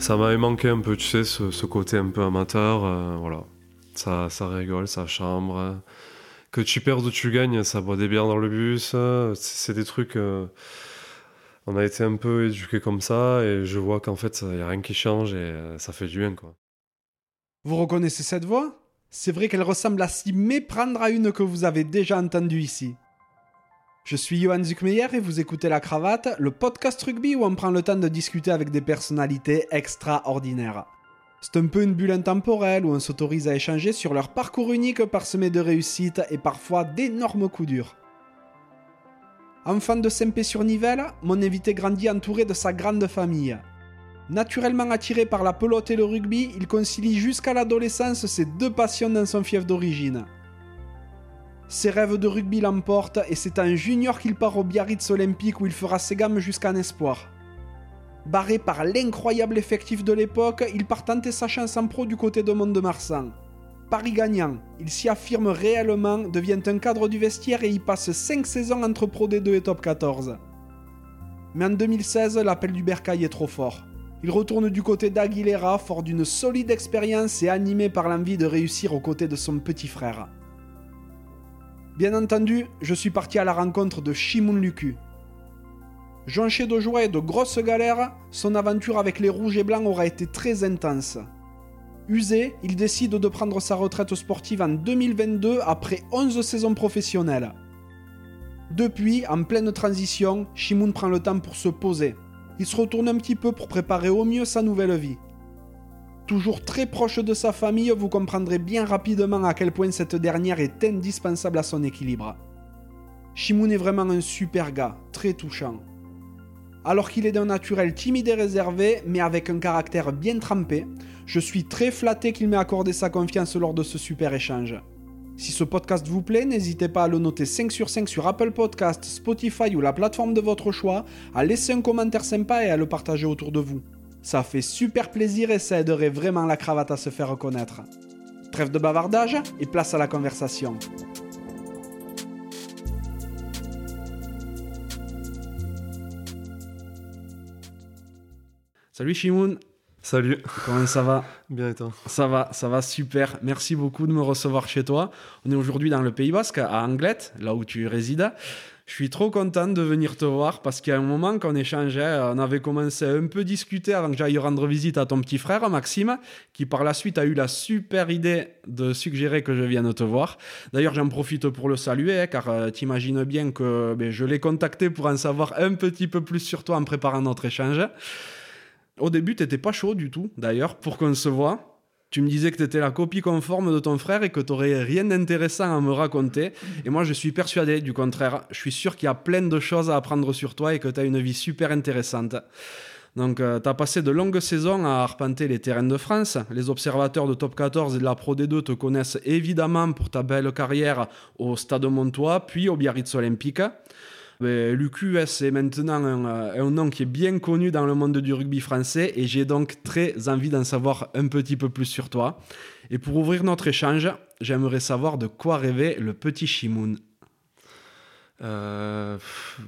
Ça m'avait manqué un peu, tu sais, ce, côté un peu amateur. Euh, voilà. Ça, ça rigole, ça chambre. Que tu perds ou tu gagnes, ça boit des bières dans le bus. C'est des trucs. Euh, on a été un peu éduqués comme ça et je vois qu'en fait, il n'y a rien qui change et euh, ça fait du bien, quoi. Vous reconnaissez cette voix? C'est vrai qu'elle ressemble à s'y méprendre à une que vous avez déjà entendue ici. Je suis Johan Zuckmeyer et vous écoutez La Cravate, le podcast rugby où on prend le temps de discuter avec des personnalités extraordinaires. C'est un peu une bulle intemporelle où on s'autorise à échanger sur leur parcours unique parsemé de réussites et parfois d'énormes coups durs. Enfant de Saint-Pé-sur-Nivelle, mon invité grandit entouré de sa grande famille. Naturellement attiré par la pelote et le rugby, il concilie jusqu'à l'adolescence ses deux passions dans son fief d'origine. Ses rêves de rugby l'emportent et c'est en junior qu'il part au Biarritz Olympique où il fera ses gammes jusqu'en espoir. Barré par l'incroyable effectif de l'époque, il part tenter sa chance en pro du côté de Mont-de-Marsan. Paris gagnant, il s'y affirme réellement, devient un cadre du vestiaire et y passe 5 saisons entre Pro D2 et Top 14. Mais en 2016, l'appel du Bercail est trop fort. Il retourne du côté d'Aguilera, fort d'une solide expérience et animé par l'envie de réussir aux côtés de son petit frère. Bien entendu, je suis parti à la rencontre de Shimon Luku. Jonché de joie et de grosses galères, son aventure avec les rouges et blancs aura été très intense. Usé, il décide de prendre sa retraite sportive en 2022 après 11 saisons professionnelles. Depuis, en pleine transition, Shimoun prend le temps pour se poser. Il se retourne un petit peu pour préparer au mieux sa nouvelle vie. Toujours très proche de sa famille, vous comprendrez bien rapidement à quel point cette dernière est indispensable à son équilibre. Shimoun est vraiment un super gars, très touchant. Alors qu'il est d'un naturel timide et réservé, mais avec un caractère bien trempé, je suis très flatté qu'il m'ait accordé sa confiance lors de ce super échange. Si ce podcast vous plaît, n'hésitez pas à le noter 5 sur 5 sur Apple Podcast, Spotify ou la plateforme de votre choix, à laisser un commentaire sympa et à le partager autour de vous. Ça fait super plaisir et ça aiderait vraiment la cravate à se faire reconnaître. Trêve de bavardage et place à la conversation. Salut Shimoun Salut. Comment ça va? Bien et toi? Ça va, ça va super. Merci beaucoup de me recevoir chez toi. On est aujourd'hui dans le Pays Basque, à Anglet, là où tu résides. Je suis trop content de venir te voir parce qu'il y a un moment qu'on échangeait, on avait commencé à un peu discuter avant que j'aille rendre visite à ton petit frère Maxime, qui par la suite a eu la super idée de suggérer que je vienne te voir. D'ailleurs, j'en profite pour le saluer, hein, car euh, t'imagines bien que ben, je l'ai contacté pour en savoir un petit peu plus sur toi en préparant notre échange. Au début, tu n'étais pas chaud du tout, d'ailleurs, pour qu'on se voit. Tu me disais que tu étais la copie conforme de ton frère et que tu n'aurais rien d'intéressant à me raconter. Et moi, je suis persuadé du contraire. Je suis sûr qu'il y a plein de choses à apprendre sur toi et que tu as une vie super intéressante. Donc, euh, tu as passé de longues saisons à arpenter les terrains de France. Les observateurs de Top 14 et de la Pro D2 te connaissent évidemment pour ta belle carrière au Stade Montois, puis au Biarritz Olympique. L'UQS est maintenant euh, un, nom qui est bien connu dans le monde du rugby français et j'ai donc très envie d'en savoir un petit peu plus sur toi. Et pour ouvrir notre échange, j'aimerais savoir de quoi rêvait le petit Shimoun. Euh,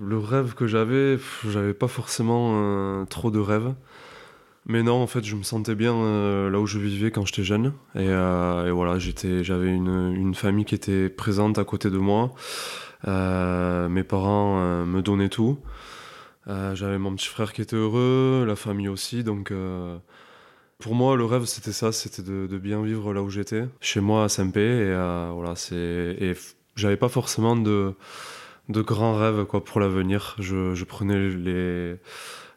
le rêve que j'avais, j'avais pas forcément euh, trop de rêves. Mais non, en fait, je me sentais bien là où je vivais quand j'étais jeune. Et, voilà, j'avais une, famille qui était présente à côté de moi. Euh, mes parents euh, me donnaient tout. Euh, j'avais mon petit frère qui était heureux, la famille aussi, donc pour moi, le rêve, c'était ça, c'était de, bien vivre là où j'étais, chez moi à Saint-Pé. Et voilà, c'est j'avais pas forcément de de grands rêves quoi pour l'avenir. Je, je, prenais les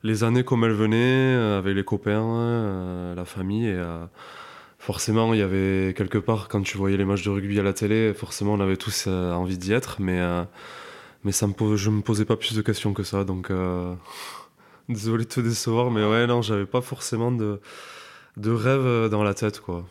les années comme elles venaient, avec les copains, la famille et forcément, il y avait quelque part, quand tu voyais les matchs de rugby à la télé, forcément, on avait tous euh, envie d'y être, mais, euh, mais ça me je me posais pas plus de questions que ça, donc euh, désolé de te décevoir, mais ouais, non, j'avais pas forcément de, de rêve dans la tête, quoi.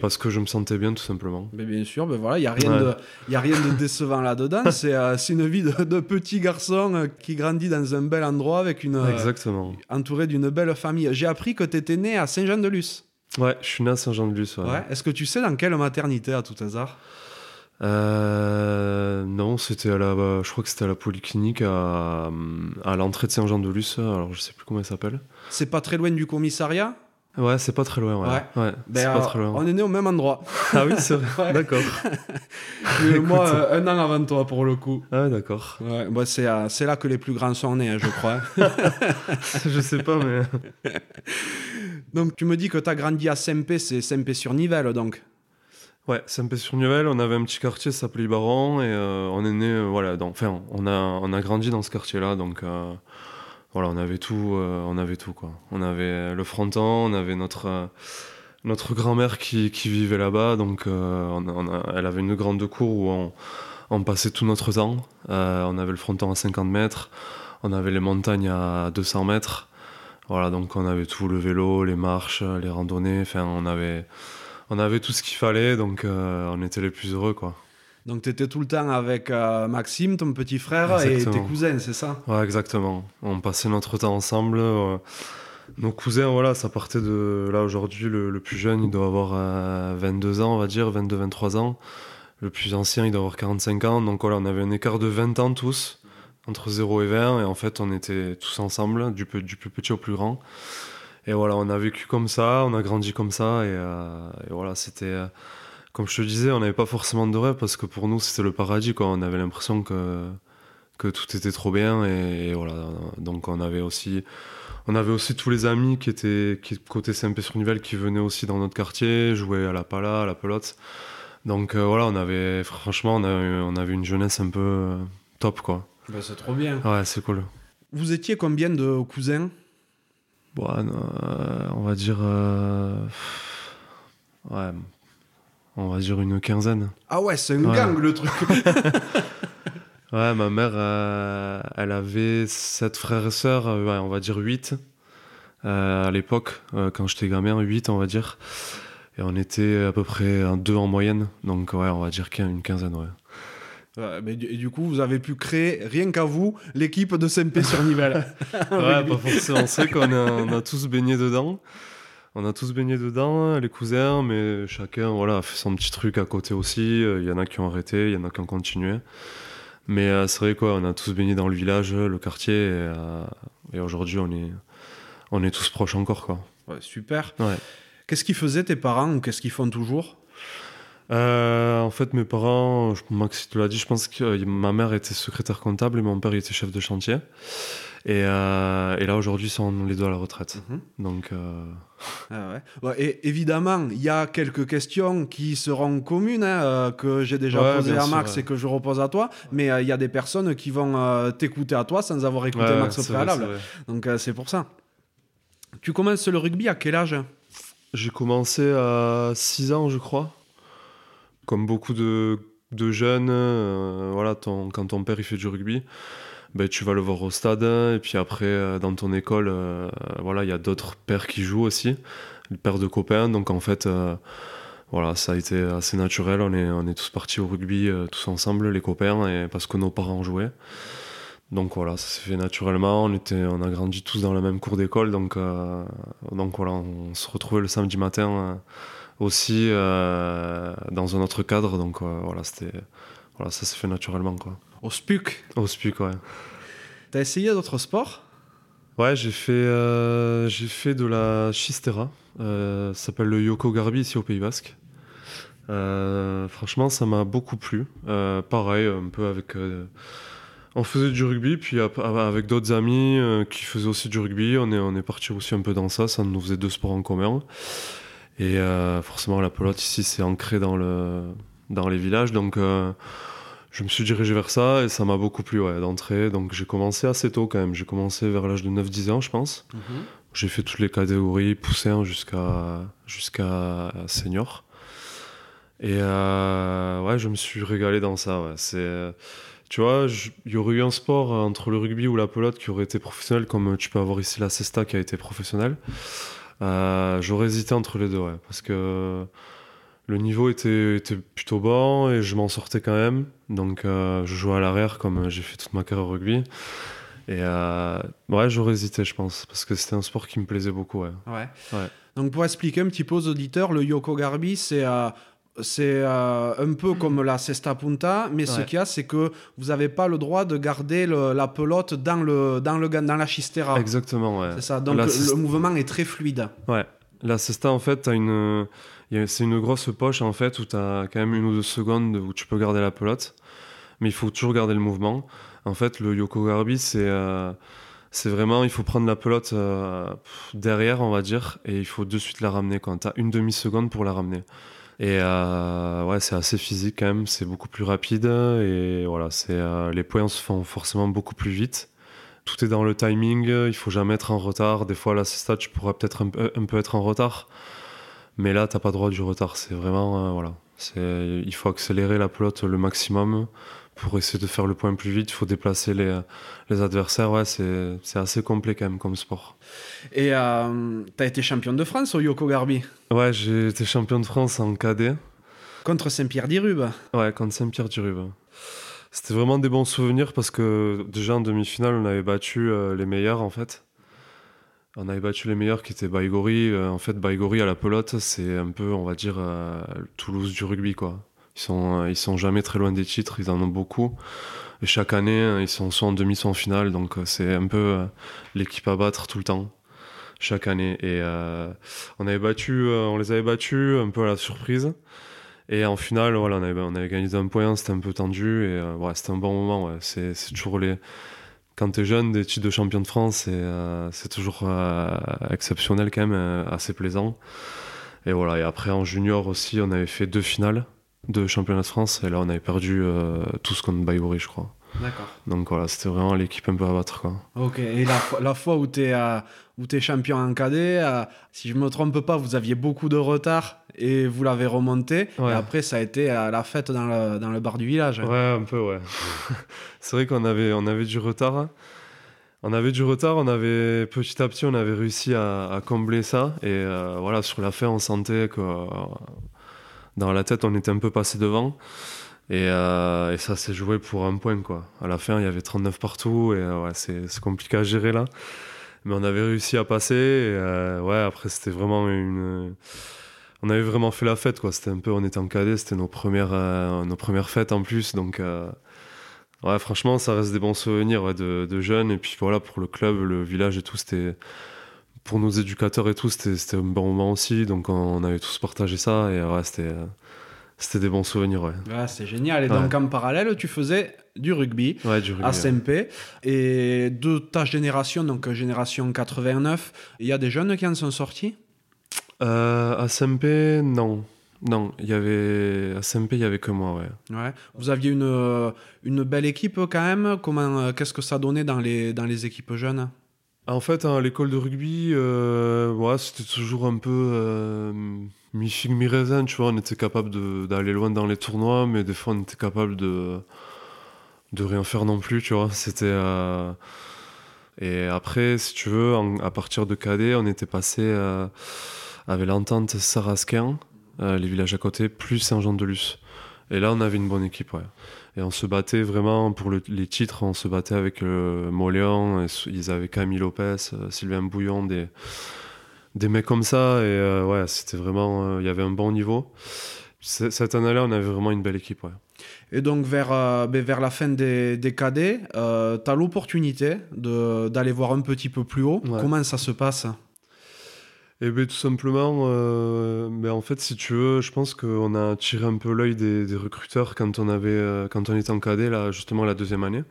parce que je me sentais bien tout simplement. Mais bien sûr, ben voilà, il n'y a, rien de, y a rien de décevant là-dedans. C'est une vie de, petit garçon qui grandit dans un bel endroit avec une. Exactement. entouré d'une belle famille. J'ai appris que tu étais né à Saint-Jean-de-Luz. Ouais, je suis né à Saint-Jean-de-Luz. Ouais. Est-ce que tu sais dans quelle maternité à tout hasard? Euh, non, c'était à la, bah, je crois que c'était à la polyclinique à, à l'entrée de Saint-Jean-de-Luz. Alors je sais plus comment elle s'appelle. C'est pas très loin du commissariat? Ouais, c'est pas très loin, ouais. Ouais. Ouais, Ben, euh, pas très loin. On est né au même endroit. Ah oui, c'est vrai. Ouais. D'accord. Moi, euh, un an avant toi, pour le coup. Ah ouais, d'accord. Ouais, bah, c'est euh, c'est là que les plus grands sont nés, hein, je crois. Je sais pas, mais. donc, tu me dis que tu as grandi à Saint-Pé, c'est Saint-Pé-sur-Nivelle, donc. Ouais, Saint-Pé-sur-Nivelle, on avait un petit quartier, ça s'appelait Baron, et on est né, voilà, dans, enfin, on a, on a grandi dans ce quartier-là, donc voilà, on avait tout, euh, on avait tout, quoi. On avait le fronton, on avait notre, euh, notre grand-mère qui, vivait là-bas, donc euh, elle avait une grande cour où on, passait tout notre temps. Euh, on avait le fronton à 50 mètres, on avait les montagnes à 200 mètres, voilà, donc on avait tout, le vélo, les marches, les randonnées, on avait tout ce qu'il fallait, donc euh, on était les plus heureux. Donc, tu étais tout le temps avec euh, Maxime, ton petit frère, et tes cousins, c'est ça? Ouais, exactement. On passait notre temps ensemble. euh, nos cousins, voilà, ça partait de... Là, aujourd'hui, le, le plus jeune, il doit avoir euh, 22 ans, on va dire, 22-23 ans. Le plus ancien, il doit avoir 45 ans. Donc voilà, on avait un écart de 20 ans tous, entre 0 et 20. Et en fait, on était tous ensemble, du, plus petit au plus grand. Et voilà, on a vécu comme ça, on a grandi comme ça. Et, euh, et voilà, c'était... comme je te disais, on n'avait pas forcément de rêve parce que pour nous, c'était le paradis, quoi. On avait l'impression que que tout était trop bien et, et voilà. Donc on avait aussi on avait aussi tous les amis qui étaient qui côté Saint-Pé-sur-Nivelle qui venaient aussi dans notre quartier jouer à la pala à la pelote. Donc euh, voilà on avait franchement on avait, on avait une jeunesse un peu euh, top quoi. Bah, C'est trop bien. ouais c'est cool. Vous étiez combien de cousins? Bon euh, on va dire euh, ouais on va dire une quinzaine Ah ouais, c'est un Ouais. gang, le truc. Ouais, ma mère, euh, elle avait sept frères et sœurs, euh, ouais, on va dire 8 à l'époque, euh, quand j'étais gamin, 8 on va dire. Et on était à peu près un 2 en moyenne, donc ouais, on va dire une quinzaine, ouais. Ouais, mais du, et du coup, vous avez pu créer, rien qu'à vous, l'équipe de Saint-Pé-sur-Nivelle. ouais, pas forcément, c'est qu'on a, on a tous baigné dedans. On a tous baigné dedans, les cousins, mais chacun voilà, a fait son petit truc à côté aussi. Euh, Il y en a qui ont arrêté, il y en a qui ont continué. Mais euh, c'est vrai quoi, on a tous baigné dans le village, le quartier, et, euh, et aujourd'hui on est, on est tous proches encore quoi. Ouais, super. Ouais. Qu'est-ce qu'ils faisaient tes parents ou qu'est-ce qu'ils font toujours? Euh, en fait, mes parents, je- Max te l'a dit, je pense que euh, ma mère était secrétaire comptable et mon père il était chef de chantier. Et, euh, et là aujourd'hui, sont les deux à la retraite. Donc euh, Ah ouais. Ouais, et évidemment, il y a quelques questions qui seront communes, hein, euh, que j'ai déjà Ouais, posées à Max et que je repose à toi, mais euh, il y a des personnes qui vont euh, t'écouter à toi sans avoir écouté Max au préalable. vrai. Donc euh, c'est pour ça. Tu commences le rugby à quel âge? J'ai commencé à 6 ans, je crois. Comme beaucoup de, de jeunes, voilà, ton- quand ton père il fait du rugby, ben, tu vas le voir au stade. Et puis après, euh, dans ton école, euh, voilà, il y a d'autres pères qui jouent aussi, le père de copains. Donc en fait, euh, voilà, ça a été assez naturel. On est, on est tous partis au rugby, tous ensemble, les copains, et, parce que nos parents jouaient. Donc voilà, ça s'est fait naturellement. On, était, on a grandi tous dans la même cour d'école. Donc, donc voilà, on se retrouvait le samedi matin aussi dans un autre cadre. Donc voilà, c'était, voilà, ça s'est fait naturellement. Quoi. Au SPUC. Au SPUC, ouais. T'as essayé d'autres sports? Ouais, j'ai fait, euh, j'ai fait de la chistera. Euh, ça s'appelle le Yoko Garbi ici au Pays Basque. Euh, franchement, ça m'a beaucoup plu. Pareil, un peu avec. on faisait du rugby, puis avec d'autres amis qui faisaient aussi du rugby, on est, on est parti aussi un peu dans ça. Ça nous faisait deux sports en commun. Et forcément, la pelote ici, c'est ancré dans, le, dans les villages. Donc, je me suis dirigé vers ça et ça m'a beaucoup plu ouais, d'entrée. Donc, j'ai commencé assez tôt quand même. J'ai commencé vers l'âge de 9-10 ans, je pense. J'ai fait toutes les catégories, poussin jusqu'à jusqu'à senior. Et euh, ouais, je me suis régalé dans ça. Ouais. C'est, euh, tu vois, il y aurait eu un sport euh, entre le rugby ou la pelote qui aurait été professionnel, comme tu peux avoir ici la cesta qui a été professionnelle. Euh, j'aurais hésité entre les deux, ouais, parce que le niveau était, était plutôt bon et je m'en sortais quand même. Donc euh, je jouais à l'arrière comme j'ai fait toute ma carrière au rugby. Et euh, ouais, j'aurais hésité, je pense, parce que c'était un sport qui me plaisait beaucoup. Ouais. Ouais. Ouais. Donc pour expliquer un petit peu aux auditeurs, le Yoko Garbi, c'est euh, c'est euh, un peu comme la cesta punta, mais ce qu'il y a, c'est que vous n'avez pas le droit de garder le- la pelote dans, le, dans, le, dans la chistera. Exactement, ouais. C'est ça. Donc La le mouvement est très fluide. Ouais. La cesta, en fait, une, c'est une grosse poche en fait où tu as quand même une ou deux secondes où tu peux garder la pelote, mais il faut toujours garder le mouvement. En fait, le Yoko Garbi, c'est euh, c'est vraiment, il faut prendre la pelote euh, derrière, on va dire, et il faut de suite la ramener tu as une demi-seconde pour la ramener. Et euh, ouais, c'est assez physique quand même, c'est beaucoup plus rapide, et voilà, c'est les points se font forcément beaucoup plus vite tout est dans le timing, il faut jamais être en retard. Des fois, là, c'est ça, tu pourras peut-être un, peu être en retard. Mais là, t'as pas droit du retard. C'est vraiment. Euh, voilà. Il faut accélérer la pelote le maximum pour essayer de faire le point plus vite. Il faut déplacer les, les adversaires. Ouais, c'est assez complet quand même comme sport. Et euh, t'as été champion de France au Yoko Garbi? Ouais, j'ai été champion de France en cadet. Contre Saint-Pierre-d'Irube Ouais, contre Saint-Pierre-d'Irube. C'était vraiment des bons souvenirs parce que déjà en demi-finale, on avait battu euh, les meilleurs en fait. On avait battu les meilleurs qui étaient Baigori. Euh, en fait, Baigori à la pelote, c'est un peu, on va dire, euh, Toulouse du rugby, quoi. Ils sont, ils sont jamais très loin des titres, ils en ont beaucoup. Et chaque année, ils sont soit en demi, soit en finale. Donc, c'est un peu l'équipe à battre tout le temps, chaque année. Et on, avait battu, on les avait battus un peu à la surprise. Et en finale, voilà, on avait, gagné d'un point, c'était un peu tendu. Et c'était un bon moment. C'est toujours les quand tu es jeune, des titres de champion de France, c'est euh, toujours euh, exceptionnel quand même, euh, assez plaisant. Et voilà, et après en junior aussi, on avait fait deux finales de championnat de France, et là on avait perdu tous contre Baïbouri, je crois. D'accord. Donc voilà, c'était vraiment l'équipe un peu à battre. Quoi. Ok, et la, la fois où tu es, es, champion en cadet, si je me trompe pas, vous aviez beaucoup de retard et vous l'avez remonté. Et après, ça a été à la fête dans le, dans le bar du village. Ouais, un peu, ouais. c'est vrai qu'on avait, on avait du retard. On avait du retard, on avait petit à petit, on avait réussi à, combler ça. Et euh, voilà, sur la fin, on sentait que dans la tête, on était un peu passé devant. Euh, et, ça s'est joué pour un point, quoi. À la fin, il y avait 39 partout, et euh, ouais, c'est compliqué à gérer là. Mais on avait réussi à passer, et ouais, après, c'était vraiment une on avait vraiment fait la fête quoi. C'était un peu on était en cadet c'était nos premières euh, nos premières fêtes en plus donc euh, ouais franchement ça reste des bons souvenirs de, jeunes. Et puis voilà pour le club le village et tout c'était pour nos éducateurs et tout c'était un bon moment aussi donc on, avait tous partagé ça et ouais c'était c'était des bons souvenirs ouais, ouais c'est génial. Et donc en parallèle tu faisais du rugby, ouais, du rugby à SMP et de ta génération donc génération 89 il y a des jeunes qui en sont sortis? Euh, à SMP, non. Non, il y avait à SMP, il y avait que moi, ouais. Ouais. Vous aviez une, euh, une belle équipe quand même? Comment, euh, qu'est-ce que ça donnait dans les dans les équipes jeunes? En fait, à l'école de rugby, ouais, c'était toujours un peu mi figue mi raisin. Tu vois, on était capable d'aller loin dans les tournois, mais des fois, on était capable de de rien faire non plus. Tu vois, c'était et après, si tu veux, à partir de cadet, on était passé avait l'entente Sarasquin, euh, les villages à côté, plus Saint-Jean-de-Luz. Et là, on avait une bonne équipe, ouais. Et on se battait vraiment pour les titres, on se battait avec euh, Moléon, ils avaient Camille Lopez, euh, Sylvain Bouillon, des, des mecs comme ça. Et euh, ouais, c'était vraiment. Il y avait un bon niveau. Cette année-là, on avait vraiment une belle équipe, ouais. Et donc, vers, ben, vers la fin des, des cadets, tu as l'opportunité d'aller voir un petit peu plus haut. Comment ça se passe? Eh bien, tout simplement, euh, ben, en fait, si tu veux, je pense qu'on a tiré un peu l'œil des, recruteurs quand on, avait, euh, quand on était en cadet, là, justement la deuxième année.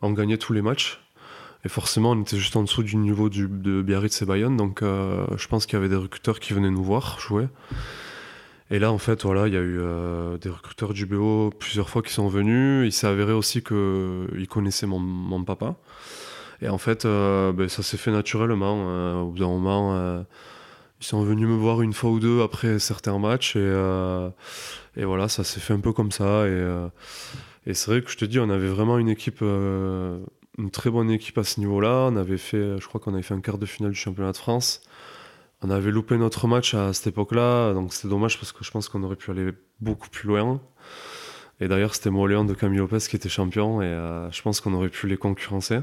On gagnait tous les matchs. Et forcément, on était juste en dessous du niveau du, de Biarritz et Bayonne. Donc, euh, je pense qu'il y avait des recruteurs qui venaient nous voir jouer. Et là, en fait, voilà, il y a eu des recruteurs du BO plusieurs fois qui sont venus. Il s'est avéré aussi qu'ils connaissaient mon, papa. Et en fait, ben, ça s'est fait naturellement. au bout d'un moment ils sont venus me voir une fois ou deux après certains matchs et, euh, et voilà, ça s'est fait un peu comme ça. Et, euh, et c'est vrai que je te dis, on avait vraiment une équipe, euh, une très bonne équipe à ce niveau-là. On avait fait, je crois qu'on avait fait un quart de finale du championnat de France. On avait loupé notre match à cette époque-là, donc c'était dommage parce que je pense qu'on aurait pu aller beaucoup plus loin. Et d'ailleurs, c'était Moléon de Camille Lopez qui était champion et je pense qu'on aurait pu les concurrencer.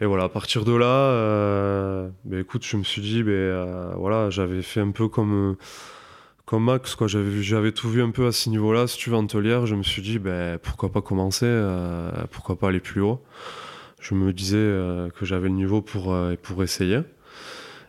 Et voilà, à partir de là, euh, ben écoute, je me suis dit, ben euh, voilà, j'avais fait un peu comme, comme Max, quoi. J'avais, j'avais tout vu un peu à ce niveau-là. Si tu veux, en telière, je me suis dit, ben pourquoi pas commencer, euh, pourquoi pas aller plus haut. Je me disais que j'avais le niveau pour, pour essayer.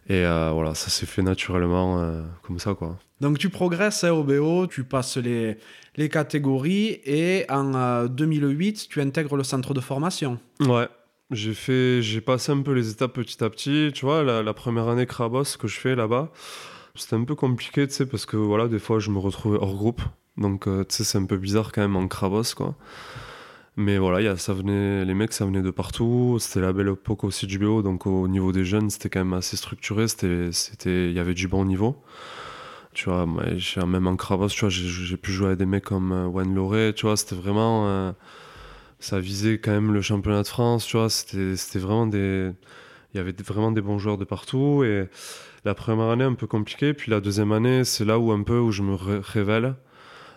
Et voilà, ça s'est fait naturellement comme ça, quoi. Donc tu progresses hein, au BO, tu passes les, les catégories et en 2008, tu intègres le centre de formation. Ouais, j'ai fait, j'ai passé un peu les étapes petit à petit. Tu vois, la, première année Krabos que je fais là-bas, c'était un peu compliqué, tu sais, parce que voilà, des fois je me retrouvais hors groupe. Donc, tu sais, c'est un peu bizarre quand même en Krabos, quoi. Mais voilà, y a, ça venait, les mecs, ça venait de partout. C'était la belle époque aussi du BO, donc au niveau des jeunes, c'était quand même assez structuré. Il y avait du bon niveau. Tu vois, même en Krabos, tu vois, j'ai pu jouer avec des mecs comme euh, Wan Loré, tu vois, c'était vraiment. Euh, ça visait quand même le championnat de France, tu vois, c'était vraiment des. Il y avait vraiment des bons joueurs de partout. Et la première année, un peu compliquée. Puis la deuxième année, c'est là où un peu où je me révèle.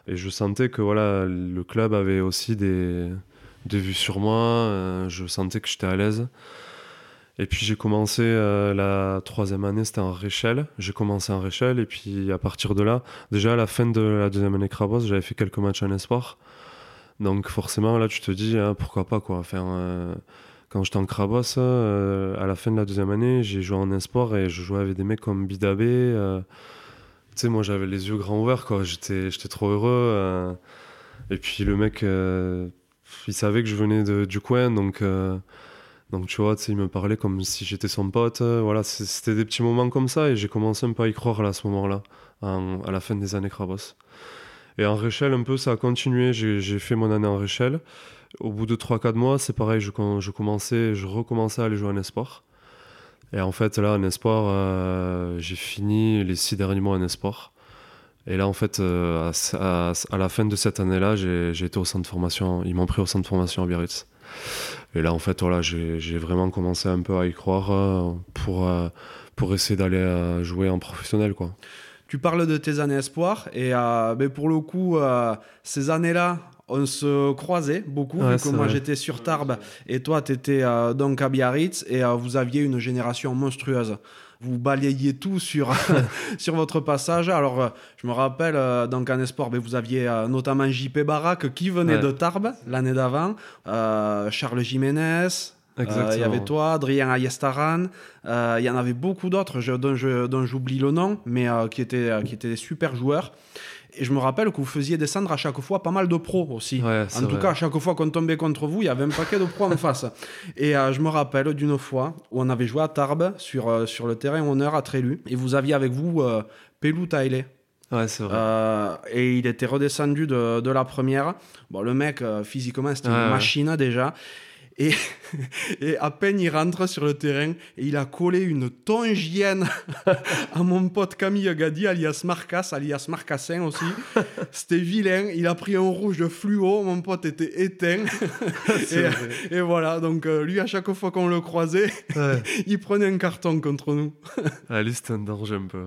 Et je sentais que voilà, le club avait aussi des, des vues sur moi. Euh, je sentais que j'étais à l'aise. Et puis j'ai commencé euh, la troisième année, c'était en Réchelle. J'ai commencé en Réchelle et puis à partir de là, déjà à la fin de la deuxième année Krabos, j'avais fait quelques matchs en espoir. Donc forcément là, tu te dis hein, pourquoi pas quoi. Euh, quand j'étais en Krabos, euh, à la fin de la deuxième année, j'ai joué en espoir et je jouais avec des mecs comme Bidabé. tu sais, moi j'avais les yeux grands ouverts quoi. J'étais, j'étais trop heureux. et puis le mec, il savait que je venais du coin, donc donc tu vois, il me parlait comme si j'étais son pote. Euh, voilà, c'était des petits moments comme ça et j'ai commencé un peu à y croire à ce moment-là, à la fin des années Krabos. Et en Réchelle, un peu, ça a continué. J'ai fait mon année en Réchelle. Au bout de 3-4 mois, c'est pareil, je, commençais, je recommençais à aller jouer en espoir. Et en fait, là, en espoir, euh, j'ai fini les 6 derniers mois en espoir. Et là, en fait, euh, à, la fin de cette année-là, j'ai été au centre de formation. Ils m'ont pris au centre de formation à Biarritz. Et là, en fait, voilà, j'ai vraiment commencé un peu à y croire euh, pour, pour essayer d'aller jouer en professionnel. Quoi. Tu parles de tes années espoir, et ben, pour le coup, ces années-là, on se croisait beaucoup, vu que moi j'étais sur Tarbes et toi tu étais donc à Biarritz, et vous aviez une génération monstrueuse vous balayiez tout sur, sur votre passage. Alors, euh, je me rappelle, euh, donc en espoir, ben, vous aviez euh, notamment JP Barak qui venait de Tarbes l'année d'avant, Charles Jiménez. Il y avait toi, Adrien Ayestaran. Il y en avait beaucoup d'autres dont j'oublie le nom, mais qui, étaient, qui étaient des super joueurs. Et je me rappelle que vous faisiez descendre à chaque fois pas mal de pros aussi. en tout cas, à chaque fois qu'on tombait contre vous, il y avait un paquet de pros en face. Et euh, je me rappelle d'une fois où on avait joué à Tarbes sur, euh, sur le terrain honneur à Trélu. Et vous aviez avec vous euh, Pelou Taïlé. Ouais, c'est vrai. Euh, et il était redescendu de, de, la première. Bon, le mec, physiquement, c'était une machine déjà. Et, et, à peine il rentre sur le terrain et il a collé une tongienne à mon pote Camille Gadi, alias Marcas, alias Marcassin aussi. C'était vilain. Il a pris un rouge de fluo. Mon pote était éteint. et, et, voilà. Donc, euh, lui, à chaque fois qu'on le croisait, il prenait un carton contre nous. ah, lui, c'était un danger un peu.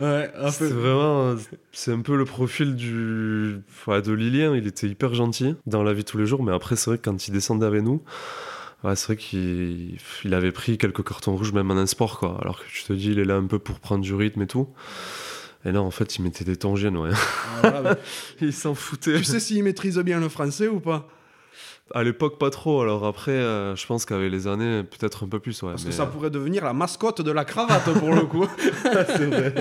Ouais, c'est vraiment. C'est un peu le profil du, de Lilien. Il était hyper gentil dans la vie tous les jours. Mais après, c'est vrai que quand il descendait avec nous, Ouais, c'est vrai qu'il avait pris quelques cartons rouges même en un sport, quoi. Alors que tu te dis, il est là un peu pour prendre du rythme et tout. Et là, en fait, il mettait des tangiennes, ouais. Ah, il s'en foutait. Tu sais s'il maîtrise bien le français ou pas? À l'époque, pas trop. Alors après, euh, je pense qu'avec les années, peut-être un peu plus, ouais. Parce que ça pourrait devenir la mascotte de la cravate, pour le coup. c'est vrai.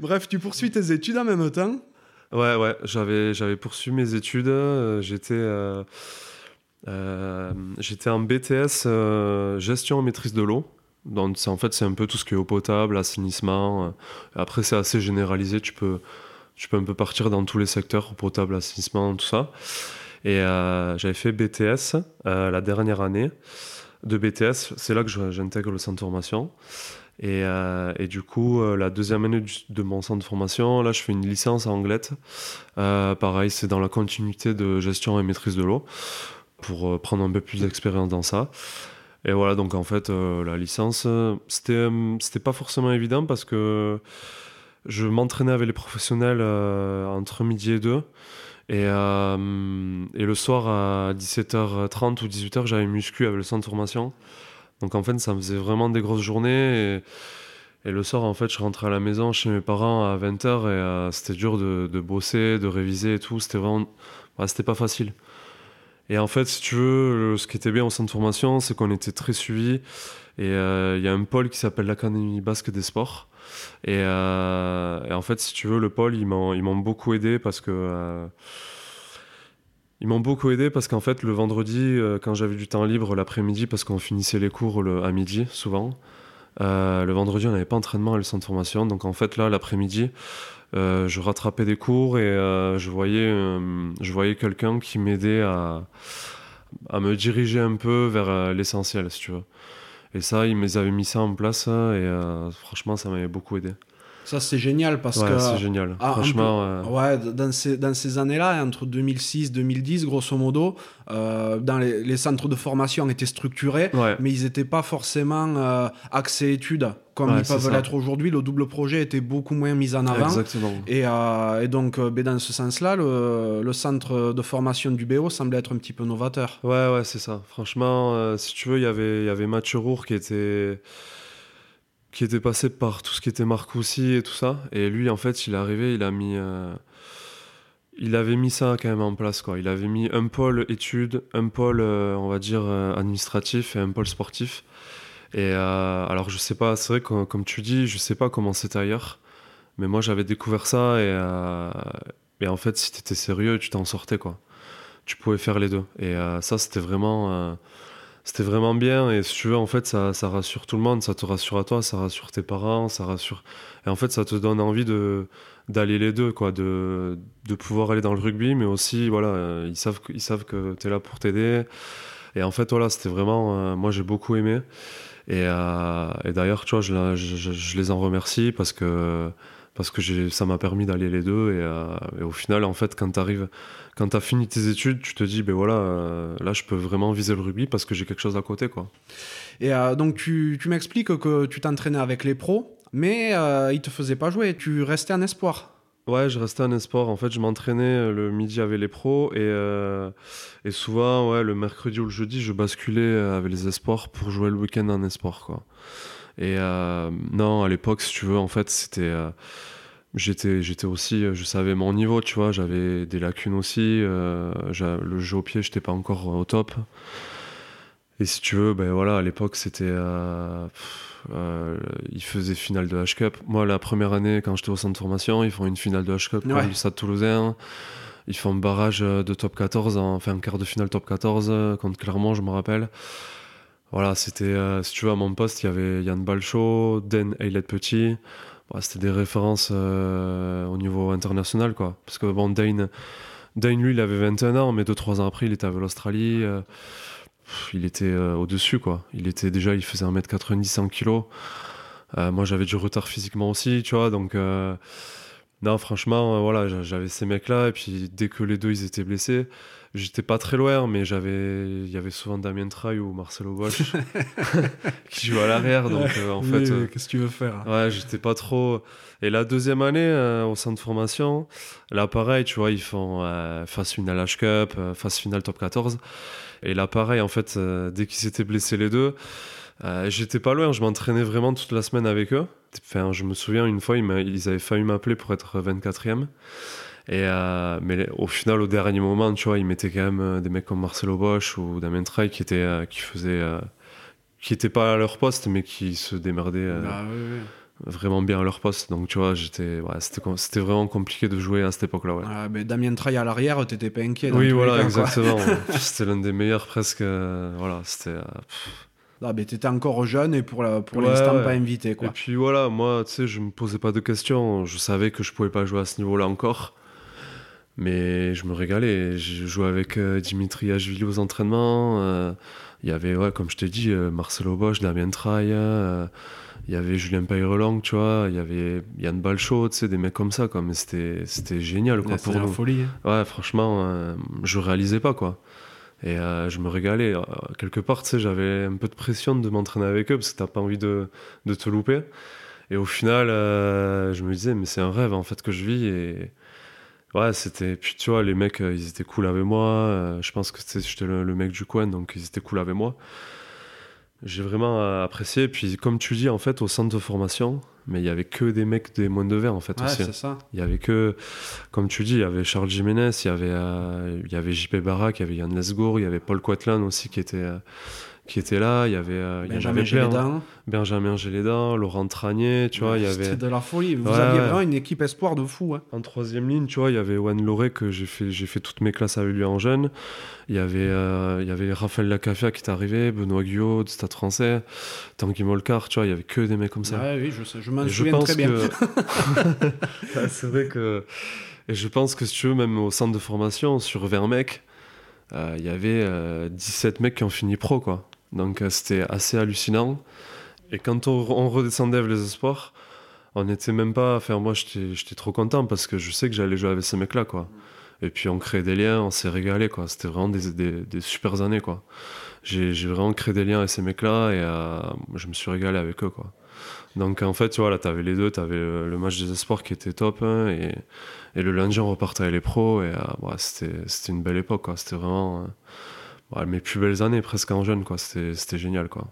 Bref, tu poursuis tes études en même temps? Ouais, ouais. J'avais poursuivi mes études. Euh, j'étais... Euh, j'étais en BTS euh, gestion et maîtrise de l'eau. Donc en fait c'est un peu tout ce qui est eau potable, assainissement. Euh. Après c'est assez généralisé, tu peux, tu peux un peu partir dans tous les secteurs, eau potable, assainissement, tout ça. Et j'avais fait BTS la dernière année de BTS. C'est là que j'intègre le centre de formation. Et, du coup, la deuxième année de mon centre de formation, là, je fais une licence en anglette. pareil, c'est dans la continuité de gestion et maîtrise de l'eau pour euh, prendre un peu plus d'expérience dans ça. Et voilà, donc en fait, euh, la licence, c'était, euh, c'était pas forcément évident parce que je m'entraînais avec les professionnels entre midi et deux. Et, et, le soir à 17h30 ou 18h, j'avais muscu avec le centre de formation. Donc en fait, ça me faisait vraiment des grosses journées. Et, le soir, en fait, je rentrais à la maison chez mes parents à 20h et c'était dur de, de, bosser, de réviser et tout. C'était vraiment. c'était pas facile. Et en fait, si tu veux, ce qui était bien au centre de formation, c'est qu'on était très suivis. Et il y a un pôle qui s'appelle l'Académie Basque des Sports. Et, et, en fait, si tu veux, le pôle, ils m'ont beaucoup aidé parce que ils m'ont beaucoup aidé parce qu'en fait, le vendredi, euh, quand j'avais du temps libre l'après-midi, parce qu'on finissait les cours à midi souvent, euh, le vendredi, on n'avait pas entraînement à le centre de formation. Donc en fait, là, l'après-midi, euh, je rattrapais des cours et je voyais, je voyais quelqu'un qui m'aidait à, à me diriger un peu vers l'essentiel, si tu veux. Et ça, ils avaient mis ça en place et franchement, ça m'avait beaucoup aidé. Ça, c'est génial parce ouais, que. c'est génial. Ah, Franchement. Euh, ouais, dans ces, dans ces années-là, entre 2006 2010, grosso modo, euh, dans les, centres de formation étaient structurés, mais ils n'étaient pas forcément euh, axés études comme ils peuvent l'être aujourd'hui. Le double projet était beaucoup moins mis en avant. Exactement. Et, et donc, ben, dans ce sens-là, le, le, centre de formation du BO semblait être un petit peu novateur. Ouais, ouais, c'est ça. Franchement, si tu veux, y il y avait Mathieu Rour qui était qui était passé par tout ce qui était Marcoussi et tout ça. Et lui, en fait, il est arrivé, il a mis. Euh, il avait mis ça quand même en place, quoi. Il avait mis un pôle études, un pôle, euh, on va dire, euh, administratif et un pôle sportif. Et alors, je sais pas, c'est vrai que, comme tu dis, je sais pas comment c'était ailleurs. Mais moi, j'avais découvert ça et, et en fait, si tu étais sérieux, tu t'en sortais, quoi. Tu pouvais faire les deux. Et ça, c'était vraiment c'était vraiment bien. Et si tu veux, en fait, ça, rassure tout le monde. Ça te rassure à toi, ça rassure tes parents, ça rassure. Et en fait, ça te donne envie d'aller les deux, quoi, de, pouvoir aller dans le rugby, mais aussi, voilà, euh, ils savent, ils savent que tu es là pour t'aider. Et en fait, voilà, c'était vraiment. Euh, moi, j'ai beaucoup aimé. Et, euh, et d'ailleurs, tu vois, je, les en remercie parce que parce que ça m'a permis d'aller les deux. Et, et, au final, en fait, quand tu quand as fini tes études, tu te dis, ben voilà, euh, là, je peux vraiment viser le rugby parce que j'ai quelque chose à côté, quoi. Et euh, donc, tu, tu m'expliques que tu t'entraînais avec les pros, mais euh, ils te faisaient pas jouer, tu restais en espoir. Ouais, je restais en espoir. En fait, je m'entraînais le midi avec les pros et, et souvent, ouais, le mercredi ou le jeudi, je basculais avec les espoirs pour jouer le week-end en espoir, quoi. Et non, à l'époque, si tu veux, en fait, c'était j'étais j'étais aussi euh, je savais mon niveau tu vois j'avais des lacunes aussi euh, le jeu au pied j'étais pas encore au top et si tu veux ben voilà à l'époque c'était euh, euh, ils faisaient finale de H Cup moi la première année quand j'étais au centre de formation ils font une finale de H Cup ouais. le Stade Toulousain ils font un barrage de top 14 enfin un quart de finale top 14 contre Clermont je me rappelle voilà c'était si tu veux à mon poste il y avait Yann Balchaud Den Aylet Petit c'était des références euh, au niveau international, quoi. Parce que bon, Dane, Dane, lui, il avait 21 ans, mais 2-3 ans après, il était avec l'Australie. Euh, il était euh, au-dessus, quoi. Il était déjà, il faisait 1m90, 100 kg. moi, j'avais du retard physiquement aussi, tu vois, donc. non, franchement, voilà, j'avais ces mecs-là, et puis dès que les deux ils étaient blessés, J'étais pas très loin, mais j'avais, il y avait souvent Damien Traille ou Marcelo Bosch qui jouaient à l'arrière. Donc euh, en fait, euh, qu'est-ce que tu veux faire Ouais, j'étais pas trop. Et la deuxième année euh, au centre de formation, là pareil, tu vois, ils font phase finale H Cup, phase finale top 14. Et là pareil, en fait, dès qu'ils s'étaient blessés les deux, j'étais pas loin. Je m'entraînais vraiment toute la semaine avec eux. Enfin, je me souviens une fois, ils, avaient failli m'appeler pour être 24e. Et, euh, mais au final, au dernier moment, tu vois, ils mettaient quand même euh, des mecs comme Marcelo Bosch ou Damien Traille qui étaient, euh, qui faisaient, qui étaient pas à leur poste, mais qui se démerdaient bah, vraiment bien à leur poste. Donc, tu vois, j'étais, ouais, c'était, vraiment compliqué de jouer à cette époque-là. Ouais. Ah, mais Damien Traille à l'arrière, t'étais pas inquiet. oui, voilà, exactement. c'était l'un des meilleurs presque. voilà, c'était. Ah, mais t'étais encore jeune et pour, pour l'instant pas invité. Quoi. Et puis voilà, moi, tu sais, je me posais pas de questions. Je savais que je pouvais pas jouer à ce niveau-là encore. Mais je me régalais. Je jouais avec euh, Dimitri Ashvili aux entraînements. Euh, il y avait, ouais, comme je t'ai dit, euh, Marcelo Bosch, Damien Traille. Il y avait Julien Peyrelang, tu vois. Il y avait Yann Balchaud, tu sais, des mecs comme ça. Quoi. Mais c'était génial quoi, pour nous. folie. Hein. Ouais, franchement, je réalisais pas. quoi. Et je me régalais. quelque part, tu sais, j'avais un peu de pression de m'entraîner avec eux parce que t'as pas envie de, de, te louper. Et au final, je me disais, mais c'est un rêve en fait que je vis. Et Ouais, c'était. Puis tu vois, les mecs, euh, ils étaient cool avec moi. Euh, je pense que j'étais le, le, mec du coin, donc ils étaient cool avec moi. J'ai vraiment apprécié. Puis, comme tu dis, en fait, au centre de formation, mais il y avait que des mecs des moines de verre en fait Ouais, aussi. c'est ça. Il y avait que, comme tu dis, il y avait Charles Jiménez, il y avait, euh, il y avait JP Barak, il y avait Yann Lesgour, il y avait Paul Quatlan aussi qui était, euh, qui était là. Il y avait, euh, y Benjamin avait plein, hein. Benjamin Laurent Tranier, tu vois, il y avait. C'était de la folie. Vous Ouais, aviez vraiment une équipe espoir de fou. hein. En troisième ligne, tu vois, il y avait Juan Loré que j'ai fait, j'ai fait toutes mes classes avec lui en jeune. Il y avait, euh, il y avait Raphaël Lacafia qui est arrivé, Benoît Guyot du Stade français, Tanguy Molcar, tu vois, il y avait que des mecs comme ça. Ouais, oui, je, sais, je m'en souviens pense très bien. que. Ouais, c'est vrai que. Et je pense que si tu veux, même au centre de formation, sur 20 mecs, euh, il y avait euh, 17 mecs qui ont fini pro, quoi. Donc euh, c'était assez hallucinant. Et quand on, on redescendait les espoirs, on n'était même pas. Enfin, moi, j'étais trop content parce que je sais que j'allais jouer avec ces mecs-là, quoi. Et puis on créait des liens, on s'est régalé, quoi. C'était vraiment des, des, super années, quoi. J'ai vraiment créé des liens avec ces mecs-là et euh, je me suis régalé avec eux, quoi. Donc en fait, tu vois, là, t'avais les deux, t'avais le, le match des espoirs qui était top, hein, et, et le lundi, on repartait avec les pros, et euh, c'était une belle époque, quoi. C'était vraiment euh, ouais, mes plus belles années, presque en jeune, quoi. C'était c'était génial, quoi.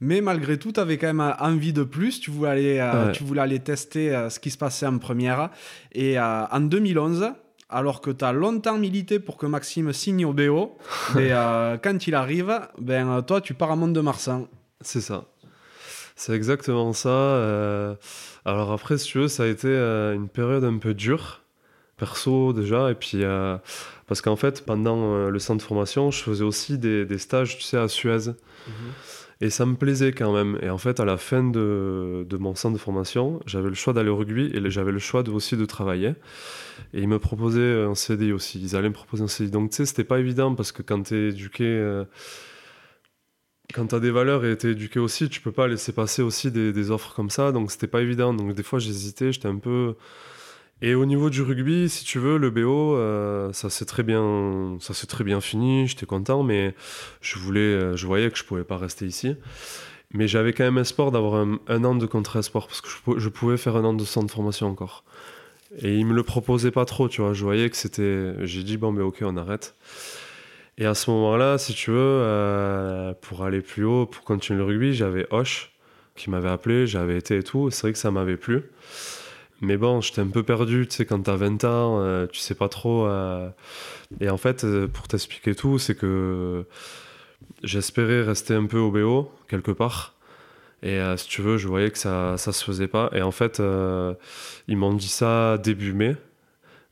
Mais malgré tout, tu avais quand même envie de plus. Tu voulais aller, euh, Ouais. tu voulais aller tester euh, ce qui se passait en première. Et euh, en 2011, alors que tu as longtemps milité pour que Maxime signe au BO, mais, euh, quand il arrive, ben, toi, tu pars à Mont-de-Marsan. C'est ça. C'est exactement ça. Alors après, si tu veux, ça a été une période un peu dure, perso déjà, et puis euh, parce qu'en fait, pendant euh, le centre de formation, je faisais aussi des, des stages, tu sais, à Suez. Et ça me plaisait quand même. Et en fait, à la fin de, de mon centre de formation, j'avais le choix d'aller au rugby et j'avais le choix de, aussi de travailler. Et ils me proposaient un CDI aussi. Ils allaient me proposer un CDI. Donc, tu sais, c'était pas évident parce que quand t'es éduqué, euh, quand t'as des valeurs et t'es éduqué aussi, tu peux pas laisser passer aussi des, des offres comme ça. Donc, c'était pas évident. Donc, des fois, j'hésitais, j'étais un peu. Et au niveau du rugby, si tu veux, le BO, euh, ça s'est très bien, ça s'est très bien fini. J'étais content, mais je voulais, euh, je voyais que je pouvais pas rester ici. Mais j'avais quand même espoir d'avoir un, an de contrat sport parce que je, pou- je pouvais faire un an de centre de formation encore. Et ils me le proposaient pas trop, tu vois. Je voyais que c'était. J'ai dit bon, mais ok, on arrête. Et à ce moment-là, si tu veux, euh, pour aller plus haut, pour continuer le rugby, j'avais Hoche qui m'avait appelé, j'avais été et tout. C'est vrai que ça m'avait plu. Mais bon, j'étais un peu perdu, tu sais, quand t'as 20 ans, euh, tu sais pas trop. euh. Et en fait, euh, pour t'expliquer tout, c'est que j'espérais rester un peu au BO, quelque part. Et euh, si tu veux, je voyais que ça, ça se faisait pas. Et en fait, ils m'ont dit ça début mai.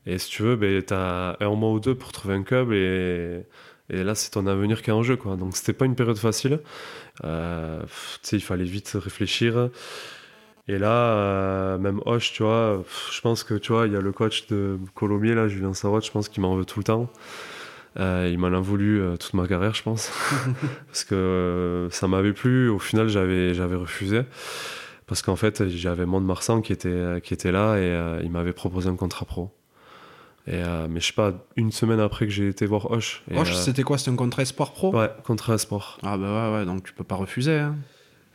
Et si tu veux, ben, t'as un mois ou deux pour trouver un club. Et, et là, c'est ton avenir qui est en jeu. Quoi. Donc, c'était pas une période facile. Tu sais, il fallait vite réfléchir. Et là, euh, même Hoche, tu vois, je pense que, tu vois, il y a le coach de Colomiers, là, Julien Sarot, je pense qu'il m'en veut tout le temps. Euh, il m'en a voulu euh, toute ma carrière, je pense. parce que euh, ça m'avait plu. Au final, j'avais, j'avais refusé. Parce qu'en fait, j'avais Mont-de-Marsan qui était, qui était là et il m'avait proposé un contrat pro. Et, mais je sais pas, une semaine après que j'ai été voir Hoche. Hoche, c'était quoi? C'était un contrat espoir pro? Ouais, contrat sport. Ah bah ouais, ouais, donc tu peux pas refuser. hein.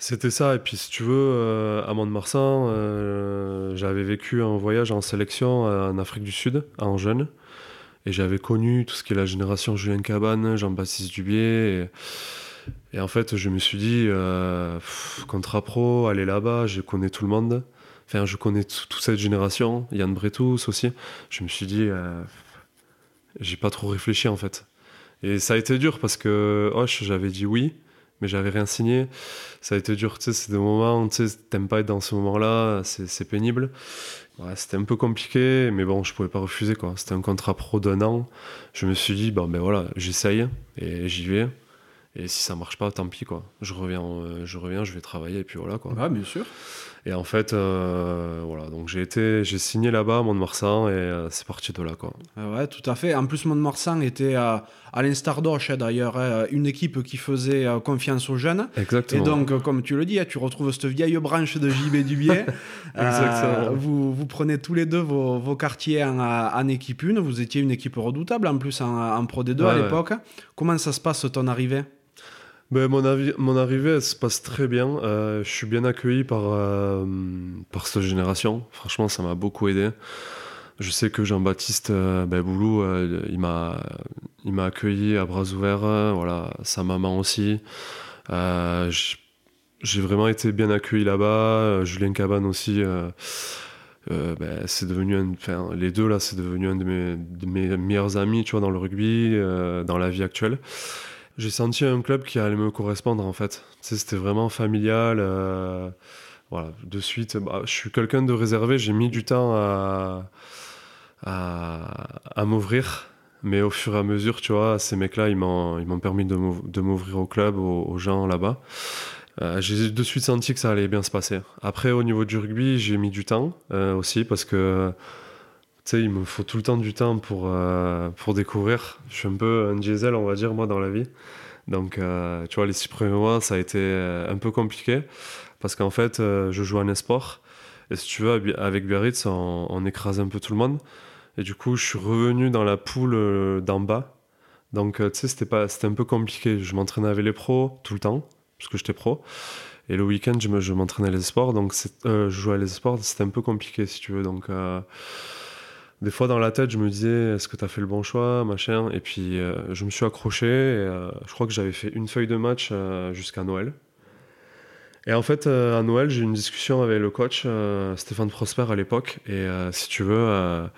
C'était ça, et puis si tu veux, euh, à Mont-de-Marsan, euh, j'avais vécu un voyage en sélection euh, en Afrique du Sud, en jeune, et j'avais connu tout ce qui est la génération Julien Cabane, Jean-Baptiste Dubier, et, en fait je me suis dit, euh, contrat pro, aller là-bas, je connais tout le monde, enfin je connais toute cette génération, Yann Bretous aussi, je me suis dit, euh, j'ai pas trop réfléchi en fait. Et ça a été dur parce que Hoche, j'avais dit oui, mais j'avais rien signé. Ça a été dur, tu sais, c'est des moments, tu sais, t'aimes pas être dans ce moment-là, c'est pénible. C'était un peu compliqué, mais bon, je pouvais pas refuser, quoi. C'était un contrat pro d'un an. Je me suis dit, bon, ben voilà, j'essaye, et j'y vais. Et si ça marche pas, tant pis, quoi. Je reviens, euh, je reviens, je vais travailler, et puis voilà, quoi. Ouais, bien sûr. Et en fait, euh, voilà, donc j'ai été, j'ai signé là-bas à Mont-de-Marsan, et euh, c'est parti de là, quoi. Ah Ouais, tout à fait. En plus, Mont-de-Marsan était, à l'instar d'Hoche, hein, d'ailleurs, hein, une équipe qui faisait euh, confiance aux jeunes. Et Exactement. donc, euh, comme tu le dis, hein, tu retrouves cette vieille branche de JB Dubier. Exactement. vous, vous prenez tous les deux vos, vos quartiers en, en équipe 1. Vous étiez une équipe redoutable, en plus en, en Pro D2 à ouais. l'époque. Comment ça se passe ton arrivée? Ben, mon, mon arrivée, se passe très bien. Euh, je suis bien accueilli par, euh, par cette génération. Franchement, ça m'a beaucoup aidé. Je sais que Jean-Baptiste euh, ben, Boulou, m'a il m'a accueilli à bras ouverts. voilà, sa maman aussi. j'ai vraiment été bien accueilli là-bas. Julien Cabane aussi. Ben, c'est devenu enfin, les deux là c'est devenu un de mes, de mes, meilleurs amis tu vois dans le rugby dans la vie actuelle j'ai senti un club qui allait me correspondre en fait. c'était vraiment familial. Euh, voilà, de suite, bah, je suis quelqu'un de réservé. J'ai mis du temps à, à, m'ouvrir. Mais au fur et à mesure, tu vois, ces mecs-là, ils m'ont, permis de m'ouvrir au club, aux, gens là-bas. Euh, j'ai de suite senti que ça allait bien se passer. Après, au niveau du rugby, j'ai mis du temps euh, aussi parce que sais, il me faut tout le temps du temps pour, euh, pour découvrir. Je suis un peu un diesel, on va dire, moi, dans la vie. Donc, euh, tu vois, les six premiers mois, ça a été euh, un peu compliqué parce qu'en fait, je joue en esport. Et si tu veux, avec Biarritz, on, écrase un peu tout le monde. Et du coup, je suis revenu dans la poule d'en bas. Donc, tu sais, c'était, un peu compliqué. Je m'entraînais avec les pros tout le temps, parce que j'étais pro. Et le week-end, je, me, je m'entraînais les sports. Donc, je jouais à les sports. C'était un peu compliqué, si tu veux. Donc, des fois dans la tête, je me disais est-ce que tu as fait le bon choix, machin. Et puis euh, je me suis accroché. Et, euh, je crois que j'avais fait une feuille de match euh, jusqu'à Noël. Et en fait, à Noël, j'ai eu une discussion avec le coach Stéphane Prosper à l'époque. Et si tu veux,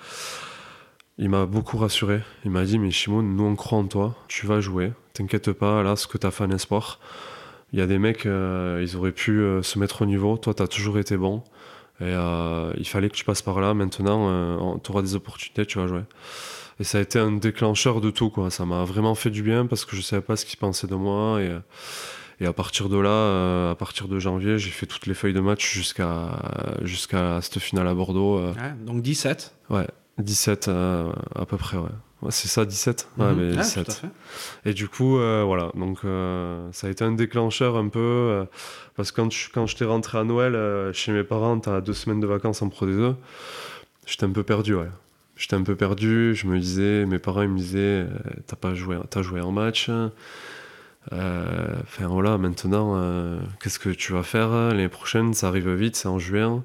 il m'a beaucoup rassuré. Il m'a dit mais Shimon, nous on croit en toi, tu vas jouer. T'inquiète pas, là, ce que tu as fait en espoir. Il y a des mecs, ils auraient pu se mettre au niveau. Toi, tu toujours été bon. Et euh, il fallait que tu passes par là. Maintenant, euh, tu auras des opportunités, tu vas jouer. Et ça a été un déclencheur de tout, quoi. Ça m'a vraiment fait du bien parce que je savais pas ce qu'ils pensaient de moi. Et, et à partir de là, euh, à partir de janvier, j'ai fait toutes les feuilles de match jusqu'à jusqu'à cette finale à Bordeaux. donc 17 Ouais, 17 à peu près, ouais c'est ça, 17. Ouais, mhm. mais 17. Et du coup, euh, voilà. Donc, euh, ça a été un déclencheur un peu. Euh, parce que quand je, quand j'étais rentré à Noël chez mes parents, t'as deux semaines de vacances en Pro D2, j'étais un peu perdu, ouais. J'étais un peu perdu. Je me disais, mes parents, ils me disaient, t'as pas joué, t'as joué en match. Enfin, voilà, maintenant, qu'est-ce que tu vas faire L'année prochaine, ça arrive vite, c'est en juin.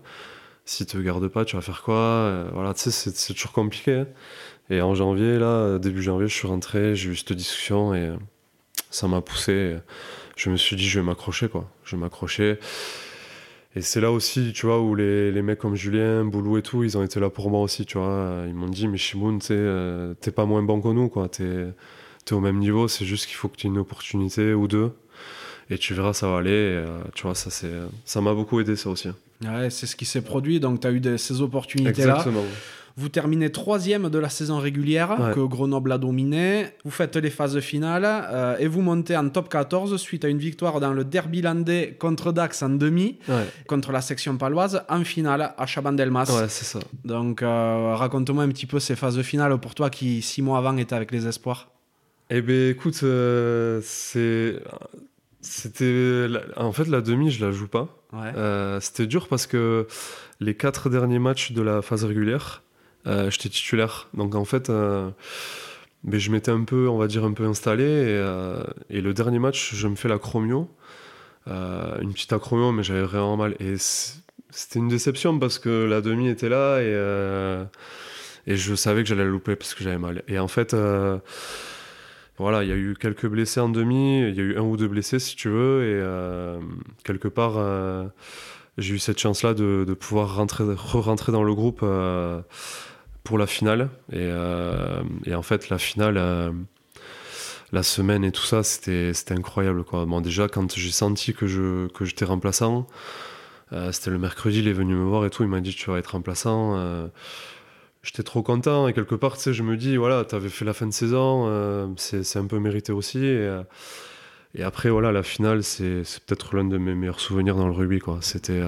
Si tu te gardes pas, tu vas faire quoi? Voilà, tu sais, c'est, toujours compliqué. Hein. Et en janvier, là, début janvier, je suis rentré, j'ai eu cette discussion et ça m'a poussé. Je me suis dit, je vais m'accrocher, quoi. Je vais m'accrocher. Et c'est là aussi, tu vois, où les, les, mecs comme Julien, Boulou et tout, ils ont été là pour moi aussi, tu vois. Ils m'ont dit, mais Shimoun, euh, t'es pas moins bon que nous, quoi. T'es es au même niveau, c'est juste qu'il faut que tu aies une opportunité ou deux. Et tu verras, ça va aller. Euh, tu vois, ça, ça m'a beaucoup aidé, ça aussi. Ouais, c'est ce qui s'est produit, donc tu as eu ces opportunités-là. Exactement. Vous terminez troisième de la saison régulière que Grenoble a dominé. Vous faites les phases finales euh, et vous montez en top 14 suite à une victoire dans le derby landais contre Dax en demi, contre la section paloise, en finale à Chabandelmas. Ouais, c'est ça. Donc euh, raconte-moi un petit peu ces phases finales pour toi qui, six mois avant, était avec les espoirs. Eh bien, écoute, euh, c'est. C'était. En fait, la demi, je la joue pas. C'était dur parce que les quatre derniers matchs de la phase régulière, euh, j'étais titulaire. Donc en fait, euh, je m'étais un peu, on va dire, un peu installé. Et, euh, le dernier match, je me fais la chromio. une petite acromio, mais j'avais vraiment mal. Et c'était une déception parce que la demi était là et, et je savais que j'allais la louper parce que j'avais mal. Et en fait, voilà, il y a eu quelques blessés en demi, il y a eu un ou deux blessés si tu veux, et quelque part, j'ai eu cette chance-là de, de, pouvoir rentrer, re-rentrer dans le groupe pour la finale. Et, euh, et, en fait, la finale, euh, la semaine et tout ça, c'était incroyable. Quoi. Bon, déjà, quand j'ai senti que je que j'étais remplaçant, euh, c'était le mercredi, il est venu me voir et tout, il m'a dit tu vas être remplaçant. J'étais trop content et quelque part, tu sais, je me dis, voilà, tu avais fait la fin de saison, c'est un peu mérité aussi. Et, et, après, voilà, la finale, c'est peut-être l'un de mes meilleurs souvenirs dans le rugby. C'était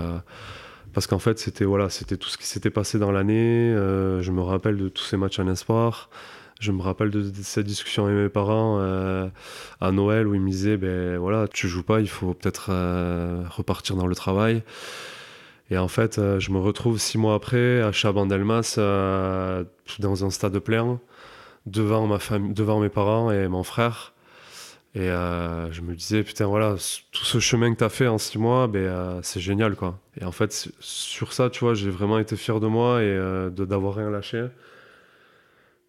parce qu'en fait c'était voilà c'était tout ce qui s'était passé dans l'année euh, je me rappelle de tous ces matchs en espoir. Je me rappelle de, cette discussion avec mes parents euh, à Noël où ils me disaient ben voilà tu joues pas il faut peut-être euh, repartir dans le travail. Et en fait je me retrouve six mois après à Chabandelmas dans un stade plein devant ma devant mes parents et mon frère et euh, je me disais, putain, voilà, tout ce chemin que tu as fait en six mois, ben, euh, c'est génial, quoi. Et en fait, sur ça, tu vois, j'ai vraiment été fier de moi et euh, d'avoir rien lâché.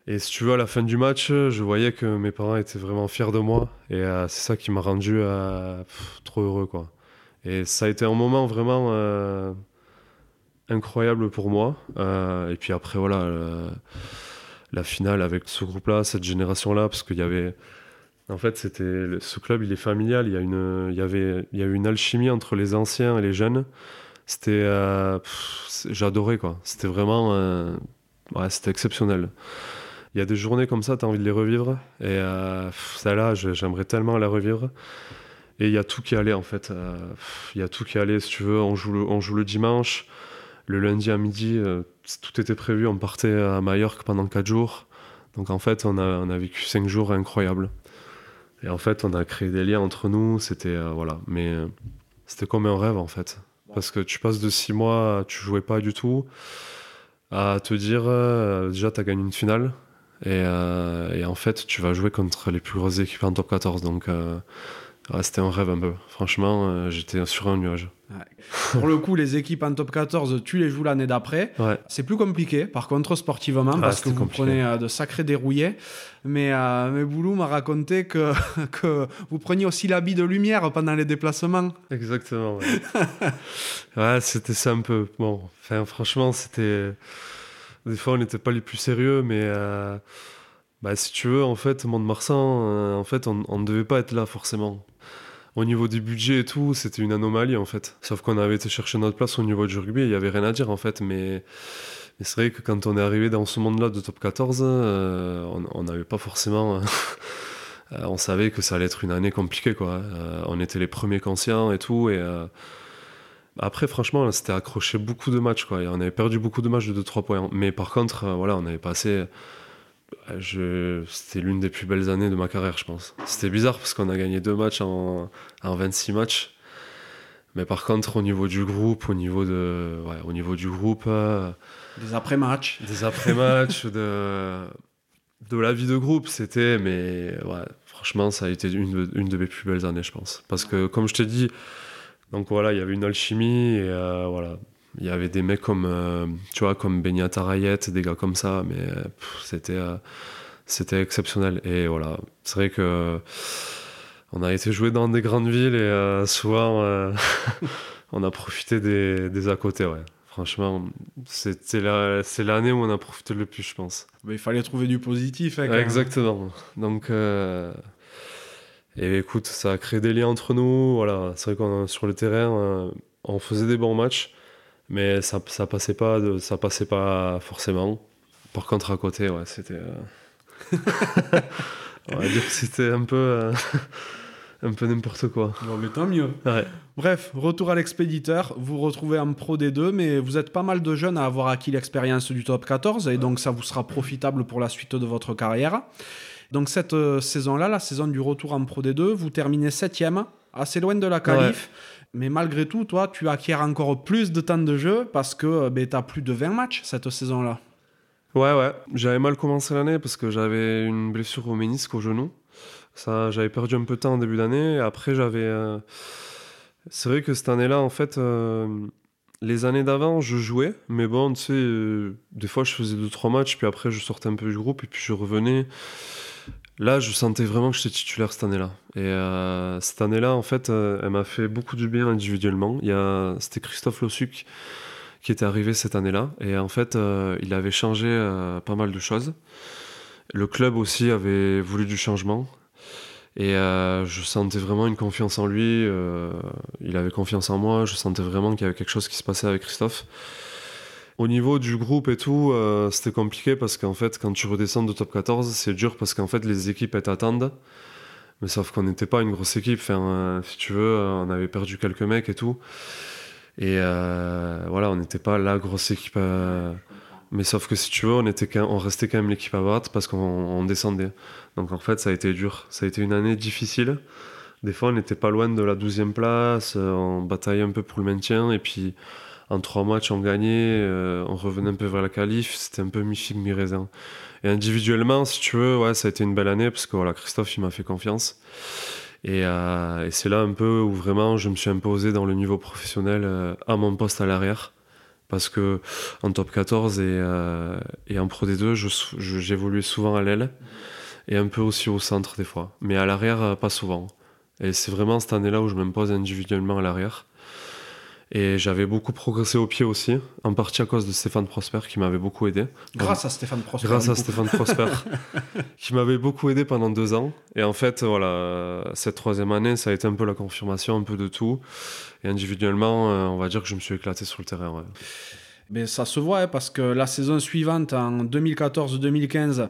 Et si tu veux, à la fin du match, je voyais que mes parents étaient vraiment fiers de moi. Et c'est ça qui m'a rendu euh, trop heureux. Quoi. Et ça a été un moment vraiment incroyable pour moi. et puis après, voilà, la finale avec ce groupe-là, cette génération-là, parce qu'il y avait. En fait, c'était ce club, il est familial. Il y a une, il y avait, il y a eu une alchimie entre les anciens et les jeunes. C'était, j'adorais quoi. C'était vraiment, ouais, c'était exceptionnel il y a des journées comme ça, tu as envie de les revivre. Et euh, celle-là, j'aimerais tellement la revivre. Et il y a tout qui allait en fait. Euh, il y a tout qui allait, si tu veux. On joue le, on joue le dimanche. Le lundi à midi, euh, tout était prévu. On partait à Majorque pendant 4 jours. Donc en fait, on a, on a vécu 5 jours incroyables. Et en fait, on a créé des liens entre nous. C'était voilà. Mais c'était comme un rêve en fait. Parce que tu passes de 6 mois, tu jouais pas du tout, à te dire déjà, tu as gagné une finale. Euh, et, en fait, tu vas jouer contre les plus grosses équipes en top 14. Donc, euh, c'était un rêve un peu. Franchement, euh, j'étais sur un nuage. Pour le coup, les équipes en top 14, tu les joues l'année d'après. C'est plus compliqué, par contre, sportivement, ah, parce que vous prenez de sacrés dérouillés. Mais, mais Boulou m'a raconté que, que vous preniez aussi l'habit de lumière pendant les déplacements. Exactement. Ouais, ouais c'était ça un peu. Bon, enfin, franchement, c'était. Des fois, on n'était pas les plus sérieux, mais euh, bah, si tu veux, en fait, Mont-de-Marsan, euh, en fait, on ne devait pas être là forcément. Au niveau du budget et tout, c'était une anomalie en fait. Sauf qu'on avait été chercher notre place au niveau du rugby, il n'y avait rien à dire en fait. Mais, c'est vrai que quand on est arrivé dans ce monde-là de top 14, euh, on n'avait pas forcément. on savait que ça allait être une année compliquée quoi. on était les premiers conscients et tout. Et après, franchement, c'était accroché beaucoup de matchs. On avait perdu beaucoup de matchs de 2-3 points. Mais par contre, euh, voilà, on avait passé. Je... C'était l'une des plus belles années de ma carrière, je pense. C'était bizarre parce qu'on a gagné deux matchs en, en 26 matchs. Mais par contre, au niveau du groupe, au niveau, de... Ouais, au niveau du groupe. Euh, des après-matchs. Des après-matchs, de... de la vie de groupe, c'était. Mais ouais, franchement, ça a été une de, une de mes plus belles années, je pense. Parce que, comme je t'ai dit donc voilà, il y avait une alchimie et euh, voilà. Il y avait des mecs comme, euh, tu vois, comme Arayet, des gars comme ça, mais c'était, euh, c'était exceptionnel. Et voilà, c'est vrai que on a été joué dans des grandes villes et souvent on a profité des, des à côté, ouais. Franchement, c'était la, c'est l'année où on a profité le plus, je pense. Mais il fallait trouver du positif. Hein, exactement. Donc, et écoute, ça a créé des liens entre nous. Voilà, c'est vrai qu'on sur le terrain, euh, on faisait des bons matchs, mais ça, ça passait pas, de, ça passait pas forcément. Par contre, à côté, ouais, c'était. Euh, on va dire que c'était un peu. Euh, un peu n'importe quoi. Bon, mais tant mieux. Bref, retour à l'expéditeur. Vous retrouvez en pro des deux, mais vous êtes pas mal de jeunes à avoir acquis l'expérience du top 14, et donc ça vous sera profitable pour la suite de votre carrière. Donc cette euh, saison-là, la saison du retour en Pro D2, vous terminez septième, assez loin de la qualif. Mais malgré tout, toi, tu acquiers encore plus de temps de jeu parce que euh, ben, tu as plus de 20 matchs cette saison-là. Ouais, ouais. J'avais mal commencé l'année parce que j'avais une blessure au ménisque au genou. Ça, j'avais perdu un peu de temps en début d'année. Après, j'avais. Euh, c'est vrai que cette année-là, en fait, les années d'avant, je jouais. Mais bon, tu sais, des fois, je faisais 2-3 matchs, puis après, je sortais un peu du groupe, et puis je revenais. Là, je sentais vraiment que j'étais titulaire cette année-là. Et euh, cette année-là, en fait, euh, elle m'a fait beaucoup du bien individuellement. Il y a, c'était Christophe Lossuc qui était arrivé cette année-là. Et en fait, euh, il avait changé pas mal de choses. Le club aussi avait voulu du changement. Et je sentais vraiment une confiance en lui. il avait confiance en moi. Je sentais vraiment qu'il y avait quelque chose qui se passait avec Christophe. Au niveau du groupe et tout, euh, c'était compliqué parce qu'en fait, quand tu redescends de top 14, c'est dur parce qu'en fait, les équipes elles t'attendent. Mais sauf qu'on n'était pas une grosse équipe. Euh, si tu veux, euh, on avait perdu quelques mecs et tout. Et voilà, on n'était pas la grosse équipe. Mais sauf que si tu veux, on, était on restait quand même l'équipe à battre parce qu'on descendait. Donc en fait, ça a été dur. Ça a été une année difficile. Des fois, on n'était pas loin de la 12e place. On bataillait un peu pour le maintien. Et puis en trois matchs, on gagnait, euh, on revenait un peu vers la qualif, c'était un peu mi-figue, mi-raisin. Et individuellement, si tu veux, ouais, ça a été une belle année parce que voilà, Christophe, il m'a fait confiance. Et, euh, c'est là un peu où vraiment je me suis imposé dans le niveau professionnel euh, à mon poste à l'arrière. Parce que en top 14 et, et en Pro D2, j'évoluais souvent à l'aile et un peu aussi au centre des fois. Mais à l'arrière, pas souvent. Et c'est vraiment cette année-là où je m'impose individuellement à l'arrière. Et j'avais beaucoup progressé au pied aussi, en partie à cause de Stéphane Prosper qui m'avait beaucoup aidé. Grâce à Stéphane Prosper. Grâce à Stéphane Prosper, qui m'avait beaucoup aidé pendant deux ans. Et en fait, voilà, cette troisième année, ça a été un peu la confirmation, un peu de tout. Et individuellement, euh, on va dire que je me suis éclaté sur le terrain. Mais ça se voit, hein, parce que la saison suivante, en 2014-2015,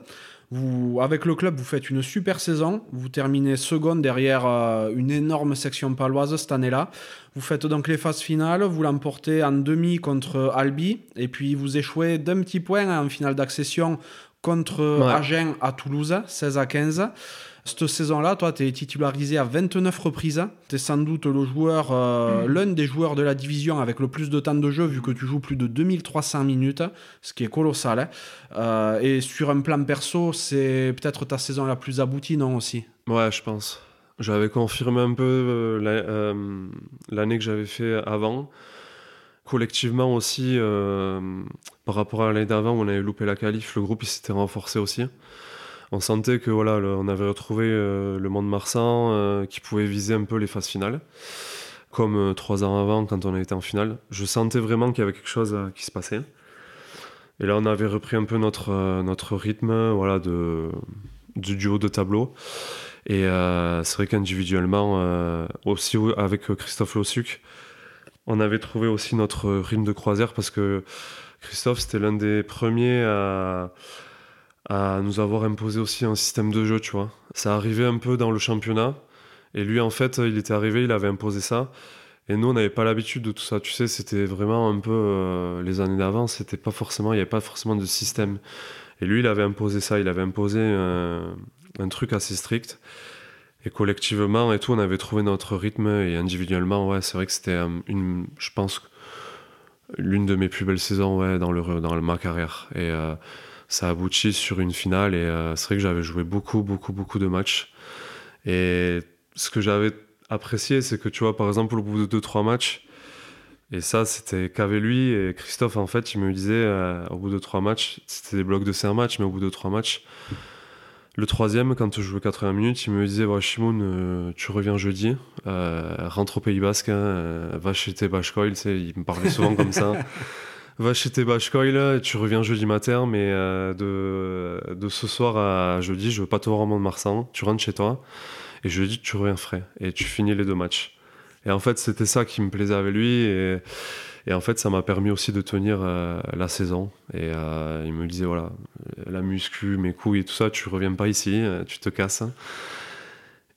vous, avec le club, vous faites une super saison. Vous terminez second derrière euh, une énorme section paloise cette année-là. Vous faites donc les phases finales. Vous l'emportez en demi contre Albi. Et puis vous échouez d'un petit point en finale d'accession contre Agen à Toulouse, 16 à 15. Cette saison-là, toi, tu es titularisé à 29 reprises. Tu es sans doute le joueur, euh, mm. l'un des joueurs de la division avec le plus de temps de jeu, vu que tu joues plus de 2300 minutes, ce qui est colossal. Hein. Euh, et sur un plan perso, c'est peut-être ta saison la plus aboutie, non aussi? Ouais, je pense. J'avais confirmé un peu euh, l'année que j'avais fait avant. Collectivement aussi, par rapport à l'année d'avant où on avait loupé la qualif, le groupe s'était renforcé aussi on sentait que voilà, on avait retrouvé euh, le monde marsan euh, qui pouvait viser un peu les phases finales, comme euh, trois ans avant quand on était en finale. Je sentais vraiment qu'il y avait quelque chose qui se passait. Et là, on avait repris un peu notre, rythme voilà, du duo de tableau. Et c'est vrai qu'individuellement, aussi avec Christophe Lossuc, on avait trouvé aussi notre rythme de croisière parce que Christophe, c'était l'un des premiers à à nous avoir imposé aussi un système de jeu, tu vois. Ça arrivait un peu dans le championnat. Et lui, en fait, il était arrivé, il avait imposé ça. Et nous, on n'avait pas l'habitude de tout ça. Tu sais, c'était vraiment un peu. Euh, les années d'avant, c'était pas forcément. Il n'y avait pas forcément de système. Et lui, il avait imposé ça. Il avait imposé un, truc assez strict. Et collectivement et tout, on avait trouvé notre rythme. Et individuellement, ouais, c'est vrai que c'était euh, une. Je pense. L'une de mes plus belles saisons, ouais, dans, le, dans ma carrière. Et. Ça aboutit sur une finale et euh, c'est vrai que j'avais joué beaucoup, beaucoup, beaucoup de matchs. Et ce que j'avais apprécié, c'est que tu vois, par exemple, au bout de 2-3 matchs, et ça, c'était qu'avec lui et Christophe, en fait, il me disait, euh, au bout de 3 matchs, c'était des blocs de 5 matchs, mais au bout de 3 matchs, le troisième, quand je jouais 80 minutes, il me disait ouais, Shimoun, euh, tu reviens jeudi, rentre au Pays Basque, hein, va chez tes Bashkoil. Il me parlait souvent comme ça. va chez tes tu reviens jeudi matin, mais euh, de, de ce soir à jeudi, je veux pas te voir en mont marsan tu rentres chez toi, et jeudi, tu reviens frais, et tu finis les deux matchs. Et en fait, c'était ça qui me plaisait avec lui, et, et en fait, ça m'a permis aussi de tenir euh, la saison. Et euh, il me disait, voilà, la muscu, mes couilles et tout ça, tu reviens pas ici, tu te casses.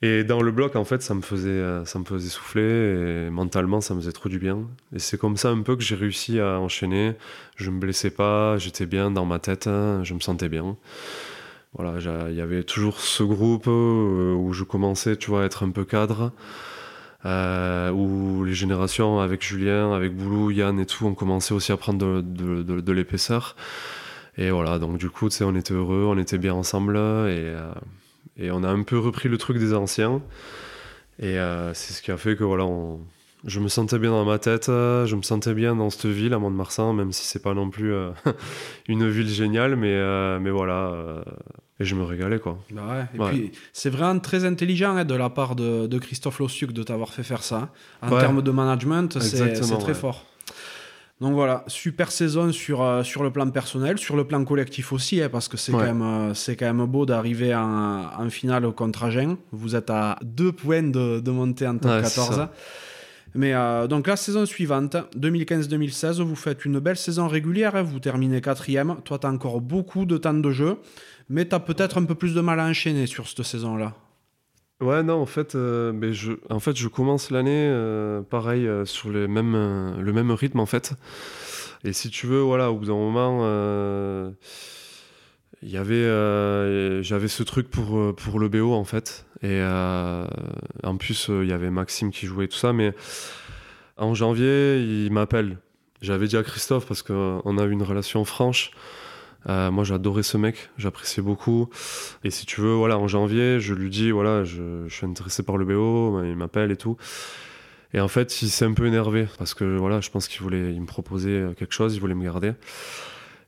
Et dans le bloc, en fait, ça me faisait, euh, ça me faisait souffler et mentalement, ça me faisait trop du bien. Et c'est comme ça un peu que j'ai réussi à enchaîner. Je me blessais pas, j'étais bien dans ma tête, hein, je me sentais bien. Voilà, il y avait toujours ce groupe euh, où je commençais, tu vois, à être un peu cadre. Euh, où les générations avec Julien, avec Boulou, Yann et tout, ont commencé aussi à prendre de, l'épaisseur. Et voilà, donc du coup, on était heureux, on était bien ensemble. Et, et on a un peu repris le truc des anciens. Et euh, c'est ce qui a fait que voilà, je me sentais bien dans ma tête, je me sentais bien dans cette ville à Mont-de-Marsan, même si c'est pas non plus euh, une ville géniale, mais, euh, mais voilà. et je me régalais quoi. Bah ouais. Et puis c'est vraiment très intelligent hein, de la part de, de Christophe Lossuc de t'avoir fait faire ça. En termes de management, c'est très fort. Donc voilà, super saison sur, euh, sur le plan personnel, sur le plan collectif aussi, hein, parce que c'est quand, même, euh, quand même beau d'arriver en, en, finale contre Agen. Vous êtes à deux points de, de monter en top 14. Mais euh, donc la saison suivante, 2015-2016, vous faites une belle saison régulière, hein, vous terminez quatrième. Toi, tu as encore beaucoup de temps de jeu, mais tu as peut-être un peu plus de mal à enchaîner sur cette saison-là. Ouais, non, en fait, euh, mais je, en fait, je commence l'année euh, pareil euh, sur le même, le même rythme en fait. Et si tu veux, voilà, au bout d'un moment, il y avait, j'avais ce truc pour pour le BO en fait. Et en plus, il y avait Maxime qui jouait tout ça, mais en janvier, il m'appelle. J'avais dit à Christophe parce qu'on a eu une relation franche. Euh, moi, j'adorais ce mec, j'appréciais beaucoup. Et si tu veux, voilà, en janvier, je lui dis, voilà, je, suis intéressé par le BO, il m'appelle et tout. Et en fait, il s'est un peu énervé parce que voilà, je pense qu'il voulait, il me proposait quelque chose, il voulait me garder.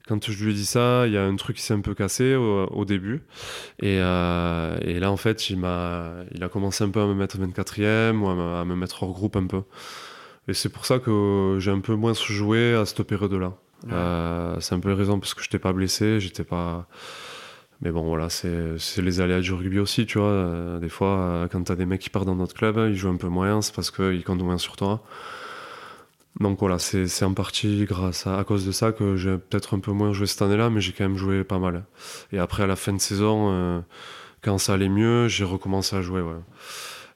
Quand je lui ai dit ça, il y a un truc qui s'est un peu cassé au, début. Et, euh, et, là, en fait, il a commencé un peu à me mettre 24e ou à me, mettre hors groupe un peu. Et c'est pour ça que j'ai un peu moins joué à cette période-là. Euh, c'est un peu la raison parce que je n'étais pas blessé, j'étais pas. Mais bon, voilà, c'est, les aléas du rugby aussi, tu vois. Euh, des fois, quand tu as des mecs qui partent dans notre club, ils jouent un peu moins, c'est parce qu'ils comptent moins sur toi. Donc voilà, c'est en partie grâce à, à, cause de ça que j'ai peut-être un peu moins joué cette année-là, mais j'ai quand même joué pas mal. Et après, à la fin de saison, euh, quand ça allait mieux, j'ai recommencé à jouer.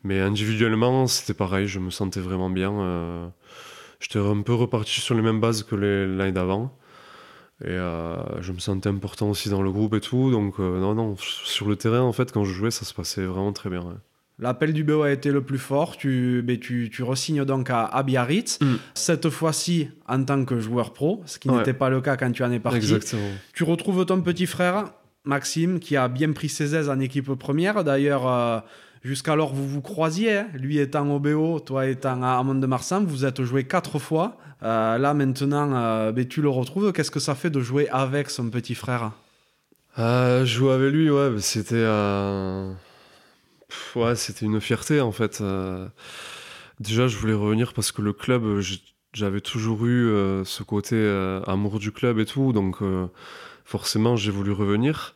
Mais individuellement, c'était pareil, je me sentais vraiment bien. Euh, J'étais un peu reparti sur les mêmes bases que l'année d'avant. Et euh, je me sentais important aussi dans le groupe et tout. Donc euh, non, non, sur le terrain, en fait, quand je jouais, ça se passait vraiment très bien. L'appel du BO a été le plus fort. Tu, ben, tu, tu resignes donc à, Biarritz. Mm. Cette fois-ci en tant que joueur pro, ce qui n'était pas le cas quand tu en es parti. Exactement. Tu retrouves ton petit frère, Maxime, qui a bien pris ses aises en équipe première. D'ailleurs, euh, jusqu'alors, vous vous croisiez. Hein. Lui étant au BO, toi étant à Mont-de-Marsan. Vous êtes joué quatre fois. Euh, là, maintenant, euh, ben, tu le retrouves. Qu'est-ce que ça fait de jouer avec son petit frère? Jouer avec lui, ouais, c'était ouais, c'était une fierté en fait. Euh. déjà, je voulais revenir parce que le club, j'avais toujours eu euh, ce côté euh, amour du club et tout, donc forcément, j'ai voulu revenir.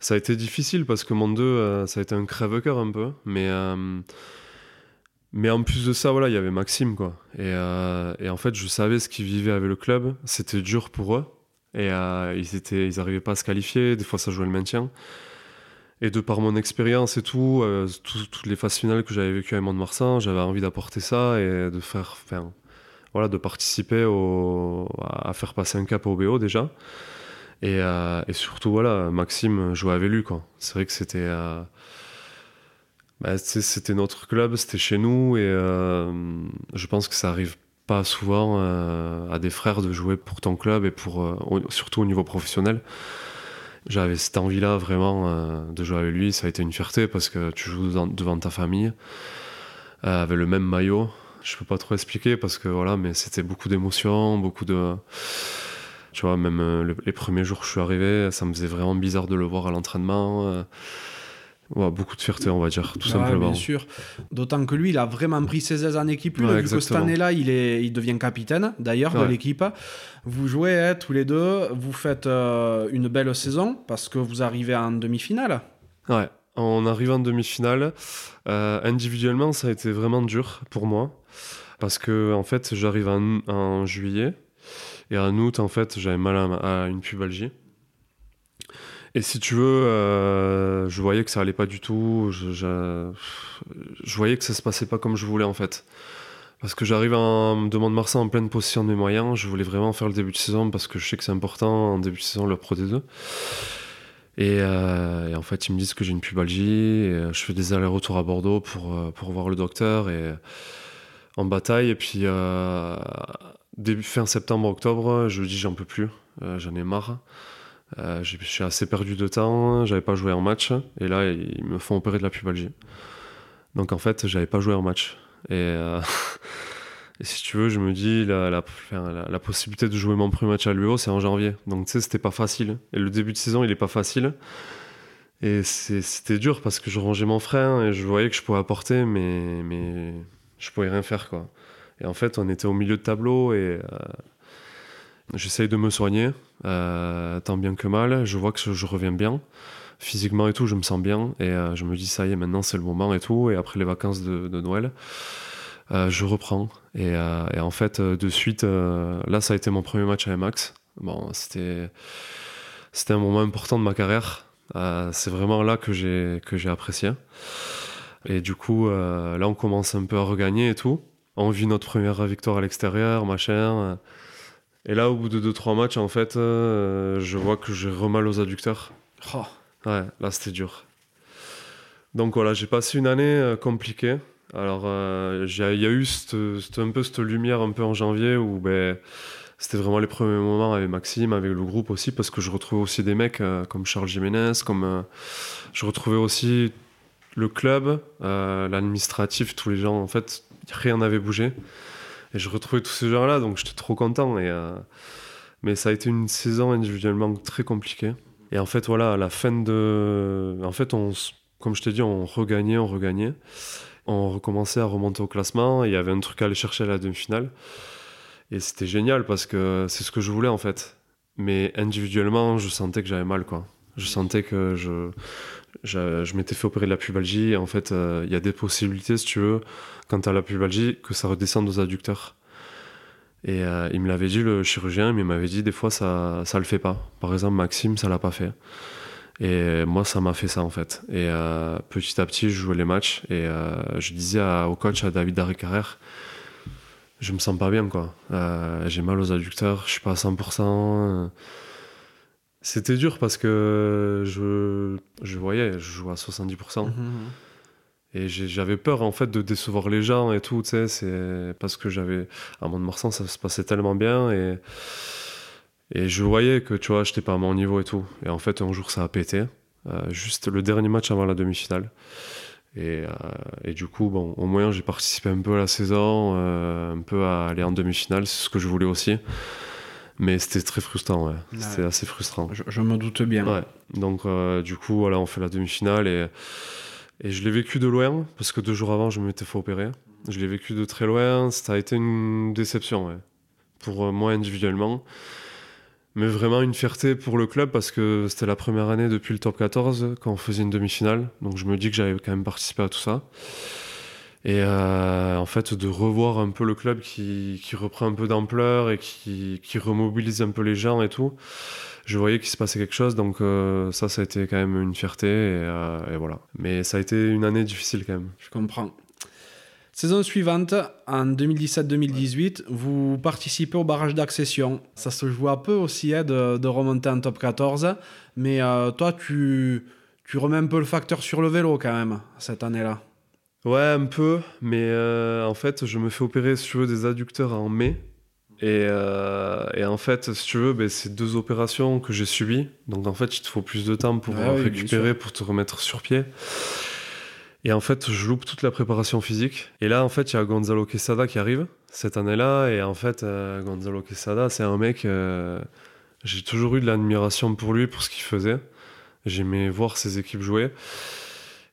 Ça a été difficile parce que mon 2, ça a été un crève-cœur un peu, mais. Mais en plus de ça, voilà, il y avait Maxime, quoi. Et, et en fait, je savais ce qu'ils vivaient avec le club. C'était dur pour eux. Et ils, étaient, ils arrivaient pas à se qualifier. Des fois, ça jouait le maintien. Et de par mon expérience et tout, euh, toutes les phases finales que j'avais vécues avec Mont-de-Marsan, j'avais envie d'apporter ça et de faire, voilà, de participer à faire passer un cap au BO déjà. Et, euh, et surtout, voilà, Maxime jouait avec lui. C'est vrai que c'était, euh, bah, c'était notre club, c'était chez nous, et je pense que ça arrive pas souvent à des frères de jouer pour ton club et pour, surtout au niveau professionnel j'avais cette envie-là vraiment euh, de jouer avec lui. Ça a été une fierté parce que tu joues devant ta famille euh, avec le même maillot. Je peux pas trop expliquer parce que voilà, mais c'était beaucoup d'émotions, beaucoup de. Tu vois, même euh, les premiers jours que je suis arrivé, ça me faisait vraiment bizarre de le voir à l'entraînement beaucoup de fierté, on va dire, tout simplement. Bien sûr. D'autant que lui, il a vraiment pris ses aises en équipe. Ouais, vu que cette année-là, il, est, il devient capitaine, d'ailleurs, de l'équipe. Vous jouez hein, tous les deux, vous faites euh, une belle saison parce que vous arrivez en demi-finale. Ouais, on arrive en demi-finale. Euh, individuellement, ça a été vraiment dur pour moi parce que, en fait, j'arrive en, juillet et en août, en fait, j'avais mal à, une pubalgie. Et si tu veux, euh, je voyais que ça allait pas du tout. Je, je, voyais que ça se passait pas comme je voulais en fait. Parce que j'arrive en demande Marseille en pleine position de mes moyens. Je voulais vraiment faire le début de saison parce que je sais que c'est important en début de saison le Pro D2. Euh, et, en fait, ils me disent que j'ai une pubalgie. Euh, je fais des allers-retours à Bordeaux pour, pour voir le docteur et en bataille. Et puis, début, fin septembre-octobre, je dis j'en peux plus. J'en ai marre. Euh, je suis assez perdu de temps, j'avais pas joué en match, et là ils me font opérer de la pubalgie. Donc en fait, j'avais pas joué en match. Et, euh, et, si tu veux, je me dis, la, la, possibilité de jouer mon premier match à l'UO, c'est en janvier. Donc tu sais, c'était pas facile. Et le début de saison, il est pas facile. Et c'était dur parce que je rangeais mon frein et je voyais que je pouvais apporter, mais, mais je pouvais rien faire. quoi. Et en fait, on était au milieu de tableau et. Euh, J'essaye de me soigner, euh, tant bien que mal. Je vois que je reviens bien. Physiquement et tout, je me sens bien. Et euh, je me dis, ça y est, maintenant c'est le moment et tout. Et après les vacances de, Noël, je reprends. Et, en fait, de suite, là, ça a été mon premier match avec Max. Bon, c'était, c'était un moment important de ma carrière. c'est vraiment là que j'ai, que j'ai apprécié. Et du coup, là, on commence un peu à regagner et tout. On vit notre première victoire à l'extérieur, machin. Et là, au bout de 2-3 matchs, en fait, euh, je vois que j'ai remal aux adducteurs. Oh. Ouais, là, c'était dur. Donc voilà, j'ai passé une année euh, compliquée. Alors, euh, il y a eu un peu cette lumière un peu en janvier où ben, c'était vraiment les premiers moments avec Maxime, avec le groupe aussi, parce que je retrouvais aussi des mecs comme Charles Jiménez, comme je retrouvais aussi le club, l'administratif, tous les gens. En fait, rien n'avait bougé. Et je retrouvais tous ces gens-là, donc j'étais trop content. Et, mais ça a été une saison individuellement très compliquée. Et en fait, voilà, à la fin de. En fait, on, comme je t'ai dit, on regagnait, on regagnait. On recommençait à remonter au classement. il y avait un truc à aller chercher à la demi-finale. Et c'était génial parce que c'est ce que je voulais en fait. Mais individuellement, je sentais que j'avais mal, quoi. Je sentais que je, je, m'étais fait opérer de la pubalgie. En fait, euh, il y a des possibilités, si tu veux, quand as la pubalgie, que ça redescende aux adducteurs. Et euh, il me l'avait dit, le chirurgien, mais il m'avait dit des fois ça ça le fait pas. Par exemple, Maxime, ça l'a pas fait. Et moi, ça m'a fait ça en fait. Et euh, petit à petit, je jouais les matchs et euh, je disais au coach, à David Carrère, je me sens pas bien quoi. J'ai mal aux adducteurs, je suis pas à 100%. C'était dur parce que je, je voyais, je jouais à 70%. Et j'avais peur en fait de décevoir les gens et tout, tu sais, c'est parce que j'avais à Mont-de-Marsan ça se passait tellement bien et et je voyais que tu vois, j'étais pas à mon niveau et tout. Et en fait, un jour ça a pété, euh, juste le dernier match avant la demi-finale. Et, euh, et, du coup, bon, au moins j'ai participé un peu à la saison, euh, un peu à aller en demi-finale, c'est ce que je voulais aussi. Mais c'était très frustrant, ouais. C'était assez frustrant. Je, je, me doute bien. Ouais. Donc, du coup, voilà, on fait la demi-finale et et je l'ai vécu de loin, parce que deux jours avant, je m'étais fait opérer. Je l'ai vécu de très loin, ça a été une déception, pour euh, moi individuellement. Mais vraiment une fierté pour le club, parce que c'était la première année depuis le top 14 quand on faisait une demi-finale. Donc je me dis que j'avais quand même participé à tout ça. Et euh, en fait, de revoir un peu le club qui, qui reprend un peu d'ampleur et qui, qui remobilise un peu les gens et tout je voyais qu'il se passait quelque chose, donc euh, ça, ça a été quand même une fierté, euh, et, voilà. Mais ça a été une année difficile quand même. Je comprends. Saison suivante, en 2017-2018, vous participez au barrage d'accession. Ça se joue un peu aussi hein, de, remonter en top 14, mais toi, tu, tu remets un peu le facteur sur le vélo quand même, cette année-là. Ouais, un peu, mais en fait, je me fais opérer, si tu veux, des adducteurs en mai. Euh, et, en fait, si tu veux, ben, c'est deux opérations que j'ai subies. Donc en fait, il te faut plus de temps pour ah récupérer, pour te remettre sur pied. Et en fait, je loupe toute la préparation physique. Et là, en fait, il y a Gonzalo Quesada qui arrive cette année-là. Et en fait, euh, Gonzalo Quesada, c'est un mec. Euh, j'ai toujours eu de l'admiration pour lui, pour ce qu'il faisait. J'aimais voir ses équipes jouer.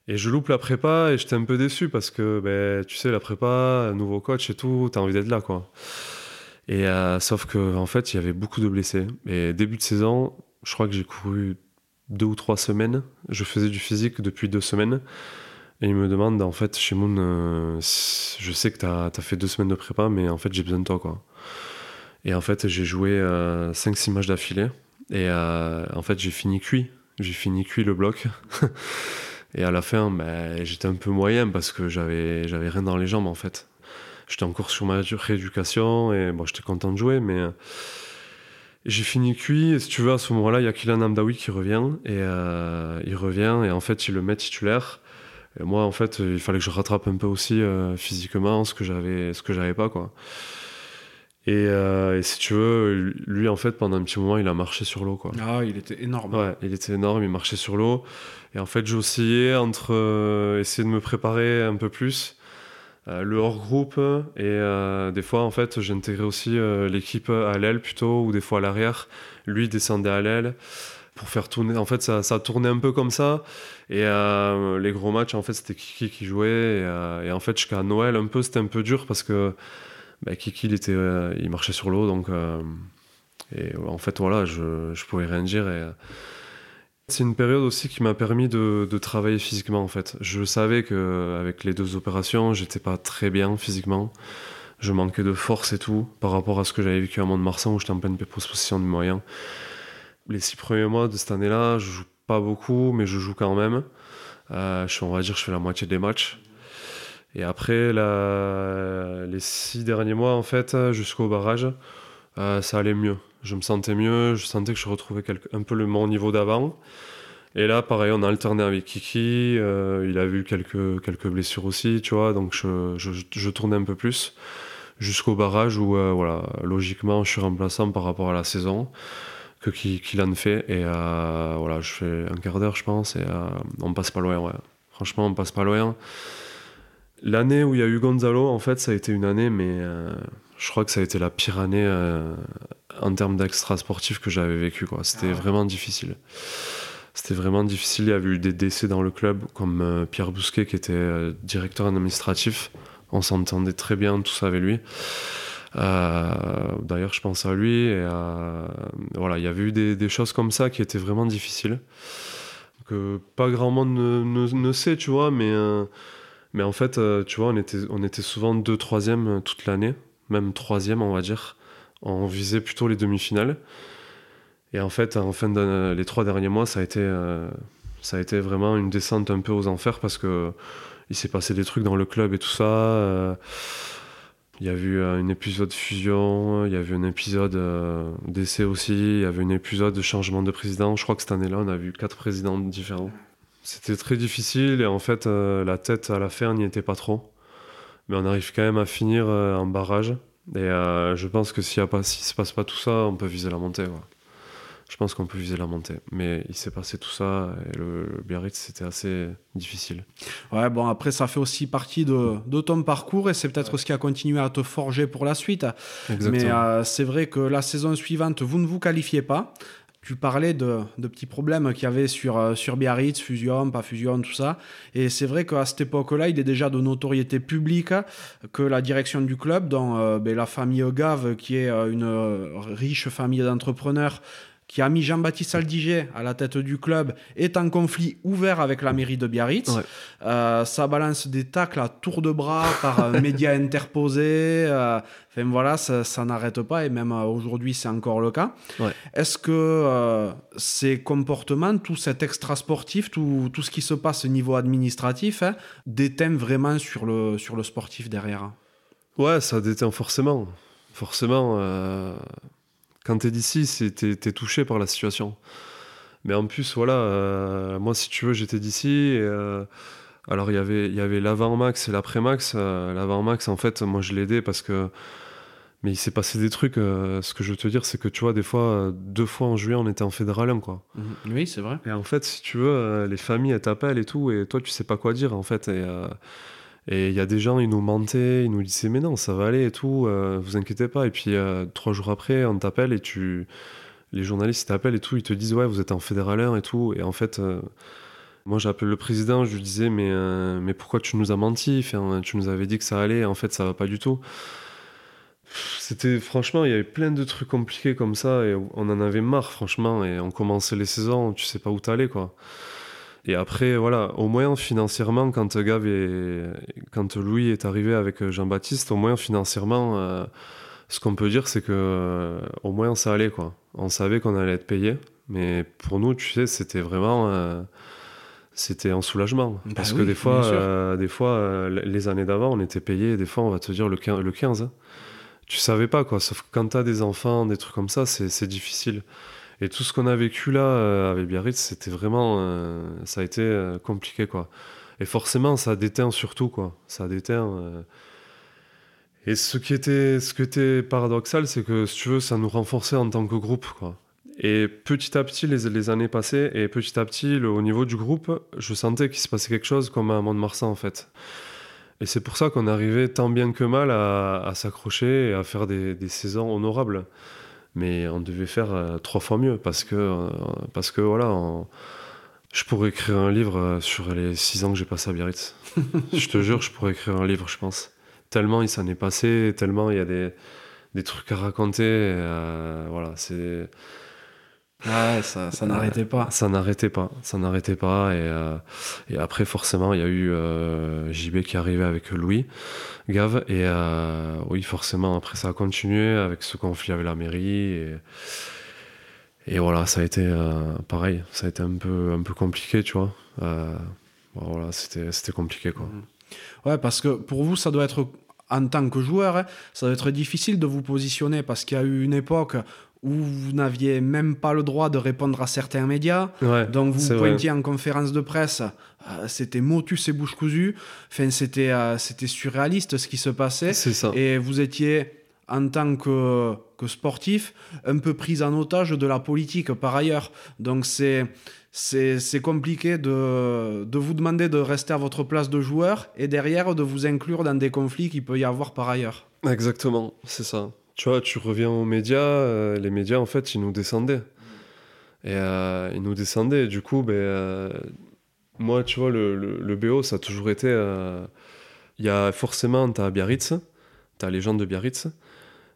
Et je loupe la prépa et j'étais un peu déçu parce que, ben, tu sais, la prépa, nouveau coach et tout, t'as envie d'être là, quoi. Et euh, sauf qu'en en fait, il y avait beaucoup de blessés. Et début de saison, je crois que j'ai couru deux ou trois semaines. Je faisais du physique depuis deux semaines. Et il me demande, en fait, chez Moon, euh, je sais que tu as, fait deux semaines de prépa, mais en fait, j'ai besoin de toi, quoi. Et en fait, j'ai joué 5-6 euh, matchs d'affilée. Et en fait, j'ai fini cuit. J'ai fini cuit le bloc. et à la fin, ben, j'étais un peu moyen parce que j'avais rien dans les jambes, en fait j'étais encore sur ma rééducation et bon, j'étais content de jouer, mais euh, j'ai fini cuit. Et si tu veux, à ce moment-là, il y a Kylian Amdawi qui revient et euh, il revient et en fait, il le met titulaire. Et moi, en fait, il fallait que je rattrape un peu aussi euh, physiquement ce que j'avais, ce que j'avais pas, quoi. Et, si tu veux, lui, en fait, pendant un petit moment, il a marché sur l'eau, quoi. Ah, il était énorme. Ouais, il était énorme, il marchait sur l'eau. Et en fait, j'oscillais entre essayer de me préparer un peu plus euh, le hors-groupe et euh, des fois en fait j'intégrais aussi euh, l'équipe à l'aile plutôt ou des fois à l'arrière. Lui descendait à l'aile pour faire tourner. En fait ça, tournait un peu comme ça. Et les gros matchs en fait c'était Kiki qui jouait et, en fait jusqu'à Noël un peu c'était un peu dur parce que bah, Kiki il était il marchait sur l'eau donc et en fait voilà je, je pouvais rien dire c'est une période aussi qui m'a permis de, travailler physiquement en fait. Je savais que avec les deux opérations, j'étais pas très bien physiquement. Je manquais de force et tout par rapport à ce que j'avais vécu à Mont-de-Marsan où j'étais en pleine position de moyen. Les six premiers mois de cette année-là, je joue pas beaucoup, mais je joue quand même. Euh, je, on va dire, je fais la moitié des matchs. Et après, les six derniers mois, en fait, jusqu'au barrage, euh, ça allait mieux je me sentais mieux, je sentais que je retrouvais un peu le, mon niveau d'avant. Et là, pareil, on a alterné avec Kiki, euh, il a vu quelques, blessures aussi, tu vois, donc je, tournais un peu plus jusqu'au barrage où, euh, voilà, logiquement, je suis remplaçant par rapport à la saison que qu'il en fait. Et voilà, je fais un quart d'heure, je pense, et on passe pas loin, ouais. Franchement, on passe pas loin. L'année où il y a eu Gonzalo, en fait, ça a été une année, mais je crois que ça a été la pire année en termes d'extra sportif que j'avais vécu. Quoi. C'était ah vraiment difficile. C'était vraiment difficile. Il y avait eu des décès dans le club, comme Pierre Bousquet, qui était directeur administratif. On s'entendait très bien, tout ça avec lui. Euh, d'ailleurs, je pense à lui. Et, voilà, il y avait eu des, choses comme ça qui étaient vraiment difficiles. Que pas grand monde ne, sait, tu vois, mais, euh, mais en fait, euh, tu vois, on était, on était souvent 2 troisième toute l'année, même troisième, on va dire. On visait plutôt les demi-finales. Et en fait, en fin de, les trois derniers mois, ça a été, ça a été vraiment une descente un peu aux enfers parce que il s'est passé des trucs dans le club et tout ça. Il y a eu un épisode fusion, il y a eu un épisode euh, d'essai aussi, il y avait un épisode de changement de président. Je crois que cette année-là, on a vu quatre présidents différents. C'était très difficile et en fait, euh, la tête à la fin n'y était pas trop. Mais on arrive quand même à finir euh, en barrage. Et je pense que s'il ne se passe pas tout ça, on peut viser la montée je pense qu'on peut viser la montée. Mais il s'est passé tout ça et le, Biarritz, c'était assez difficile. Ouais, bon, après, ça fait aussi partie de, de ton parcours et c'est peut-être ce qui a continué à te forger pour la suite. Mais euh, c'est vrai que la saison suivante, vous ne vous qualifiez pas. Tu parlais de, de petits problèmes qu'il y avait sur, euh, sur Biarritz, fusion, pas fusion, tout ça. Et c'est vrai qu'à cette époque-là, il est déjà de notoriété publique que la direction du club, dont euh, ben, la famille Gave, qui est une riche famille d'entrepreneurs, qui a mis Jean-Baptiste Aldiger à la tête du club, est en conflit ouvert avec la mairie de Biarritz. Euh, ça balance des tacles à tour de bras par médias interposés. Euh, enfin voilà, ça, n'arrête pas et même euh, aujourd'hui c'est encore le cas. Est-ce que ces comportements, tout cet extra sportif, tout, tout, ce qui se passe au niveau administratif, hein, déteint vraiment sur le, sur le sportif derrière? Ouais, ça déteint forcément. Forcément quand tu es d'ici, tu es, touché par la situation. Mais en plus, voilà, euh, moi, si tu veux, j'étais d'ici. Euh, alors, y il y avait l'avant-max et l'après-max. Euh, l'avant-max, en fait, moi, je l'aidais parce que. Mais il s'est passé des trucs. ce que je veux te dire, c'est que tu vois, des fois, deux fois en juillet, on était en fédéral 1, quoi. Mhm. Oui, c'est vrai. Et en fait, si tu veux, les familles, elles t'appellent et tout, et toi, tu sais pas quoi dire, en fait. Et. Et il y a des gens, ils nous mentaient, ils nous disaient mais non, ça va aller et tout, euh, vous inquiétez pas. Et puis euh, trois jours après, on t'appelle et tu, les journalistes t'appellent et tout, ils te disent ouais, vous êtes en fédéraleur et tout. Et en fait, euh, moi j'appelle le président, je lui disais mais mais pourquoi tu nous as menti? Tu nous avais dit que ça allait, en fait ça va pas du tout. C'était franchement, il y avait plein de trucs compliqués comme ça et on en avait marre franchement. Et on commençait les saisons, tu sais pas où t'allais quoi. Et après, voilà, au moins financièrement, quand Gav quand Louis est arrivé avec Jean-Baptiste, au moins financièrement, euh, ce qu'on peut dire, c'est que euh, au moins ça allait, quoi. On savait qu'on allait être payé, mais pour nous, tu sais, c'était vraiment, euh, c'était un soulagement, bah parce que des fois, des fois, les années d'avant, on était payé, des fois, on va te dire le 15, le 15 hein. tu savais pas, quoi. Sauf que quand t'as des enfants, des trucs comme ça, c'est difficile. Et tout ce qu'on a vécu là euh, avec Biarritz, c'était vraiment. Euh, ça a été euh, compliqué, quoi. Et forcément, ça déteint surtout, quoi. Ça déteint. Et ce qui était, ce qui était paradoxal, c'est que, si tu veux, ça nous renforçait en tant que groupe, quoi. Et petit à petit, les, années passaient, et petit à petit, au niveau du groupe, je sentais qu'il se passait quelque chose comme à Mont-de-Marsan, en fait. Et c'est pour ça qu'on arrivait tant bien que mal à, s'accrocher et à faire des saisons honorables mais on devait faire euh, trois fois mieux parce que, euh, parce que voilà, je pourrais écrire un livre euh, sur les six ans que j'ai passé à Biarritz. je te jure, je pourrais écrire un livre, je pense. Tellement il s'en est passé, tellement il y a des, des trucs à raconter. voilà, c'est. Ouais, ça, ça n'arrêtait pas. Ça n'arrêtait pas, ça n'arrêtait pas. Et, et, après, forcément, il y a eu JB qui est arrivé avec Louis. Gave. Et euh, oui, forcément, après, ça a continué avec ce conflit avec la mairie. Et, et voilà, ça a été euh, pareil. Ça a été un peu, un peu compliqué, tu vois. Euh, voilà, c'était compliqué, quoi. Mhm. Ouais, parce que pour vous, ça doit être en tant que joueur, hein, ça doit être difficile de vous positionner parce qu'il y a eu une époque où vous n'aviez même pas le droit de répondre à certains médias. donc vous pointiez en conférence de presse, euh, c'était motus et bouche cousue. Enfin, c'était euh, c'était surréaliste ce qui se passait. Ça. Et vous étiez en tant que, que sportif, un peu pris en otage de la politique par ailleurs. Donc c'est c'est compliqué de, de, vous demander de rester à votre place de joueur et derrière de vous inclure dans des conflits qu'il peut y avoir par ailleurs. Exactement, c'est ça. Tu vois, tu reviens aux médias, euh, les médias en fait ils nous descendaient. Et euh, ils nous descendaient. du coup, ben, euh, moi, tu vois, le, le, BO, ça a toujours été. Il y a forcément, tu as Biarritz, tu as les gens de Biarritz,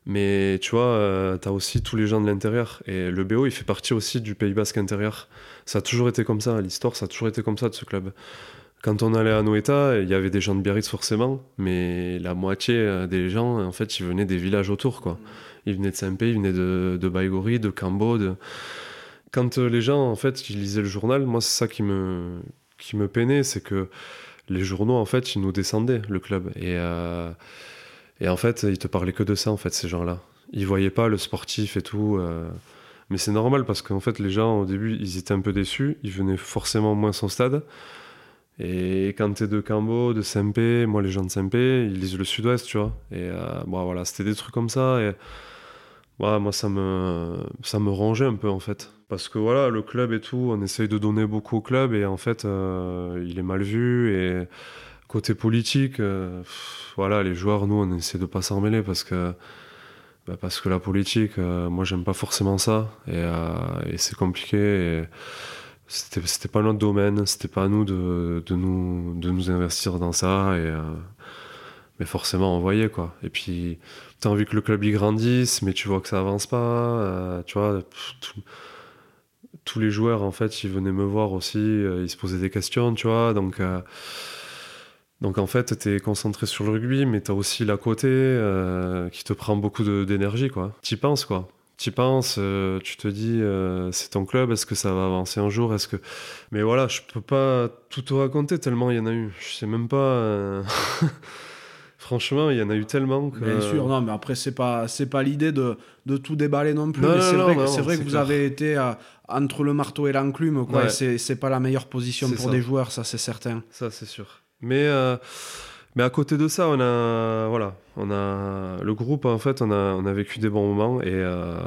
mais tu vois, euh, tu as aussi tous les gens de l'intérieur. Et le BO, il fait partie aussi du Pays Basque intérieur. Ça a toujours été comme ça, l'histoire, ça a toujours été comme ça de ce club. Quand on allait à Noeta, il y avait des gens de Biarritz forcément, mais la moitié euh, des gens, en fait, ils venaient des villages autour, quoi. Ils venaient de Saint-Pé, ils venaient de, de Baïgori, de Cambo. Quand euh, les gens, en fait, ils lisaient le journal, moi, c'est ça qui me, qui me peinait, c'est que les journaux, en fait, ils nous descendaient, le club. Et... Et en fait, ils te parlaient que de ça, en fait, ces gens-là. Ils voyaient pas le sportif et tout. Euh. Mais c'est normal parce qu'en fait, les gens, au début, ils étaient un peu déçus. Ils venaient forcément moins au stade. Et quand t'es de Cambo, de Saint-Pé, moi, les gens de Saint-Pé, ils lisent le sud-ouest, tu vois. Et euh, bon, voilà, c'était des trucs comme ça. Et moi, ça me, ça me rongeait un peu, en fait. Parce que voilà, le club et tout, on essaye de donner beaucoup au club et en fait, euh, il est mal vu. Et Côté politique, euh, voilà, les joueurs, nous, on essaie de pas s'en mêler parce que, bah, parce que la politique, euh, moi, j'aime pas forcément ça et, c'est compliqué. C'était, pas notre domaine, c'était pas à nous de, de, nous de nous investir dans ça. Et, mais forcément, on voyait quoi. Et puis, t'as envie que le club y grandisse, mais tu vois que ça avance pas. tu vois, tous les joueurs, en fait, ils venaient me voir aussi, ils se posaient des questions, tu vois. Donc, donc en fait, tu es concentré sur le rugby, mais tu as aussi la côté euh, qui te prend beaucoup d'énergie, quoi. y penses, quoi. Y penses, euh, tu te dis, euh, c'est ton club, est-ce que ça va avancer un jour Est-ce que... Mais voilà, je peux pas tout te raconter tellement il y en a eu. Je sais même pas... Franchement, il y en a eu tellement que... Bien sûr, non, mais après, c'est pas, c'est pas l'idée de, de, tout déballer non plus. c'est vrai, c'est vrai que vous avez été entre le marteau et l'enclume, quoi. C'est pas la meilleure position pour des joueurs, ça, c'est certain. Ça, c'est sûr. Mais, euh, mais à côté de ça, on a, voilà, on a le groupe, en fait, on a, vécu des bons moments. Et, euh,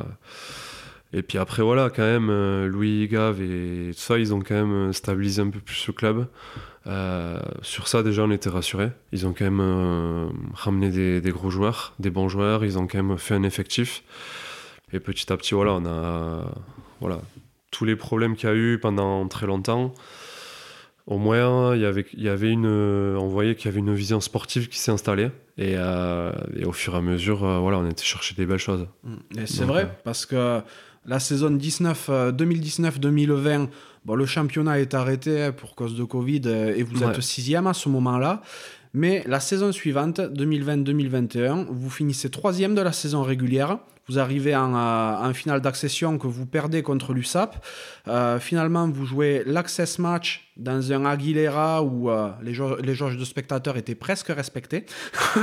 et puis après, voilà, quand même, euh, Louis, Gave et tout ça, ils ont quand même stabilisé un peu plus le club. sur ça, déjà, on était rassurés. Ils ont quand même ramené des, des, gros joueurs, des bons joueurs. Ils ont quand même fait un effectif. Et petit à petit, voilà, on a voilà, tous les problèmes qu'il y a eu pendant très longtemps au moins, il y avait, il y avait une, on voyait qu'il y avait une vision sportive qui s'est installée. Et, euh, au fur et à mesure, euh, voilà, on était chercher des belles choses. Mm. c'est vrai, euh, parce que la saison 2019-2020, bon, le championnat est arrêté pour cause de Covid et vous êtes sixième à ce moment-là. Mais la saison suivante, 2020-2021, vous finissez troisième de la saison régulière. Vous arrivez en, euh, finale d'accession que vous perdez contre l'USAP. Euh, finalement, vous jouez l'access match dans un Aguilera où euh, les, les jauges de spectateurs étaient presque respectés.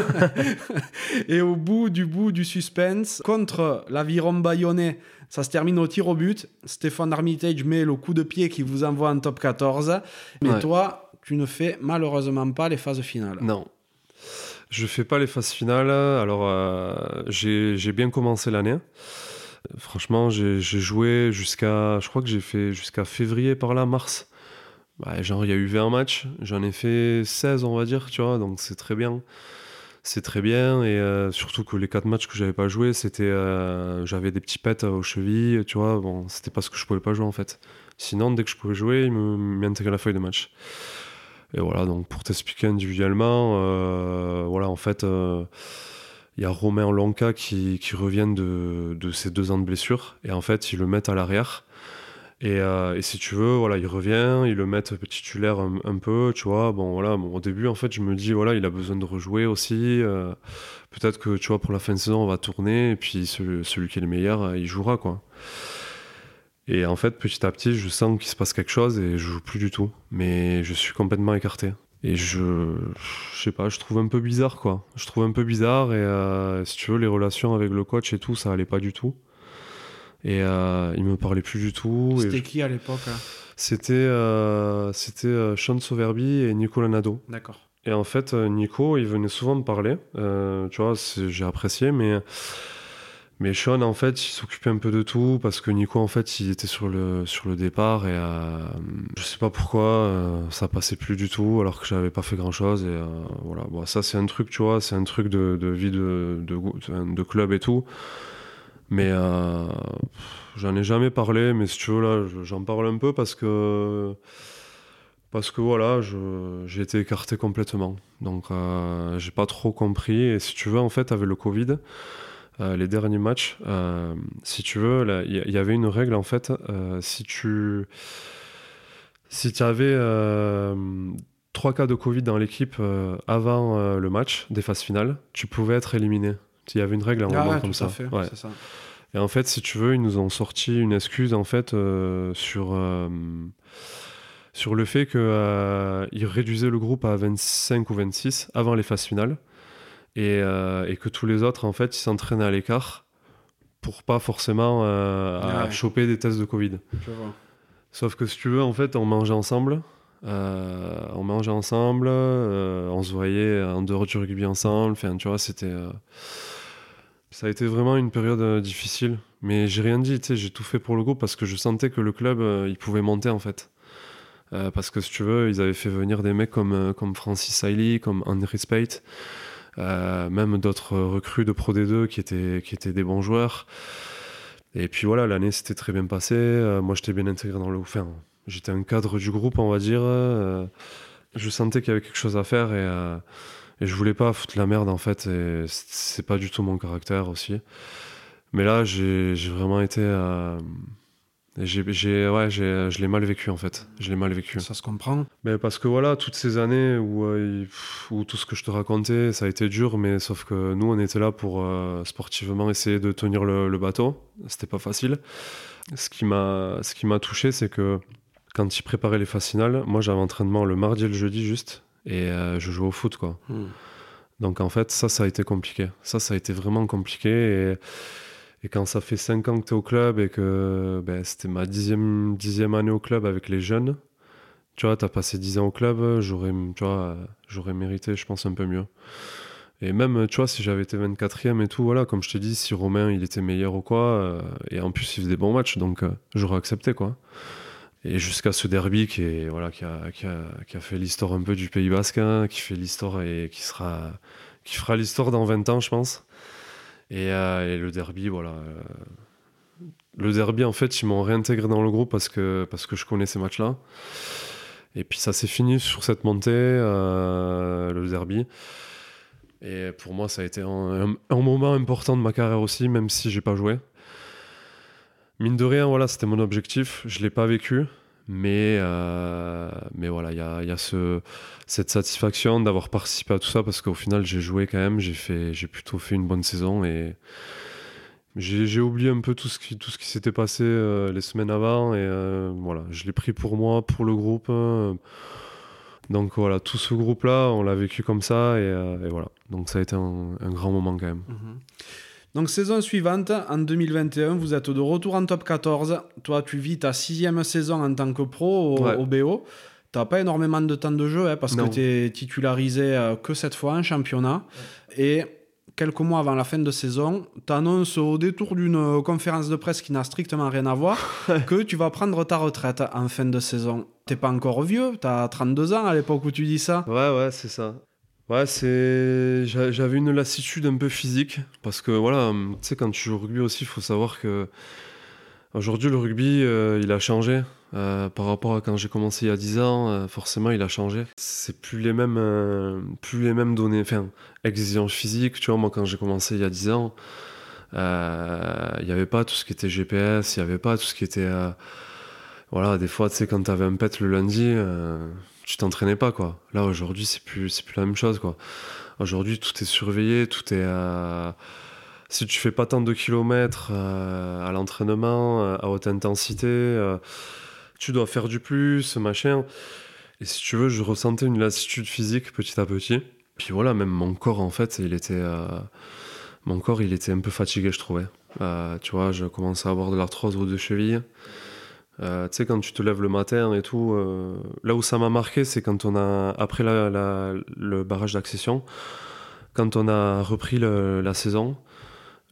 Et au bout du bout du suspense, contre l'aviron bayonnais, ça se termine au tir au but. Stéphane Armitage met le coup de pied qui vous envoie en top 14. Mais toi, tu ne fais malheureusement pas les phases finales. Non. Je fais pas les phases finales. Alors, euh, j'ai bien commencé l'année. Franchement, j'ai joué jusqu'à. Je crois que j'ai fait jusqu'à février par là, mars. Bah, genre, il y a eu 20 matchs. J'en ai fait 16, on va dire, tu vois. Donc, c'est très bien. C'est très bien. Et euh, surtout que les 4 matchs que j'avais pas joué, c'était. Euh, j'avais des petits pets aux chevilles, tu vois. Bon, c'était parce que je pouvais pas jouer, en fait. Sinon, dès que je pouvais jouer, ils m'intégraient la feuille de match. Et voilà, donc pour t'expliquer individuellement, euh, voilà, en fait, euh, il y a Romain Lonca qui, qui revient de, de, ses deux ans de blessure, et en fait, ils le mettent à l'arrière. Et, euh, et, si tu veux, voilà, il revient, ils le mettent titulaire un, un peu, tu vois. Bon, voilà, bon, au début, en fait, je me dis, voilà, il a besoin de rejouer aussi. Peut-être que, tu vois, pour la fin de saison, on va tourner, et puis celui, celui qui est le meilleur, il jouera, quoi. Et en fait, petit à petit, je sens qu'il se passe quelque chose et je joue plus du tout. Mais je suis complètement écarté. Et je, je sais pas, je trouve un peu bizarre quoi. Je trouve un peu bizarre et euh, si tu veux, les relations avec le coach et tout, ça allait pas du tout. Et euh, il me parlait plus du tout. C'était qui à l'époque C'était euh, c'était Sean Soverby et Nicolas Nado. D'accord. Et en fait, Nico, il venait souvent me parler. tu vois, j'ai apprécié, mais mais Sean, en fait, il s'occupait un peu de tout parce que Nico, en fait, il était sur le, sur le départ et euh, je sais pas pourquoi euh, ça passait plus du tout alors que j'avais pas fait grand chose. Et euh, voilà, bon, ça, c'est un truc, tu vois, c'est un truc de, de vie de, de, club et tout. Mais euh, j'en ai jamais parlé, mais si tu veux, là, j'en parle un peu parce que. Parce que voilà, j'ai été écarté complètement. Donc, j'ai pas trop compris. Et si tu veux, en fait, avec le Covid, les derniers matchs, euh, si tu veux, il y, avait une règle en fait. Euh, si tu si tu avais trois cas de Covid dans l'équipe avant le match des phases finales, tu pouvais être éliminé. Il y avait une règle en ah, comme ça. ouais. ça. Et en fait, si tu veux, ils nous ont sorti une excuse en fait sur sur le fait qu'ils réduisaient le groupe à 25 ou 26 avant les phases finales. Euh, et, que tous les autres, en fait, ils s'entraînaient à l'écart pour pas forcément euh, à choper des tests de Covid. Sauf que si tu veux, en fait, on mangeait ensemble. Euh, on mangeait ensemble, on se voyait en dehors du rugby ensemble. Enfin, tu vois, c'était. ça a été vraiment une période difficile. Mais j'ai rien dit, tu sais, j'ai tout fait pour le groupe parce que je sentais que le club, il pouvait monter en fait. parce que si tu veux, ils avaient fait venir des mecs comme, comme Francis Hailey, comme Henry Spate. Euh, même d'autres recrues de Pro D2 qui étaient, qui étaient des bons joueurs. Et puis voilà, l'année s'était très bien passée. Euh, moi, j'étais bien intégré dans le. Enfin, j'étais un cadre du groupe, on va dire. Euh, je sentais qu'il y avait quelque chose à faire et, et je voulais pas foutre la merde en fait. Et c'est pas du tout mon caractère aussi. Mais là, j'ai vraiment été j'ai, ouais, j'ai, je l'ai mal vécu en fait. Je l'ai mal vécu. Ça se comprend. Mais parce que voilà, toutes ces années où, euh, où, tout ce que je te racontais, ça a été dur, mais sauf que nous, on était là pour euh, sportivement essayer de tenir le, bateau. C'était pas facile. Ce qui m'a, ce qui m'a touché, c'est que quand ils préparaient les phases finales, moi j'avais entraînement le mardi et le jeudi juste, et euh, je jouais au foot quoi. Hmm. Donc en fait, ça, ça a été compliqué. Ça, ça a été vraiment compliqué et et quand ça fait 5 ans que tu es au club et que ben, c'était ma dixième, dixième année au club avec les jeunes, tu vois, tu as passé 10 ans au club, j'aurais, tu vois, j'aurais mérité, je pense, un peu mieux. Et même, tu vois, si j'avais été 24e et tout, voilà, comme je te dis, si Romain, il était meilleur ou quoi, euh, et en plus, il faisait des bons matchs, donc euh, j'aurais accepté, quoi. Et jusqu'à ce derby qui, voilà, qui, a, qui a fait l'histoire un peu du Pays Basque, hein, qui fait l'histoire et qui, sera, qui fera l'histoire dans 20 ans, je pense. Euh, et, le derby, voilà. Euh, le derby, en fait, ils m'ont réintégré dans le groupe parce que, parce que je connais ces matchs-là. Et puis ça s'est fini sur cette montée, euh, le derby. Et pour moi, ça a été un, moment important de ma carrière aussi, même si j'ai pas joué. Mine de rien, voilà, c'était mon objectif. Je l'ai pas vécu. Mais, euh, mais voilà, il y a, cette satisfaction d'avoir participé à tout ça parce qu'au final, j'ai joué quand même, j'ai, plutôt fait une bonne saison et j'ai, oublié un peu tout ce qui, s'était passé euh, les semaines avant et euh, voilà, je l'ai pris pour moi, pour le groupe. donc voilà, tout ce groupe-là, on l'a vécu comme ça et, voilà. Donc ça a été un, un grand moment quand même. Mhm. Donc saison suivante, en 2021, vous êtes de retour en top 14. Toi, tu vis ta sixième saison en tant que pro au, BO. Tu n'as pas énormément de temps de jeu hein, parce que tu es titularisé euh, que cette fois en championnat. Et quelques mois avant la fin de saison, tu annonces au détour d'une euh, conférence de presse qui n'a strictement rien à voir que tu vas prendre ta retraite en fin de saison. T'es pas encore vieux, tu as 32 ans à l'époque où tu dis ça. Ouais, ouais, c'est ça. Ouais, c'est. J'avais une lassitude un peu physique. Parce que voilà, tu sais, quand tu joues au rugby aussi, il faut savoir que. Aujourd'hui, le rugby, euh, il a changé. Euh, par rapport à quand j'ai commencé il y a 10 ans, euh, forcément, il a changé. C'est plus les mêmes, plus les mêmes données, enfin, exigences physiques. Tu vois, moi, quand j'ai commencé il y a 10 ans, il n'y avait pas tout ce qui était GPS, il n'y avait pas tout ce qui était. voilà, des fois, tu sais, quand tu avais un pet le lundi tu t'entraînais pas quoi. Là aujourd'hui c'est plus c'est plus la même chose quoi. Aujourd'hui tout est surveillé, tout est euh, si tu fais pas tant de kilomètres euh, à l'entraînement euh, à haute intensité, tu dois faire du plus, machin. Et si tu veux, je ressentais une lassitude physique petit à petit. Puis voilà, même mon corps en fait, il était mon corps il était un peu fatigué je trouvais. tu vois, je commençais à avoir de l'arthrose aux deux chevilles. Euh, tu sais, quand tu te lèves le matin et tout, euh, là où ça m'a marqué, c'est quand on a, après la, le barrage d'accession, quand on a repris la saison,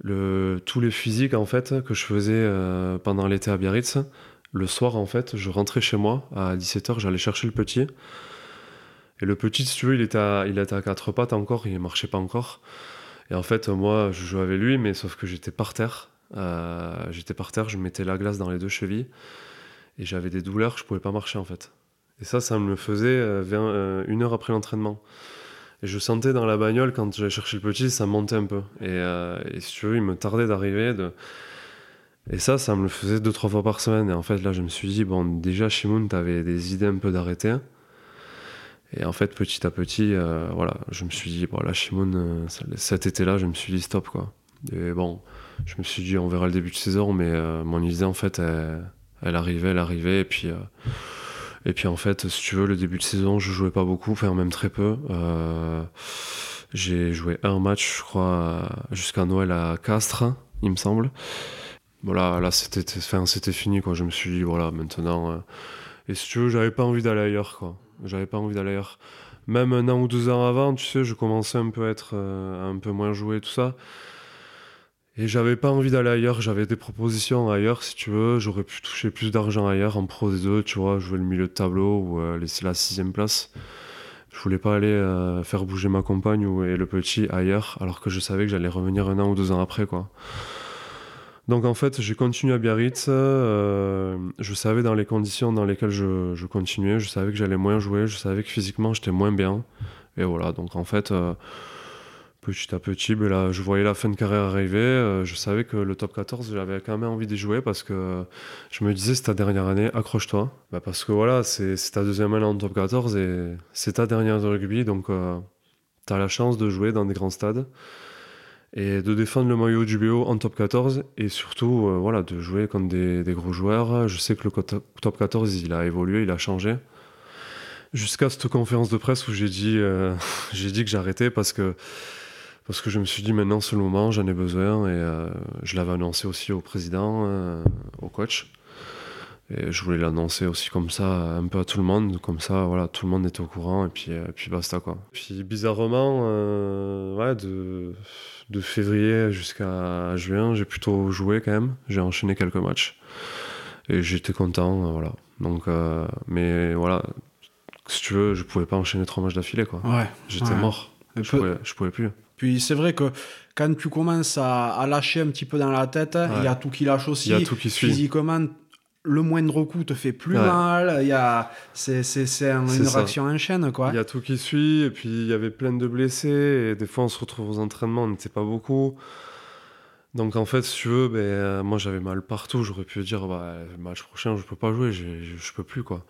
le, tous les physiques en fait que je faisais euh, pendant l'été à Biarritz, le soir en fait, je rentrais chez moi à 17h, j'allais chercher le petit. Et le petit, si tu veux, il était à, il était à quatre pattes encore, il marchait pas encore. Et en fait, moi, je jouais avec lui, mais sauf que j'étais par terre. J'étais par terre, je mettais la glace dans les deux chevilles et j'avais des douleurs, je pouvais pas marcher en fait. Et ça, ça me le faisait euh, vers, euh, une heure après l'entraînement. Et je sentais dans la bagnole, quand j'allais chercher le petit, ça montait un peu. Et, euh, et si tu veux, il me tardait d'arriver. Et ça, ça me le faisait deux, trois fois par semaine. Et en fait, là, je me suis dit, bon, déjà, Shimoun, t'avais des idées un peu d'arrêter. Et en fait, petit à petit, euh, voilà, je me suis dit, bon, là, Shimoun, euh, cet été-là, je me suis dit, stop, quoi. Et bon, je me suis dit, on verra le début de saison, mais euh, mon idée, en fait, elle, elle arrivait, elle arrivait, et puis, euh, et puis, en fait, si tu veux, le début de saison, je jouais pas beaucoup, enfin, même très peu. Euh, j'ai joué un match, je crois, jusqu'à Noël à Castres, il me semble. Voilà, là, c'était enfin, c'était fini, quoi. Je me suis dit, voilà, maintenant. euh, Et si tu veux, j'avais pas envie d'aller ailleurs, quoi. J'avais pas envie d'aller ailleurs. Même un an ou deux ans avant, tu sais, je commençais un peu à être un peu moins joué, tout ça. Et j'avais pas envie d'aller ailleurs, j'avais des propositions ailleurs, si tu veux. J'aurais pu toucher plus d'argent ailleurs, en Pro D2, tu vois, jouer le milieu de tableau ou euh, laisser la sixième place. Je voulais pas aller euh, faire bouger ma compagne ou, et le petit ailleurs, alors que je savais que j'allais revenir un an ou deux ans après, quoi. Donc en fait, j'ai continué à Biarritz. euh, je savais dans les conditions dans lesquelles je, je continuais, je savais que j'allais moins jouer, je savais que physiquement j'étais moins bien. Et voilà, donc en fait, petit à petit, ben là, je voyais la fin de carrière arriver. euh, je savais que le top 14, j'avais quand même envie d'y jouer parce que je me disais, c'est ta dernière année, accroche-toi. Bah, parce que voilà, c'est ta deuxième année en top 14 et c'est ta dernière de rugby, donc tu as la chance de jouer dans des grands stades et de défendre le maillot du BO en top 14 et surtout euh, voilà, de jouer contre des, gros joueurs. Je sais que le top 14 il a évolué, il a changé. Jusqu'à cette conférence de presse où j'ai dit, euh, j'ai dit que j'arrêtais parce que, parce que je me suis dit maintenant c'est le moment, j'en ai besoin et euh, je l'avais annoncé aussi au président, euh, au coach. Et je voulais l'annoncer aussi comme ça un peu à tout le monde, comme ça voilà, tout le monde était au courant et puis, euh, puis basta quoi. Puis bizarrement, euh, ouais, de, de février jusqu'à juin, j'ai plutôt joué quand même. J'ai enchaîné quelques matchs et j'étais content, voilà. Donc, mais voilà, si tu veux, je pouvais pas enchaîner trois matchs d'affilée quoi. Ouais. J'étais Ouais. mort. Et Je peu- pouvais, je pouvais plus. Puis c'est vrai que quand tu commences à, à lâcher un petit peu dans la tête, il y a tout qui lâche aussi. Il y a tout qui suit. Physiquement, le moindre coup te fait plus Ouais. mal. Il y a, c'est, c'est, c'est un- une ça. réaction en chaîne, quoi. Il y a tout qui suit, et puis il y avait plein de blessés, et des fois on se retrouve aux entraînements, on n'était pas beaucoup. Donc en fait, si tu veux, ben, euh, moi j'avais mal partout, j'aurais pu dire, bah, match prochain je peux pas jouer, je, peux plus quoi.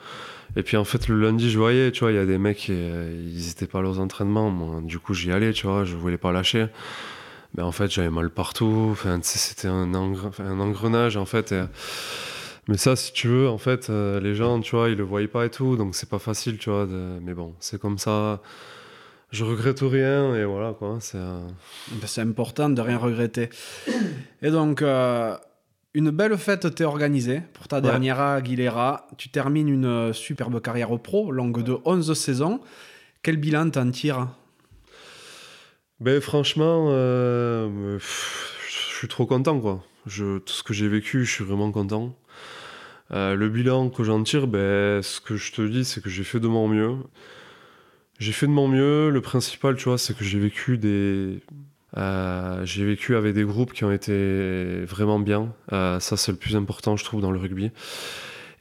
Et puis en fait, le lundi, je voyais, tu vois, il y a des mecs, euh, ils étaient pas là aux entraînements, du coup j'y allais, tu vois, je voulais pas lâcher. Mais en fait, j'avais mal partout, enfin, c'était un, engrenage en fait. et- Mais ça, si tu veux, en fait, euh, les gens, tu vois, ils le voyaient pas et tout, donc c'est pas facile, tu vois. Mais bon, c'est comme ça. Je regrette rien et voilà quoi. C'est euh, Ben, important de rien regretter. Et donc, euh, une belle fête t'est organisée pour ta Ouais. dernière Aguilera. Tu termines une superbe carrière au pro, longue de 11 saisons. Quel bilan t'en tires? Ben franchement, euh, je suis trop content quoi. Je, tout ce que j'ai vécu, je suis vraiment content. Euh, le bilan que j'en tire, ben, ce que je te dis, c'est que j'ai fait de mon mieux. J'ai fait de mon mieux. Le principal, tu vois, c'est que j'ai vécu des, euh, j'ai vécu avec des groupes qui ont été vraiment bien. Euh, ça, c'est le plus important, je trouve, dans le rugby.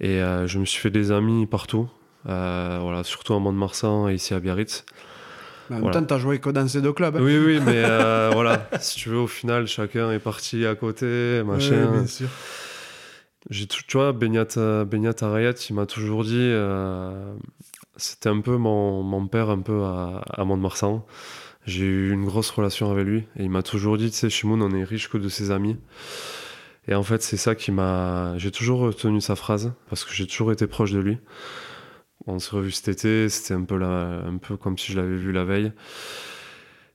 Et euh, je me suis fait des amis partout. Voilà, surtout à Mont-de-Marsan et ici à Biarritz. En même Voilà. temps, t'as joué que dans ces deux clubs. hein. Oui, oui, mais voilà, si tu veux, au final, chacun est parti à côté, machin. Ouais, bien sûr. J'ai tout- tu vois, Benyat, Benyat Arayat, il m'a toujours dit, c'était un peu mon, mon père, un peu à, Mont-de-Marsan. J'ai eu une grosse relation avec lui et il m'a toujours dit, tu sais, Shimoun, on est riche que de ses amis. Et en fait, c'est ça qui m'a. J'ai toujours retenu sa phrase parce que j'ai toujours été proche de lui. On s'est revu cet été, c'était un peu, un peu comme si je l'avais vu la veille.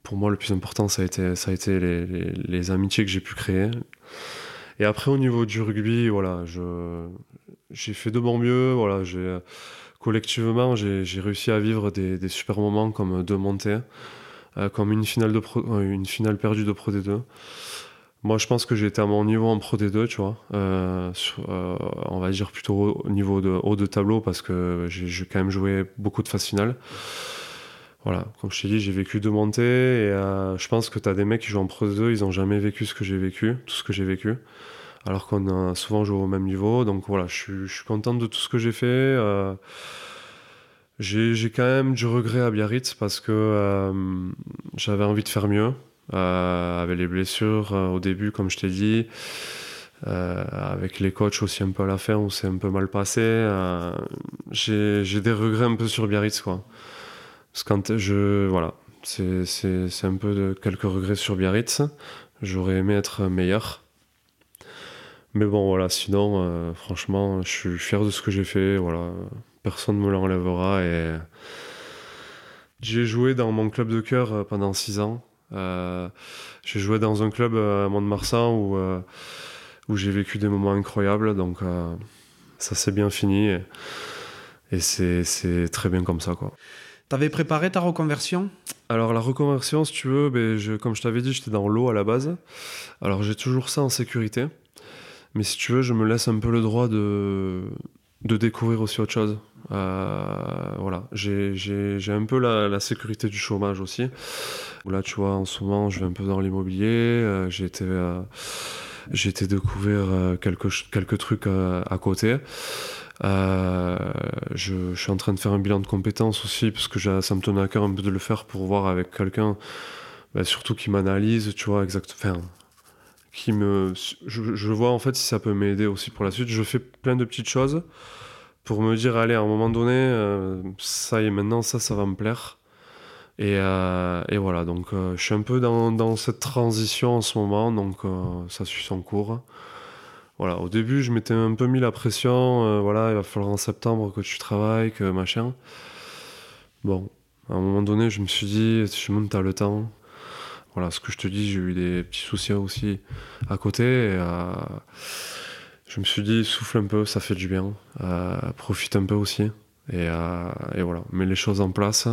Pour moi, le plus important, ça a été, ça a été les, amitiés que j'ai pu créer. Et après, au niveau du rugby, voilà, j'ai fait de mon mieux. Voilà, j'ai, collectivement, j'ai, réussi à vivre des, super moments comme deux montées, comme une finale, de une finale perdue de Pro D2. Moi, je pense que j'étais à mon niveau en Pro D2, tu vois. Euh, euh, on va dire plutôt au niveau de haut de tableau parce que j'ai quand même joué beaucoup de phases finales. Voilà, comme je t'ai dit, j'ai vécu deux montées et euh, je pense que tu as des mecs qui jouent en Pro D2, ils n'ont jamais vécu ce que j'ai vécu, tout ce que j'ai vécu. Alors qu'on a souvent joué au même niveau. Donc voilà, je suis, je suis content de tout ce que j'ai fait. j'ai quand même du regret à Biarritz parce que j'avais envie de faire mieux. Euh, avec les blessures euh, au début, comme je t'ai dit. Euh, avec les coachs aussi un peu à la fin où c'est un peu mal passé. j'ai des regrets un peu sur Biarritz, quoi. Parce que quand je. Voilà. C'est un peu de quelques regrets sur Biarritz. J'aurais aimé être meilleur. Mais bon, voilà, sinon, franchement, je suis fier de ce que j'ai fait. Voilà. Personne ne me l'enlèvera. Et j'ai joué dans mon club de cœur pendant six ans. Euh, j'ai joué dans un club euh, à Mont-de-Marsan où, euh, où j'ai vécu des moments incroyables, donc ça s'est bien fini et, c'est très bien comme ça. quoi. T'avais préparé ta reconversion? Alors la reconversion, si tu veux, ben, je, comme je t'avais dit, j'étais dans l'eau à la base. Alors j'ai toujours ça en sécurité. Mais si tu veux, je me laisse un peu le droit de, de découvrir aussi autre chose. Euh, voilà, j'ai un peu la, sécurité du chômage aussi. Là, tu vois, en ce moment, je vais un peu dans l'immobilier. Euh, j'ai été, euh, été, découvrir quelques, quelques trucs à côté. Je, suis en train de faire un bilan de compétences aussi, parce que ça me tenait à cœur un peu de le faire pour voir avec quelqu'un, bah, surtout qui m'analyse, tu vois, exactement qui me. Je, je, vois en fait si ça peut m'aider aussi pour la suite. Je fais plein de petites choses pour me dire allez, à un moment donné, euh, ça y est, maintenant ça, ça va me plaire. Et, euh, et voilà, donc euh, je suis un peu dans, dans, cette transition en ce moment, donc ça suit son cours. Voilà, au début, je m'étais un peu mis la pression, voilà, il va falloir en septembre que tu travailles, que machin. Bon, à un moment donné, je me suis dit, je monte, t'as le temps, voilà, ce que je te dis, j'ai eu des petits soucis aussi à côté. Et, euh, je me suis dit, souffle un peu, ça fait du bien. Euh, profite un peu aussi. Et, euh, et, voilà, mets les choses en place.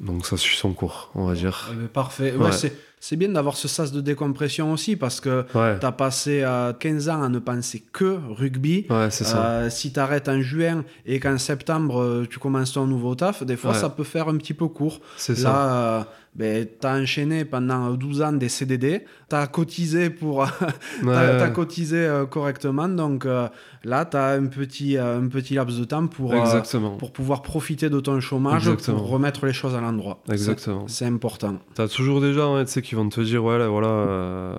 Donc ça suit son cours, on va dire. parfait. Ouais, c'est bien d'avoir ce sas de décompression aussi parce que tu as passé 15 ans à ne penser que rugby. Ouais, ça. si tu arrêtes en juin et qu'en septembre tu commences ton nouveau taf, des fois ça peut faire un petit peu court. C'est ça ben, tu as enchaîné pendant 12 ans des CDD, tu as cotisé, pour, as, cotisé euh, correctement, donc euh, là, tu as un petit, euh, un petit laps de temps pour, pour pouvoir profiter de ton chômage, pour remettre les choses à l'endroit. Exactement. C'est important. Tu as toujours des gens qui vont te dire, ouais, là, voilà,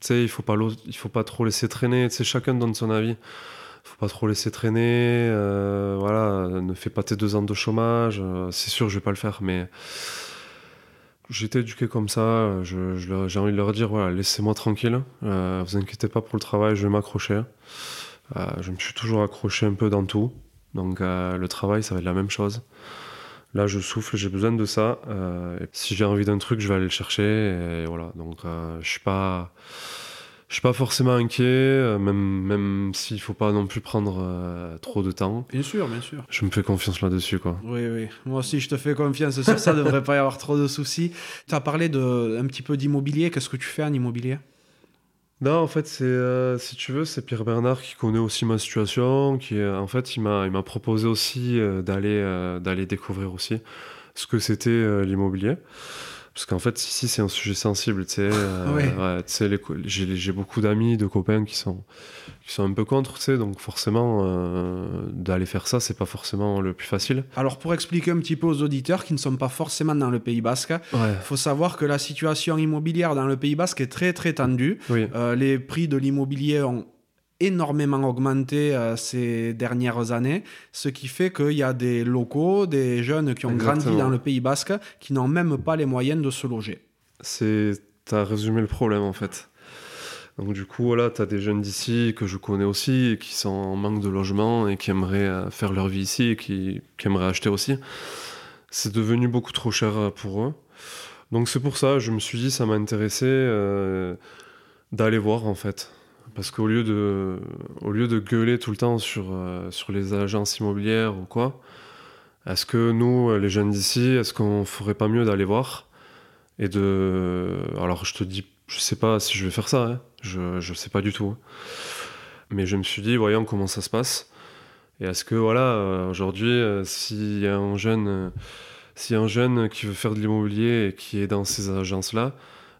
sais, il faut pas il faut pas trop laisser traîner, tu chacun donne son avis. Faut pas trop laisser traîner, voilà, ne fais pas tes deux ans de chômage, c'est sûr, je vais pas le faire, mais J'étais éduqué comme ça, j'ai envie de leur dire voilà, laissez-moi tranquille, euh, vous inquiétez pas pour le travail, je vais m'accrocher. Euh, je me suis toujours accroché un peu dans tout, donc euh, le travail ça va être la même chose. Là je souffle, j'ai besoin de ça. si j'ai envie d'un truc, je vais aller le chercher, et voilà. Donc je suis pas je suis pas forcément inquiet, euh, même, même s'il faut pas non plus prendre euh, trop de temps. Bien sûr, bien sûr. Je me fais confiance là-dessus, quoi. Oui, oui. Moi aussi, je te fais confiance sur ça. devrait pas y avoir trop de soucis. Tu as parlé de, un petit peu d'immobilier. Qu'est-ce que tu fais en immobilier? Non, en fait, c'est euh, si tu veux, c'est Pierre Bernard qui connaît aussi ma situation, qui en fait, il m'a il m'a proposé aussi d'aller d'aller découvrir aussi ce que c'était l'immobilier. Parce qu'en fait, ici, c'est un sujet sensible. Tu sais, euh, j'ai beaucoup d'amis, de copains qui sont, qui sont un peu contre, tu sais, donc forcément, euh, d'aller faire ça, c'est pas forcément le plus facile. Alors, pour expliquer un petit peu aux auditeurs qui ne sont pas forcément dans le Pays Basque, il faut savoir que la situation immobilière dans le Pays Basque est très, très tendue. Euh, les prix de l'immobilier ont énormément augmenté euh, ces dernières années, ce qui fait qu'il y a des locaux, des jeunes qui ont grandi dans le Pays Basque, qui n'ont même pas les moyens de se loger. C'est, as résumé le problème en fait. Donc du coup, voilà, tu as des jeunes d'ici que je connais aussi, et qui sont en manque de logement et qui aimeraient euh, faire leur vie ici et qui, aimeraient acheter aussi. C'est devenu beaucoup trop cher euh, pour eux. Donc c'est pour ça, je me suis dit, ça m'a intéressé d'aller voir en fait. Parce qu'au lieu de, au lieu de gueuler tout le temps sur, euh, sur les agences immobilières ou quoi, est-ce que nous, les jeunes d'ici, est-ce qu'on ferait pas mieux d'aller voir et de, alors je te dis, je sais pas si je vais faire ça, hein. je, je sais pas du tout. Mais je me suis dit, voyons comment ça se passe. Et est-ce que voilà, euh, aujourd'hui, euh, s'il y a un jeune, euh, a un jeune qui veut faire de l'immobilier et qui est dans ces agences-là,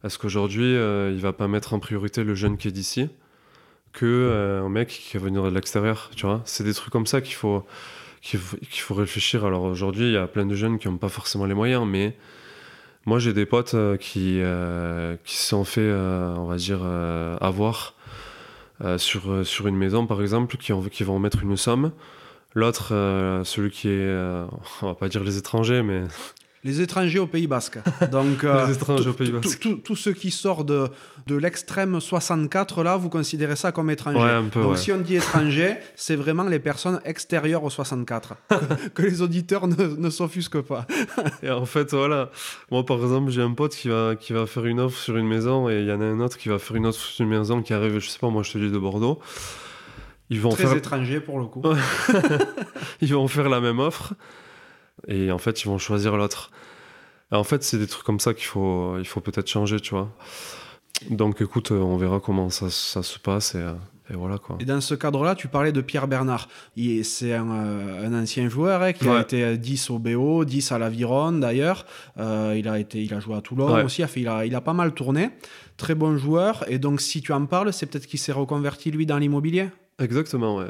est-ce qu'aujourd'hui, il va pas mettre en priorité le jeune qui est d'ici? Que un mec qui va venir de l'extérieur, tu vois C'est des trucs comme ça qu'il faut qu'il faut, réfléchir. Alors aujourd'hui, il y a plein de jeunes qui n'ont pas forcément les moyens, mais moi j'ai des potes qui qui se sont fait, on va dire, avoir euh, sur, euh, sur une maison, par exemple, qui, qui vont mettre une somme. L'autre, euh, celui qui est, on va pas dire les étrangers, mais les étrangers au Pays Basque. Donc, les étrangers au Pays Basque. Tous ceux qui sortent de, de l'extrême 64, là, vous considérez ça comme étranger. Ouais, un peu, Donc, si on dit étranger, c'est vraiment les personnes extérieures au 64. que, les auditeurs ne, ne s'offusquent pas. et en fait, voilà. Moi, par exemple, j'ai un pote qui va, qui va faire une offre sur une maison et il y en a un autre qui va faire une offre sur une maison qui arrive, je sais pas, moi, je te dis de Bordeaux. Ils vont Très faire... étranger pour le coup. Ils vont faire la même offre et en fait ils vont choisir l'autre. En fait, c'est des trucs comme ça qu'il faut, il faut peut-être changer, tu vois. Donc écoute, euh, on verra comment ça, ça se passe et, euh, et, voilà quoi. Et dans ce cadre-là, tu parlais de Pierre Bernard. C'est un, euh, un, ancien joueur hein, qui a été 10 au BO, 10 à l'Aviron d'ailleurs. Euh, il, a été, il a joué à Toulon aussi, il, a, il a pas mal tourné. Très bon joueur. Et donc si tu en parles, c'est peut-être qu'il s'est reconverti lui dans l'immobilier? Exactement, ouais.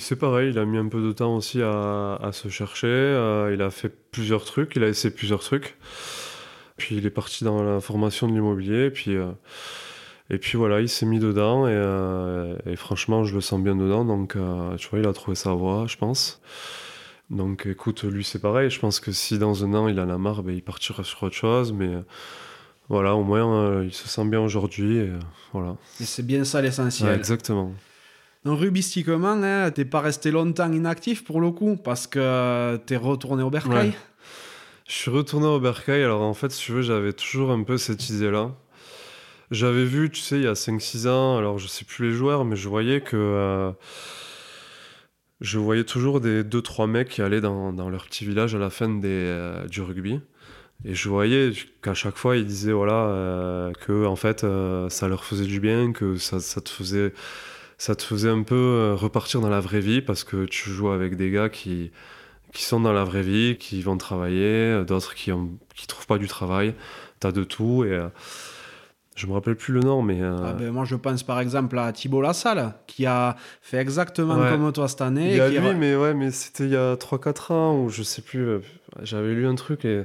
C'est pareil, il a mis un peu de temps aussi à, se chercher. Euh, il a fait plusieurs trucs, il a essayé plusieurs trucs. Puis il est parti dans la formation de l'immobilier. Et puis, euh, et puis voilà, il s'est mis dedans. Et, euh, et, franchement, je le sens bien dedans. Donc, tu vois, il a trouvé sa voie, je pense. Donc écoute, lui c'est pareil. Je pense que si dans un an il en a marre, ben, il partira sur autre chose. Mais voilà, au moins il se sent bien aujourd'hui. Voilà. Et c'est bien ça l'essentiel. exactement. Rubistiquement, hein, t'es pas resté longtemps inactif pour le coup, parce que t'es retourné au Bercail. Je suis retourné au Bercail, alors en fait, si tu veux, j'avais toujours un peu cette idée-là. J'avais vu, tu sais, il y a 5-6 ans, alors je sais plus les joueurs, mais je voyais que. Euh, je voyais toujours des 2-3 mecs qui allaient dans, leur petit village à la fin euh, du rugby. Et je voyais qu'à chaque fois, ils disaient voilà, euh, que en fait, ça leur faisait du bien, que ça te faisait ça te faisait un peu euh, repartir dans la vraie vie parce que tu joues avec des gars qui, qui sont dans la vraie vie, qui vont travailler, euh, d'autres qui ne qui trouvent pas du travail. Tu as de tout. Et, euh, je me rappelle plus le nom, mais. Ah ben moi, je pense par exemple à Thibault Lassalle, qui a fait exactement comme toi cette année. Il y a lui, mais, ouais, mais c'était il y a 3-4 ans, ou je sais plus. J'avais lu un truc et.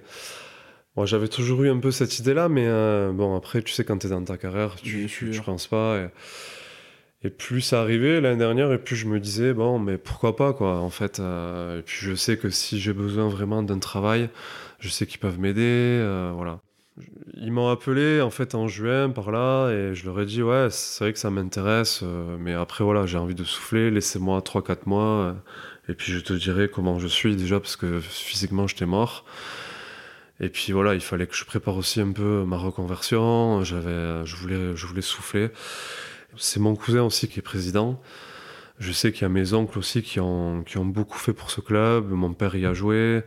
Bon, j'avais toujours eu un peu cette idée-là, mais bon, après, tu sais, quand tu es dans ta carrière, tu, tu penses pas. Et... Et plus ça arrivait l'année dernière, et plus je me disais, bon, mais pourquoi pas, quoi, en fait. Euh, et puis je sais que si j'ai besoin vraiment d'un travail, je sais qu'ils peuvent m'aider, euh, voilà. Ils m'ont appelé, en fait, en juin, par là, et je leur ai dit, ouais, c'est vrai que ça m'intéresse, euh, mais après, voilà, j'ai envie de souffler, laissez-moi 3-4 mois, et puis je te dirai comment je suis, déjà, parce que physiquement, j'étais mort. Et puis voilà, il fallait que je prépare aussi un peu ma reconversion, j'avais, je voulais, je voulais souffler. C'est mon cousin aussi qui est président. Je sais qu'il y a mes oncles aussi qui ont, qui ont beaucoup fait pour ce club. Mon père y a joué.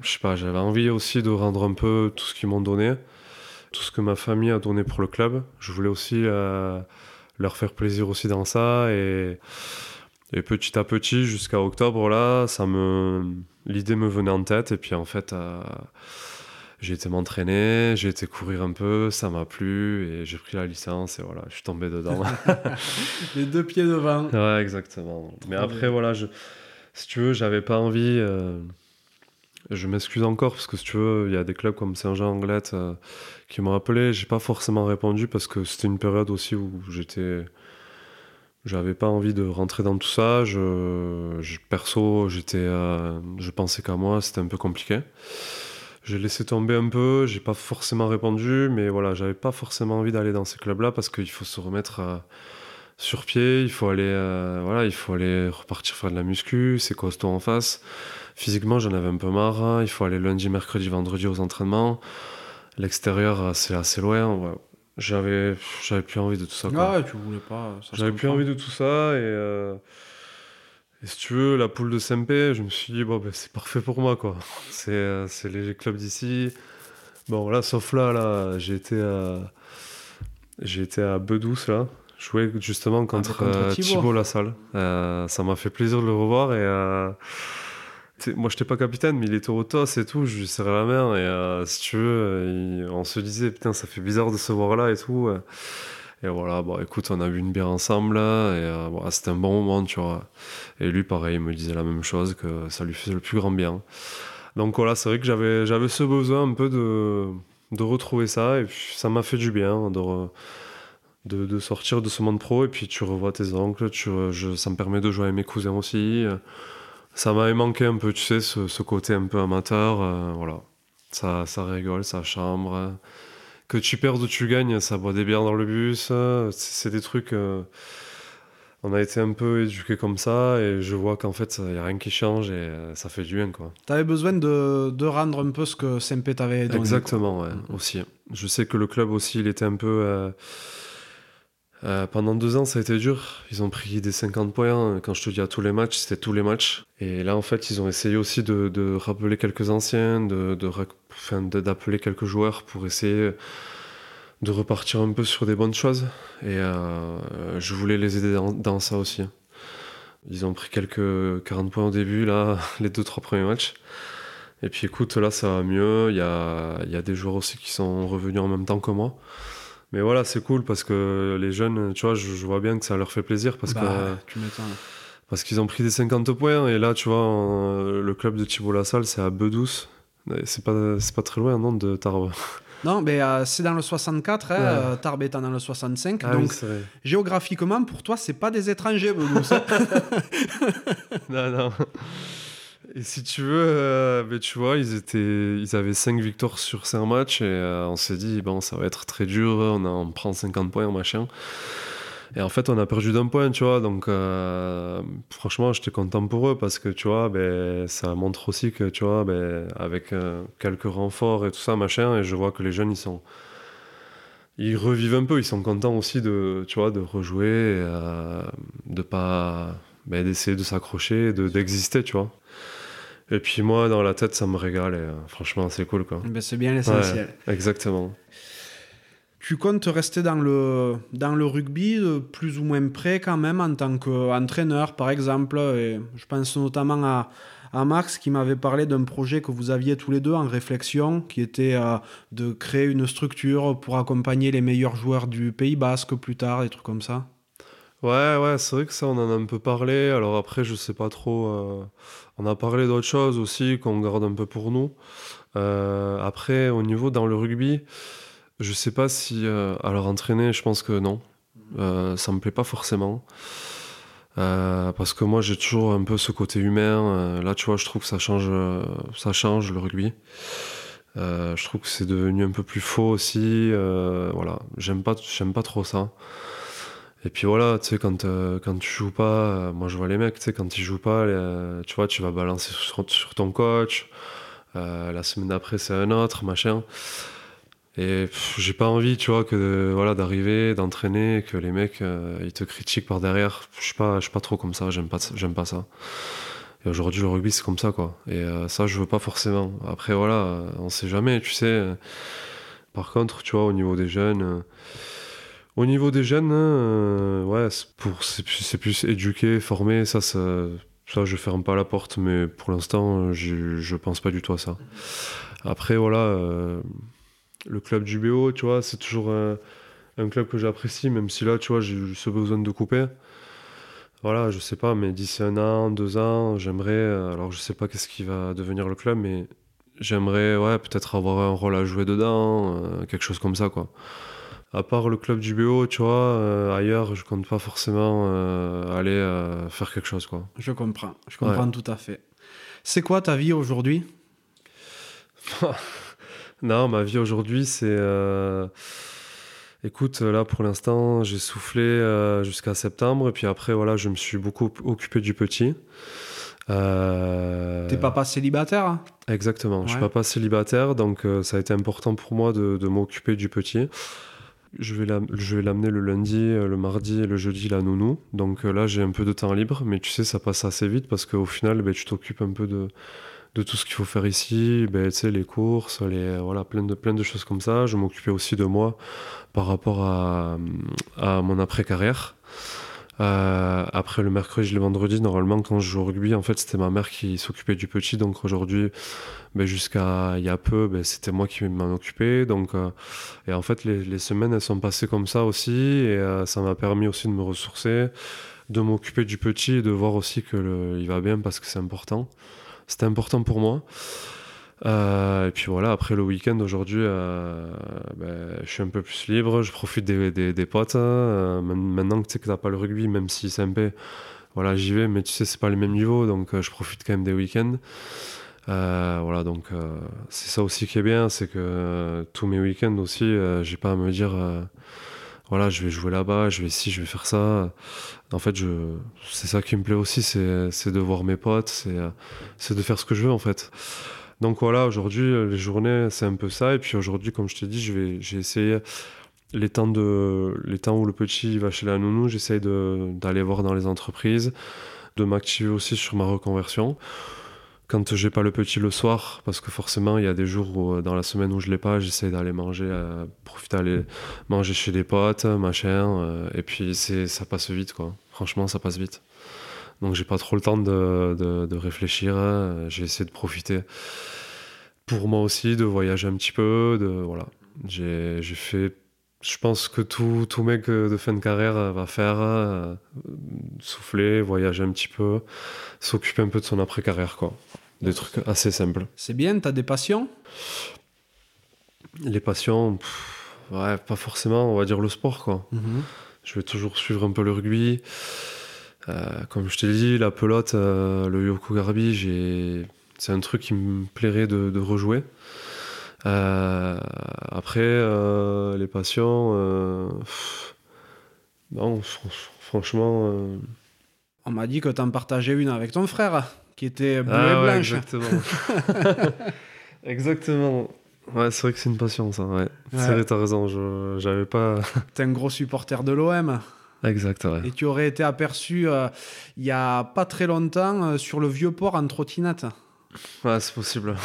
Je sais pas, j'avais envie aussi de rendre un peu tout ce qu'ils m'ont donné, tout ce que ma famille a donné pour le club. Je voulais aussi euh, leur faire plaisir aussi dans ça. Et, et petit à petit, jusqu'à octobre, là, ça me, l'idée me venait en tête. Et puis en fait, euh, j'ai été m'entraîner, j'ai été courir un peu, ça m'a plu et j'ai pris la licence et voilà, je suis tombé dedans. Les deux pieds devant. Ouais, exactement. Mais après, voilà, je, si tu veux, j'avais pas envie. Euh, je m'excuse encore parce que si tu veux, il y a des clubs comme Saint-Jean-Anglette euh, qui m'ont appelé. J'ai pas forcément répondu parce que c'était une période aussi où j'étais. J'avais pas envie de rentrer dans tout ça. Je, perso, j'étais, euh, je pensais qu'à moi, c'était un peu compliqué. J'ai laissé tomber un peu, j'ai pas forcément répondu, mais voilà, j'avais pas forcément envie d'aller dans ces clubs-là parce qu'il faut se remettre euh, sur pied, il faut aller, euh, voilà, il faut aller repartir faire de la muscu, c'est costaud en face. Physiquement, j'en avais un peu marre. Hein. Il faut aller lundi, mercredi, vendredi aux entraînements. L'extérieur, euh, c'est assez loin. j'avais j'avais plus envie de tout ça. Quoi. Ah, tu voulais pas. j'avais plus envie de tout ça et, et si tu veux, la poule de SMP, je me suis dit, bon, ben, c'est parfait pour moi. quoi. C'est euh, c'est les clubs d'ici. Bon, là, sauf là, là j'ai été à, j'ai été à Bedouce, là. Jouer justement contre, contre euh, Thibaut. Lassalle. Euh, ça m'a fait plaisir de le revoir et. moi, j'étais pas capitaine, mais il était au TOS et tout. Je lui serrais la main et si tu veux, il- on se disait, putain, ça fait bizarre de se voir là et tout. Et voilà, bon, écoute, on a bu une bière ensemble et euh, voilà, c'était un bon moment, tu vois. Et lui, pareil, il me disait la même chose, que ça lui faisait le plus grand bien. Donc voilà, c'est vrai que j'avais, j'avais ce besoin un peu de, de retrouver ça, et puis ça m'a fait du bien de, de, sortir de ce monde pro, et puis tu revois tes oncles, tu, ça me permet de jouer avec mes cousins aussi. Ça m'avait manqué un peu, tu sais, ce, ce côté un peu amateur, euh, voilà. Ça, ça rigole, ça chambre. Que tu perds ou tu gagnes, ça boit des bières dans le bus. euh, C'est des trucs. euh, on a été un peu éduqués comme ça et je vois qu'en fait, il n'y a rien qui change et euh, ça fait du bien, quoi. T'avais besoin de, de rendre un peu ce que SMP t'avait donné. Exactement, ouais, Mhm. aussi. Je sais que le club aussi, il était un peu. euh, euh, pendant deux ans, ça a été dur. Ils ont pris des 50 points. Quand je te dis à tous les matchs, c'était tous les matchs. Et là, en fait, ils ont essayé aussi de, rappeler quelques anciens, de, de, d'appeler quelques joueurs pour essayer de repartir un peu sur des bonnes choses. Et euh, je voulais les aider dans, ça aussi. Ils ont pris quelques 40 points au début, là, les deux, trois premiers matchs. Et puis écoute, là, ça va mieux. Il y a, il y a des joueurs aussi qui sont revenus en même temps que moi. Mais voilà, c'est cool parce que les jeunes, tu vois, je, je vois bien que ça leur fait plaisir parce Bah, que tu parce qu'ils ont pris des 50 points. Et là, tu vois, le club de Thibault Lassalle, c'est à Bedouce. C'est pas, c'est pas très loin, non, de Tarbes. Non, mais euh, c'est dans le 64, hein, Ouais. euh, Tarbes étant dans le 65. Ah oui, donc, vrai. géographiquement, pour toi, c'est pas des étrangers, Bedouce, hein. non, non. Et si tu veux, euh, ben, tu vois, ils, étaient, ils avaient 5 victoires sur 5 matchs et euh, on s'est dit, ça va être très dur, on, a- on prend 50 points, machin. Et en fait, on a perdu d'un point, tu vois, donc euh, franchement, j'étais content pour eux parce que, tu vois, ben, ça montre aussi que, tu vois, ben, avec quelques renforts et tout ça, machin, et je vois que les jeunes, ils sont. Ils revivent un peu, ils sont contents aussi de, tu vois, de rejouer, de pas. ben, d'essayer de s'accrocher, de- d'exister, tu vois. Et puis moi, dans la tête, ça me régale, et euh, franchement, c'est cool, quoi. Ben, c'est bien l'essentiel. Exactement. Tu comptes rester dans le, dans le rugby de plus ou moins près quand même en tant qu'entraîneur par exemple. Et je pense notamment à, à Max qui m'avait parlé d'un projet que vous aviez tous les deux en réflexion qui était euh, de créer une structure pour accompagner les meilleurs joueurs du Pays Basque plus tard, des trucs comme ça. Ouais, ouais, c'est vrai que ça, on en a un peu parlé. Alors après, je sais pas trop. euh, On a parlé d'autres choses aussi qu'on garde un peu pour nous. Euh, après, au niveau dans le rugby, je sais pas si. euh, Alors entraîner, je pense que non. Ça me plaît pas forcément. Parce que moi, j'ai toujours un peu ce côté humain. Là, tu vois, je trouve que ça change, ça change le rugby. Je trouve que c'est devenu un peu plus faux aussi. Voilà, j'aime pas, j'aime pas trop ça. Et puis voilà, tu sais, quand, euh, quand tu joues pas, euh, moi je vois les mecs, tu sais, quand ils jouent pas, euh, tu vois, tu vas balancer sur, ton coach. La semaine d'après, c'est un autre, machin. Et j'ai pas envie, tu vois, que voilà, d'arriver, d'entraîner, que les mecs ils te critiquent par derrière. Je suis pas, suis pas trop comme ça. J'aime pas, j'aime pas ça. Et aujourd'hui, le rugby c'est comme ça, quoi. Et ça, je veux pas forcément. Après, voilà, on sait jamais, tu sais. Par contre, tu vois, au niveau des jeunes. Au niveau des jeunes, hein, euh, ouais, c'est plus, éduquer, former, ça, ça, ça, je ferme pas la porte, mais pour l'instant, euh, je, je pense pas du tout à ça. Après, voilà, euh, le club du BO, tu vois, c'est toujours un, club que j'apprécie, même si là, tu vois, j'ai eu ce besoin de couper. Voilà, je sais pas, mais d'ici un an, deux ans, j'aimerais, alors je sais pas qu'est-ce qui va devenir le club, mais j'aimerais, ouais, peut-être avoir un rôle à jouer dedans, quelque chose comme ça, quoi. À part le club du BO, tu vois, euh, ailleurs, je compte pas forcément euh, aller euh, faire quelque chose, quoi. Je comprends, je comprends tout à fait. C'est quoi ta vie aujourd'hui? Non, ma vie aujourd'hui, c'est. Écoute, là pour l'instant, j'ai soufflé jusqu'à septembre, et puis après, voilà, je me suis beaucoup occupé du petit. Euh, T'es papa célibataire hein? Exactement, je suis Ouais. papa célibataire, donc euh, ça a été important pour moi de, de m'occuper du petit. Je vais vais l'amener le lundi, euh, le mardi et le jeudi la nounou. Donc euh, là, j'ai un peu de temps libre, mais tu sais, ça passe assez vite parce qu'au final, ben, tu t'occupes un peu de, tout ce qu'il faut faire ici, ben, les courses, les, voilà, plein, de, choses comme ça. Je m'occupais aussi de moi par rapport à mon après-carrière. Euh, après le mercredi et le vendredi, normalement, quand je joue au rugby, en fait, c'était ma mère qui s'occupait du petit. Donc aujourd'hui, ben, jusqu'à il y a peu, ben, c'était moi qui m'en occupais. Donc, euh, et en fait, les, semaines, elles sont passées comme ça aussi. Et euh, ça m'a permis aussi de me ressourcer, de m'occuper du petit et de voir aussi que le- il va bien parce que c'est important. C'était important pour moi. Euh, et puis voilà, après le week-end aujourd'hui, euh, ben, je suis un peu plus libre, je profite des, des, des potes. euh, man- maintenant que tu sais que t'as pas le rugby, même si c'est MP, voilà, j'y vais, mais tu sais, c'est pas le même niveau, donc euh, je profite quand même des week-ends. Euh, voilà, donc euh, c'est ça aussi qui est bien, c'est que euh, tous mes week-ends aussi, euh, j'ai pas à me dire, euh, voilà, je vais jouer là-bas, je vais ici, je vais faire ça. En fait, je, c'est ça qui me plaît aussi, c'est, de voir mes potes, euh, c'est de faire ce que je veux en fait. Donc voilà, aujourd'hui, euh, les journées, c'est un peu ça. Et puis aujourd'hui, comme je t'ai dit, je vais, j'ai essayé les temps, où le petit va chez la nounou, j'essaye d'aller voir dans les entreprises, de m'activer aussi sur ma reconversion. Quand j'ai pas le petit le soir, parce que forcément, il y a des jours où, euh, dans la semaine où je l'ai pas, j'essaie d'aller manger, euh, profiter d'aller manger chez des potes, machin. euh, et puis c'est, ça passe vite, quoi. Franchement, ça passe vite. Donc j'ai pas trop le temps de, de- de réfléchir. hein. J'ai essayé de profiter pour moi aussi, de voyager un petit peu. De, voilà. j'ai, j'ai fait, je pense que tout, tout mec de fin de carrière va faire euh, souffler, voyager un petit peu, s'occuper un peu de son après-carrière. quoi. Des trucs assez simples. C'est bien, t'as des passions? Les passions, pff, ouais, pas forcément, on va dire le sport. quoi. Je vais toujours suivre un peu le rugby. Euh, comme je t'ai dit, la pelote, euh, le Yokogarbi, j'ai... c'est un truc qui me plairait de, de rejouer. Euh, après, les passions, pff, non, fr- franchement. On m'a dit que t'en partageais une avec ton frère, qui était ah et ouais, blanche. exactement. exactement. Ouais, c'est vrai que c'est une passion, ça. Ouais. C'est Ouais. vrai, t'as raison. J'avais pas. T'es un gros supporter de l'OM. Exact, ouais. Et tu aurais été aperçu euh, il y a pas très longtemps euh, sur le vieux port en trottinette. Ouais, c'est possible.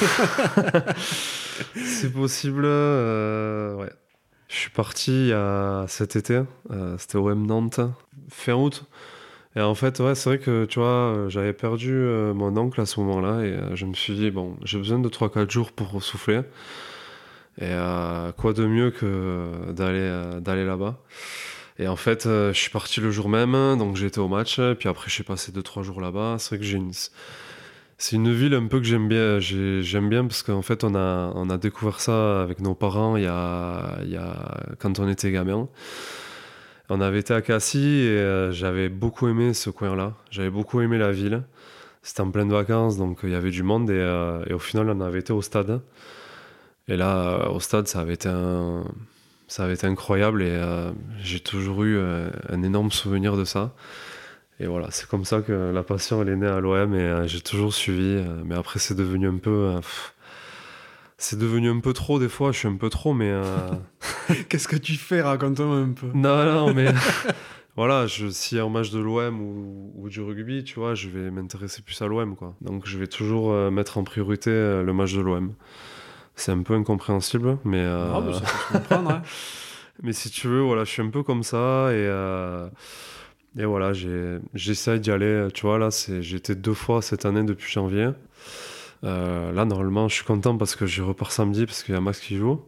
c'est possible. euh, ouais. Je suis parti cet été. C'était au M Nantes, fin août. Et en fait, ouais, c'est vrai que tu vois, j'avais perdu mon oncle à ce moment-là. Et je me suis dit, bon, j'ai besoin de 3-4 jours pour souffler. Et quoi de mieux que d'aller d'aller là-bas? Et en fait, euh, je suis parti le jour même, donc j'étais au match. Puis après, j'ai passé 2-3 jours là-bas. C'est vrai que une. C'est une ville un peu que j'aime bien. J'ai- J'aime bien parce qu'en fait, on a, découvert ça avec nos parents il y a, quand on était gamin. On avait été à Cassis et euh, j'avais beaucoup aimé ce coin-là. J'avais beaucoup aimé la ville. C'était en pleine vacances, donc il y avait du monde et, euh, au final, on avait été au stade. Et là, euh, au stade, ça avait été, un- ça avait été incroyable et euh, j'ai toujours eu euh, un énorme souvenir de ça. Et voilà, c'est comme ça que la passion elle est née à l'OM et euh, j'ai toujours suivi. mais après, c'est devenu un peu. c'est devenu un peu trop des fois, je suis un peu trop, mais. Qu'est-ce que tu fais? Raconte-moi un peu. non, non, mais. voilà, je, s'il y a un match de l'OM ou, ou du rugby, tu vois, je vais m'intéresser plus à l'OM, quoi. Donc je vais toujours mettre en priorité le match de l'OM. C'est un peu incompréhensible, mais. euh, ça peut se comprendre. hein. mais si tu veux, voilà, je suis un peu comme ça et, euh, et voilà, j'essaye d'y aller. Tu vois, là, été deux fois cette année depuis janvier. Euh, là, normalement, je suis content parce que je repars samedi parce qu'il y a Max qui joue.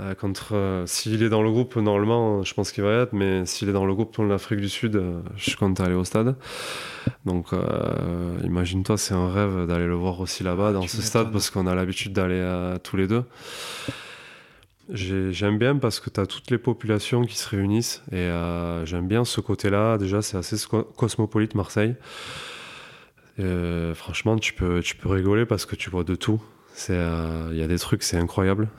Euh, contre, euh, s'il est dans le groupe, normalement, je pense qu'il va y être, mais s'il est dans le groupe pour l'Afrique du Sud, euh, je compte aller au stade. Donc, euh, imagine-toi, c'est un rêve d'aller le voir aussi là-bas, dans Tu ce stade, parce qu'on a l'habitude d'aller tous les deux. J'ai- J'aime bien parce que tu as toutes les populations qui se réunissent et j'aime bien ce côté-là. Déjà, c'est assez cosmopolite, Marseille. Franchement, tu peux, tu peux rigoler parce que tu vois de tout. Il y a des trucs, c'est incroyable.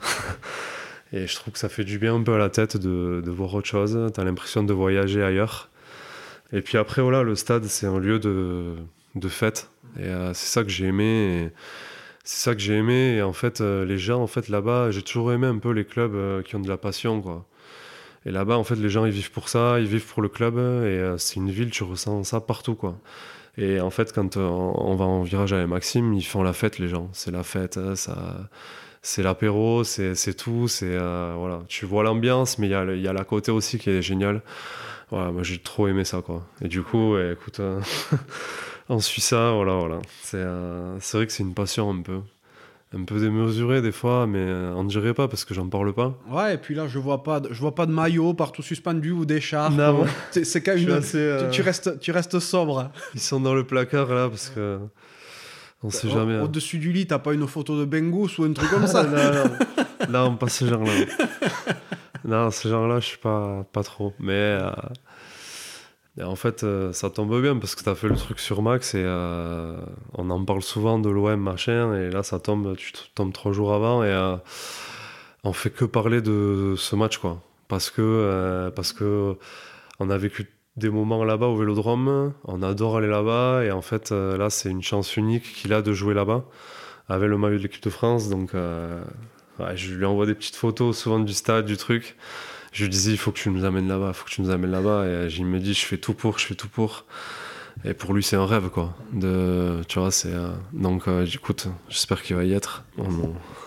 et je trouve que ça fait du bien un peu à la tête de, voir autre chose. Tu as l'impression de voyager ailleurs. Et puis après, voilà, le stade, c'est un lieu de, de fête. Et euh, c'est ça que j'ai aimé. c'est ça que j'ai aimé. Et en fait, euh, les gens, en fait, là-bas, j'ai toujours aimé un peu les clubs euh, qui ont de la passion, quoi. Et là-bas, en fait, les gens, ils vivent pour ça, ils vivent pour le club. Et c'est une ville, tu ressens ça partout, quoi. Et en fait, quand on va en virage avec Maxime, ils font la fête, les gens. C'est la fête, ça, c'est l'apéro, c'est, tout. C'est euh, voilà, tu vois l'ambiance, mais il y a, y a la côté aussi qui est géniale. Voilà, moi j'ai trop aimé ça, quoi. Et du coup, écoute, on suit ça, voilà, voilà. C'est, c'est vrai que c'est une passion un peu un peu démesuré des fois, mais euh, on dirait pas parce que j'en parle pas. Ouais, et puis là, je vois pas, de, je vois pas de maillot partout suspendu ou d'écharpe. Non, c'est quand même. Euh, tu, restes, tu restes sobre. Ils sont dans le placard là parce que. On sait jamais. Hein. Au-dessus du lit, t'as pas une photo de Bengus ou un truc comme ça non, non. non, pas ce genre-là. non, ce genre-là, je suis pas, pas trop. Mais. Euh, en fait, euh, ça tombe bien parce que tu as fait le truc sur Max et euh, on en parle souvent de l'OM, machin, et là, ça tombe, tu tombes trois jours avant et on fait que parler de ce match, quoi. Parce que, parce que on a vécu des moments là-bas au vélodrome, on adore aller là-bas, et en fait, là, c'est une chance unique qu'il a de jouer là-bas avec le maillot de l'équipe de France. Donc, je lui envoie des petites photos souvent du stade, du truc je lui disais, il faut que tu nous amènes là-bas, il faut que tu nous amènes là-bas. Et il me dit, je fais tout pour, je fais tout pour. Et pour lui, c'est un rêve, quoi. De, tu vois, c'est. Euh, donc, euh, écoute, j'espère qu'il va y être.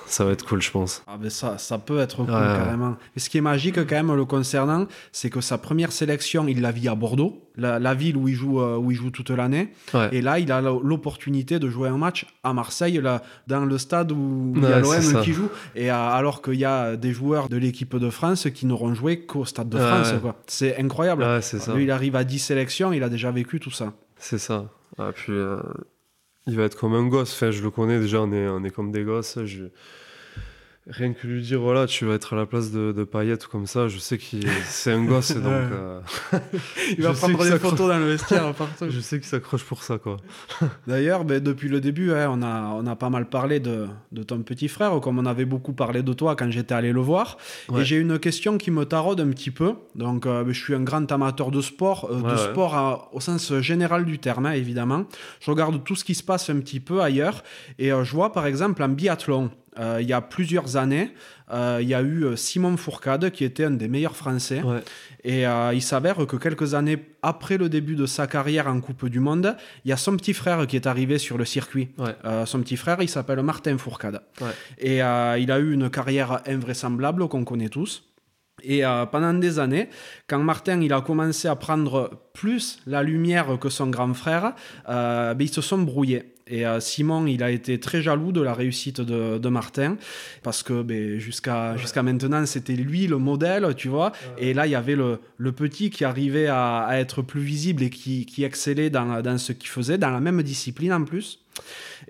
Ça va être cool, je pense. Ah ben ça, ça peut être cool, carrément. Et ce qui est magique, quand même, le concernant, c'est que sa première sélection, il la vit à Bordeaux, la, ville où il joue, euh, où il joue toute l'année. Et là, il a l'opportunité de jouer un match à Marseille, là, dans le stade où il y a l'OM qui joue. Et alors qu'il y a des joueurs de l'équipe de France qui n'auront joué qu'au stade de France. C'est incroyable. Lui, il arrive à 10 sélections, il a déjà vécu tout ça. C'est ça. Ah, puis, euh, il va être comme un gosse. Enfin, je le connais déjà, on est, on est comme des gosses. Je, rien que lui dire voilà tu vas être à la place de, de Payet ou comme ça je sais qu'il c'est un gosse donc euh, il va prendre des photos dans le vestiaire partout je sais qu'il s'accroche pour ça quoi. D'ailleurs ben, depuis le début hein, on, a, on a pas mal parlé de, de, ton petit frère comme on avait beaucoup parlé de toi quand j'étais allé le voir. Et j'ai une question qui me taraude un petit peu. Donc euh, ben, je suis un grand amateur de sport euh, de sport au sens général du terme hein, évidemment. Je regarde tout ce qui se passe un petit peu ailleurs. Et je vois par exemple un biathlon euh, il y a plusieurs années, euh, il y a eu euh, Simon Fourcade qui était un des meilleurs Français. Et il s'avère que quelques années après le début de sa carrière en Coupe du Monde, il y a son petit frère qui est arrivé sur le circuit. son petit frère, il s'appelle Martin Fourcade. Et il a eu une carrière invraisemblable qu'on connaît tous. Et pendant des années, quand Martin il a commencé à prendre plus la lumière que son grand frère, ben, ils se sont brouillés. Et euh, Simon, il a été très jaloux de la réussite de, Martin, parce que ben, jusqu'à jusqu'à maintenant, c'était lui le modèle, tu vois. Et là, il y avait le, le petit qui arrivait à, à, être plus visible et qui, qui excellait dans, dans ce qu'il faisait, dans la même discipline en plus.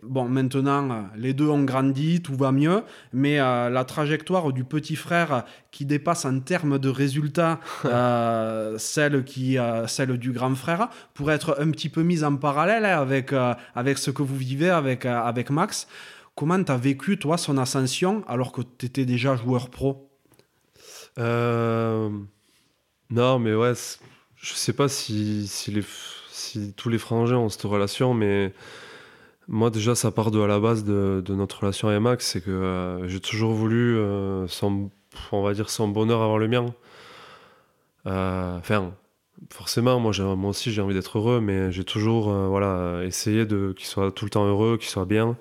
Bon, maintenant, euh, les deux ont grandi, tout va mieux, mais euh, la trajectoire du petit frère qui dépasse en termes de résultats euh, celle, qui, celle du grand frère pourrait être un petit peu mise en parallèle hein, avec, avec ce que vous vivez avec, avec Max. Comment tu as vécu, toi, son ascension alors que tu étais déjà joueur pro? Non, mais ouais, je sais pas si, si, les, si tous les frangins ont cette relation, mais moi, déjà, ça part de à la base de, notre relation avec Max, c'est que euh, j'ai toujours voulu, euh, son, on va dire, son bonheur avoir le mien. Euh, enfin, forcément, moi, moi aussi, j'ai envie d'être heureux, mais j'ai toujours voilà, essayé de, qu'il soit tout le temps heureux, qu'il soit bien.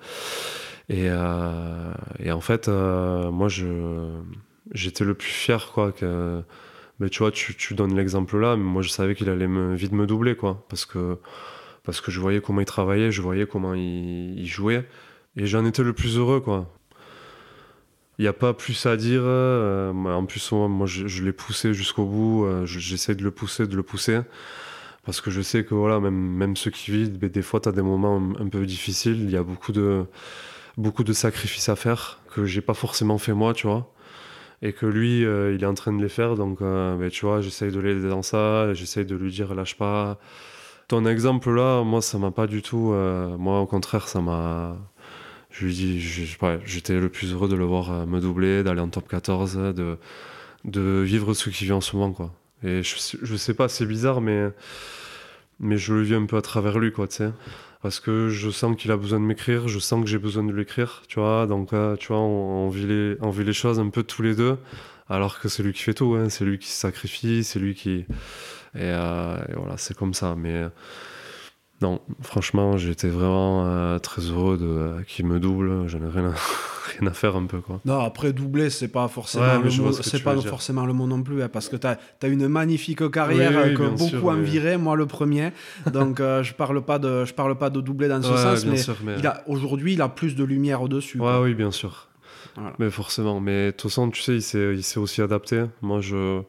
Et, en fait, moi, je, j'étais le plus fier, quoi. Mais tu vois, tu, tu donnes l'exemple là, mais moi, je savais qu'il allait me, vite me doubler, quoi. Parce que parce que je voyais comment il travaillait, je voyais comment il, jouait, et j'en étais le plus heureux, quoi. Il n'y a pas plus à dire. Euh, en plus, moi, je, l'ai poussé jusqu'au bout. Euh, j'essaie de le pousser, de le pousser. Parce que je sais que voilà, même, même ceux qui vivent, ben, des fois, tu as des moments un, peu difficiles. Il y a beaucoup de, beaucoup de sacrifices à faire que j'ai pas forcément fait moi, tu vois. Et que lui, euh, il est en train de les faire. Donc, ben, tu vois, j'essaie de l'aider dans ça. J'essaie de lui dire lâche pas. Ton exemple là, moi, ça m'a pas du tout. Euh, moi, au contraire, ça m'a. Je lui dis, j'étais le plus heureux de le voir euh, me doubler, d'aller en top 14, de, de vivre ce qu'il vit en ce moment, quoi. Et je, je sais pas, c'est bizarre, mais, mais je le vis un peu à travers lui, quoi. Parce que je sens qu'il a besoin de m'écrire, je sens que j'ai besoin de l'écrire, tu vois. Donc, tu vois, on, vit les, on vit les choses un peu tous les deux Alors que c'est lui qui fait tout, hein. c'est lui qui se sacrifie, c'est lui qui. Et, euh, et voilà, c'est comme ça. Mais euh, non, franchement, j'étais vraiment euh, très heureux de euh, qu'il me double. Je n'ai rien à, rien à faire un peu, quoi. Non, après doubler, c'est pas forcément Ouais, le mot, c'est tu pas forcément le mot non plus, hein, parce que t'as as une magnifique carrière Oui, oui, que beaucoup sûr, envieraient, moi le premier. Donc euh, je parle pas de je parle pas de doubler dans ce Ouais, sens, mais, sûr, mais- il a aujourd'hui il a plus de lumière au dessus. Ouais, oui, bien sûr. Voilà. Mais forcément. Mais de toute façon, tu sais, il s'est, il s'est aussi adapté. Moi, je,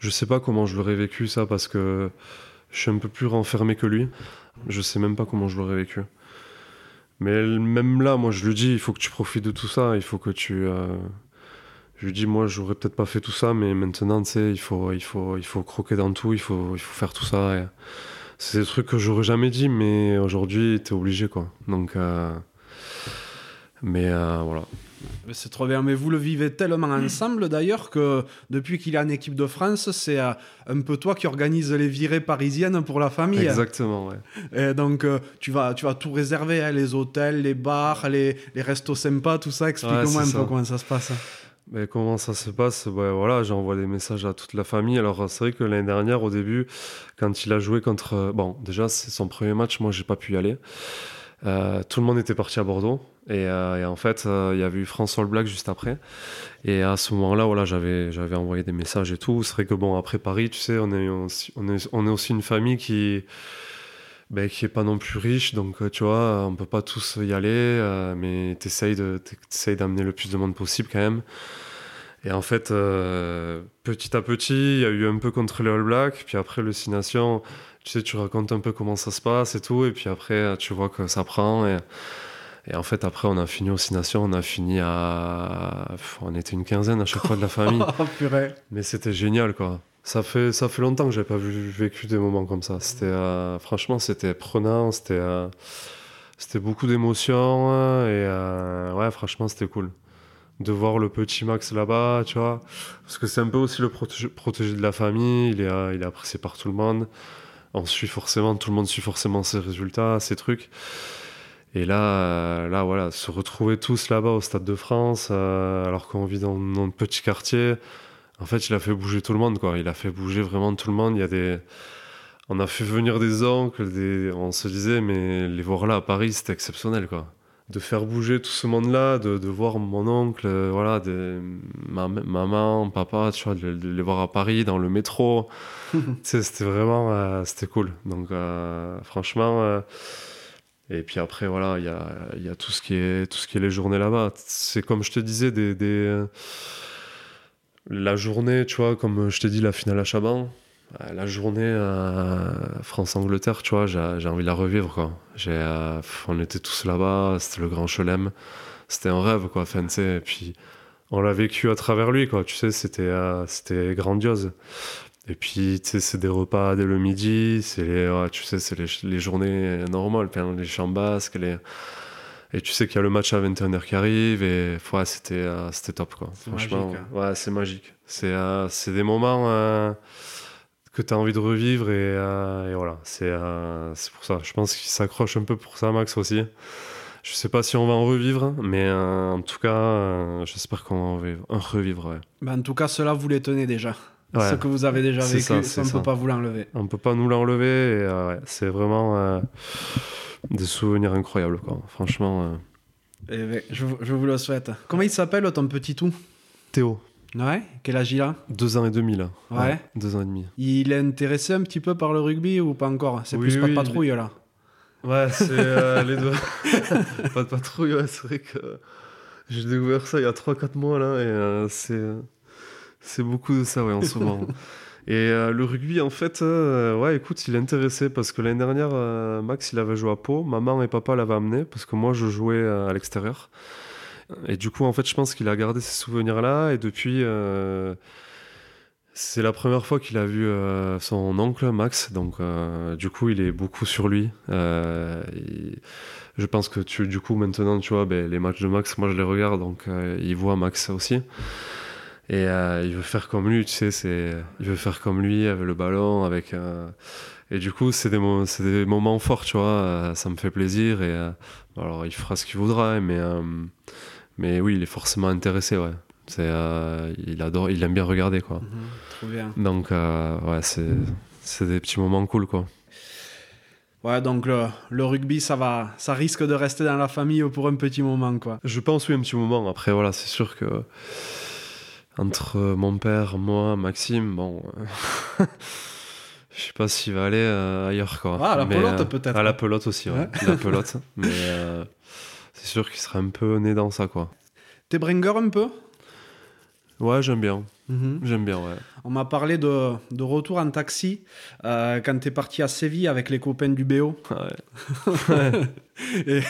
je sais pas comment je l'aurais vécu ça parce que je suis un peu plus renfermé que lui. Je sais même pas comment je l'aurais vécu. Mais même là, moi, je lui dis, il faut que tu profites de tout ça. Il faut que tu. euh, Je lui dis, moi, j'aurais peut-être pas fait tout ça, mais maintenant, tu sais, il faut, il faut, il faut croquer dans tout. Il faut, il faut faire tout ça. C'est des trucs que j'aurais jamais dit, mais aujourd'hui, t'es obligé, quoi. Donc. euh, Mais euh, voilà. C'est trop bien, mais vous le vivez tellement ensemble d'ailleurs que depuis qu'il est en équipe de France, c'est euh, un peu toi qui organise les virées parisiennes pour la famille. Exactement, ouais. Et donc euh, tu, vas, tu vas tout réserver, hein, les hôtels, les bars, les, les restos sympas, tout ça. Explique-moi Ouais, un peu comment ça se passe. Mais comment ça se passe? Ouais, voilà, j'envoie des messages à toute la famille. Alors c'est vrai que l'année dernière, au début, quand il a joué contre, bon, déjà c'est son premier match, moi j'ai pas pu y aller. Euh, tout le monde était parti à Bordeaux et, euh, et en fait euh, il y avait eu France All Black juste après. Et à ce moment-là voilà j'avais j'avais envoyé des messages et tout. C'est vrai que bon après Paris tu sais on est on est, on est aussi une famille qui ben, qui est pas non plus riche. Donc euh, tu vois on peut pas tous y aller mais t'essayes de t'essayes d'amener le plus de monde possible quand même. Et en fait, petit à petit, il y a eu un peu contre les All Blacks, puis après le Six tu sais, tu racontes un peu comment ça se passe et tout, et puis après, tu vois que ça prend. Et, et en fait, après, on a fini aux Six Nations, on a fini à. On était une quinzaine à chaque fois de la famille, Oh purée. mais c'était génial, quoi. Ça fait, ça fait longtemps que j'avais pas vu, vécu des moments comme ça. C'était, euh, franchement, c'était prenant, c'était, euh, c'était beaucoup d'émotions, euh, et euh, ouais, franchement, c'était cool de voir le petit Max là-bas, tu vois. Parce que c'est un peu aussi le protégé, protégé de la famille, il est, il est apprécié par tout le monde. On suit forcément, tout le monde suit forcément ses résultats, ses trucs. Et là, euh, là voilà, se retrouver tous là-bas au Stade de France, euh, alors qu'on vit dans notre petit quartier, en fait, il a fait bouger tout le monde, quoi. Il a fait bouger vraiment tout le monde. Il y a des... On a fait venir des oncles, des... on se disait, mais les voir là à Paris, c'était exceptionnel, quoi de faire bouger tout ce monde-là, de, de voir mon oncle, euh, voilà, ma, maman, papa, tu vois, de, de les voir à Paris, dans le métro. C'était vraiment, euh, c'était cool. Donc, franchement, et puis après, voilà, il y a, y a tout ce qui est, tout ce qui est les journées là-bas. C'est comme je te disais, des, des, la journée, tu vois, comme je t'ai dit, la finale à Chaban. euh, La journée euh, France-Angleterre, tu vois, j'ai envie de la revivre, quoi. Euh, on était tous là-bas, c'était le Grand Chelem. C'était un rêve, quoi. Sais, et puis on l'a vécu à travers lui, quoi. Tu sais, c'était euh, c'était grandiose. Et puis, tu sais, c'est des repas dès le midi, c'est les, ouais, tu sais, c'est les, les journées normales, les chambes basques, les... Et tu sais qu'il y a le match à 21h qui arrive, et ouais, c'était euh, c'était top, quoi. C'est Franchement, magique, hein. ouais, c'est magique. C'est euh, c'est des moments euh, que tu as envie de revivre, et, euh, et voilà, c'est euh, c'est pour ça. Je pense qu'il s'accroche un peu pour ça, Max, aussi. Je sais pas si on va en revivre, mais euh, en tout cas, euh, j'espère qu'on va en revivre, en revivre, ouais. Ben, en tout cas, cela vous les tenez déjà. Ouais. Ce que vous avez déjà vécu, ça, ça, c'est on ne peut pas vous l'enlever. On peut pas nous l'enlever, euh, ouais, c'est vraiment euh, des souvenirs incroyables, quoi. Franchement, euh, Eh ben, je, vous- je vous le souhaite. Comment il s'appelle ton petit tout? Théo, Ouais, quel âge il a? Deux ans et demi là. Ouais. deux ans et demi. Il est intéressé un petit peu par le rugby ou pas encore? C'est Oui, plus pas de oui, patrouille là. Ouais, c'est les deux. pas de patrouille, ouais, c'est vrai que j'ai découvert ça il y a 3-4 mois là, et c'est c'est beaucoup de ça, ouais, en ce moment. Et euh, le rugby, en fait, euh, ouais, écoute, il est intéressé parce que l'année dernière, euh, Max, il avait joué à Pau. Maman et papa l'avaient amené parce que moi, je jouais à l'extérieur. Et du coup, en fait, je pense qu'il a gardé ces souvenirs-là. Et depuis, c'est la première fois qu'il a vu son oncle, Max. Donc, du coup, il est beaucoup sur lui. Il- Je pense que tu, du coup, maintenant, tu vois, ben, les matchs de Max, moi, je les regarde. Donc, il voit Max aussi. Et euh, il veut faire comme lui, tu sais, c'est, il veut faire comme lui avec le ballon, avec. euh, Et du coup, c'est des, mo- c'est des moments forts, tu vois. euh, ça me fait plaisir. Et euh, alors, il fera ce qu'il voudra, hein, mais, mais oui, il est forcément intéressé, ouais. C'est, il adore, il aime bien regarder quoi. Mhm, trop bien. Donc ouais, c'est, c'est des petits moments cool quoi. Ouais, donc le, le rugby, ça va, ça risque de rester dans la famille pour un petit moment, quoi. Je pense oui un petit moment. Après voilà, c'est sûr que entre mon père, moi, Maxime, bon, euh, je sais pas s'il va aller euh, ailleurs quoi. Ah, à la Mais, pelote, euh, peut-être. À la pelote aussi, ouais. La pelote. Mais euh, c'est sûr qu'il sera un peu né dans ça quoi. T'es bringer un peu? Ouais, j'aime bien. Mhm. J'aime bien, ouais. On m'a parlé de, de retour en taxi euh, quand t'es parti à Séville avec les copains du BO Ouais, et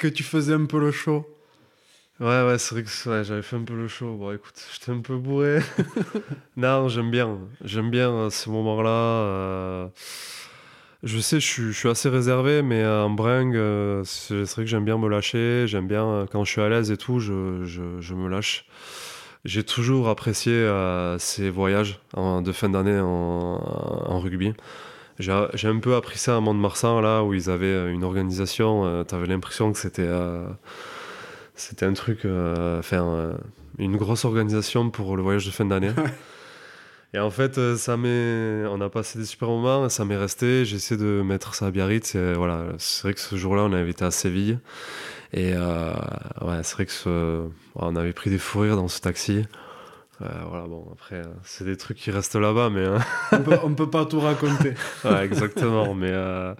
que tu faisais un peu le show. Ouais, ouais, c'est vrai que ouais, j'avais fait un peu le show. Bon, écoute, j'étais un peu bourré. non, j'aime bien. J'aime bien euh, ce moment-là. euh, Je sais, je suis, je suis assez réservé, mais en bringue, euh, c'est vrai que j'aime bien me lâcher. J'aime bien, euh, quand je suis à l'aise et tout, je, je, je me lâche. J'ai toujours apprécié euh, ces voyages en- de fin d'année en, en rugby. J'ai j'ai un peu appris ça à Mont-de-Marsan, là, où ils avaient une organisation. euh, T'avais l'impression que c'était euh, c'était un truc, euh, enfin, euh, une grosse organisation pour le voyage de fin d'année. Et en fait, euh, ça m'est, on a passé des super moments, ça m'est resté. J'ai essayé de mettre ça à Biarritz. Et voilà, c'est vrai que ce jour-là, on avait été à Séville. Et euh, ouais, c'est vrai que ce- on avait pris des fous rires dans ce taxi. Euh, voilà, bon, après, c'est des trucs qui restent là-bas, mais. hein. On peut, on peut pas tout raconter. ouais, exactement. mais euh,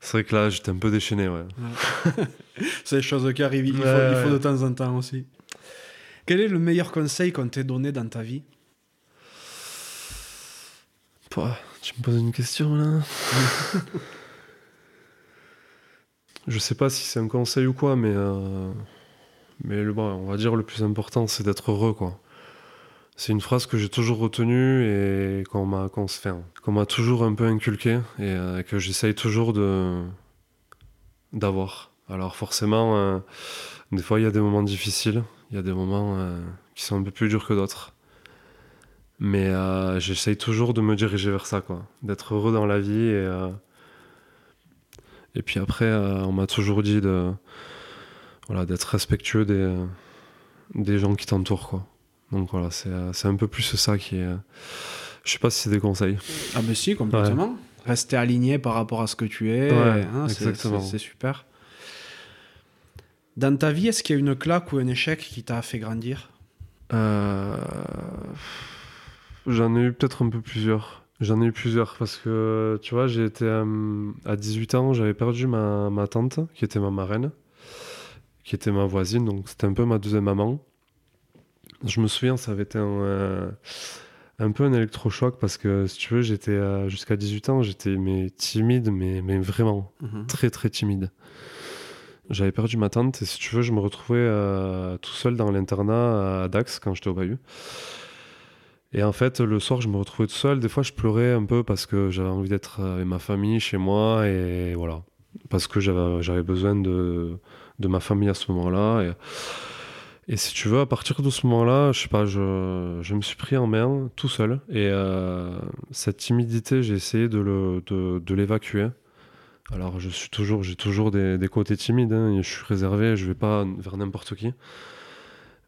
c'est vrai que là, j'étais un peu déchaîné, ouais. C'est des choses qui arrivent, il, faut, il de temps en temps aussi. Quel est le meilleur conseil qu'on t'ait donné dans ta vie? Pouah, tu me poses une question là Je sais pas si c'est un conseil ou quoi, mais, euh, mais le, bon, on va dire le plus important c'est d'être heureux quoi. C'est une phrase que j'ai toujours retenue et qu'on m'a toujours un peu inculqué et euh, que j'essaye toujours d'avoir. Alors forcément, euh, des fois il y a des moments difficiles, il y a des moments euh, qui sont un peu plus durs que d'autres. Mais j'essaye toujours de me diriger vers ça, quoi. D'être heureux dans la vie. Et, puis après, on m'a toujours dit voilà, d'être respectueux des, gens qui t'entourent. Donc voilà, c'est, euh, c'est un peu plus ça qui est. euh, Je sais pas si c'est des conseils. Ah ben si, complètement. Rester aligné par rapport à ce que tu es, Ouais, hein, exactement. c'est super. Dans ta vie, est-ce qu'il y a une claque ou un échec qui t'a fait grandir? Euh, J'en ai eu peut-être un peu plusieurs. J'en ai eu plusieurs parce que, tu vois, j'ai été euh, à 18 ans, j'avais perdu ma, ma tante, qui était ma marraine, qui était ma voisine, donc c'était un peu ma deuxième maman. Je me souviens, ça avait été un, euh, un peu un électrochoc parce que, si tu veux, j'étais euh, jusqu'à 18 ans, j'étais mais timide, mais, mais vraiment très très timide. J'avais perdu ma tante et si tu veux, je me retrouvais euh, tout seul dans l'internat à Dax quand j'étais au Bahut. Et en fait, le soir, je me retrouvais tout seul. Des fois, je pleurais un peu parce que j'avais envie d'être avec ma famille, chez moi, et voilà. Parce que j'avais j'avais besoin de, de ma famille à ce moment-là. Et, et si tu veux, à partir de ce moment-là, je sais pas, je, me suis pris en main tout seul. Et euh, cette timidité, j'ai essayé de l'évacuer. Alors, je suis toujours, j'ai toujours des, côtés timides. hein, je suis réservé, je vais pas vers n'importe qui.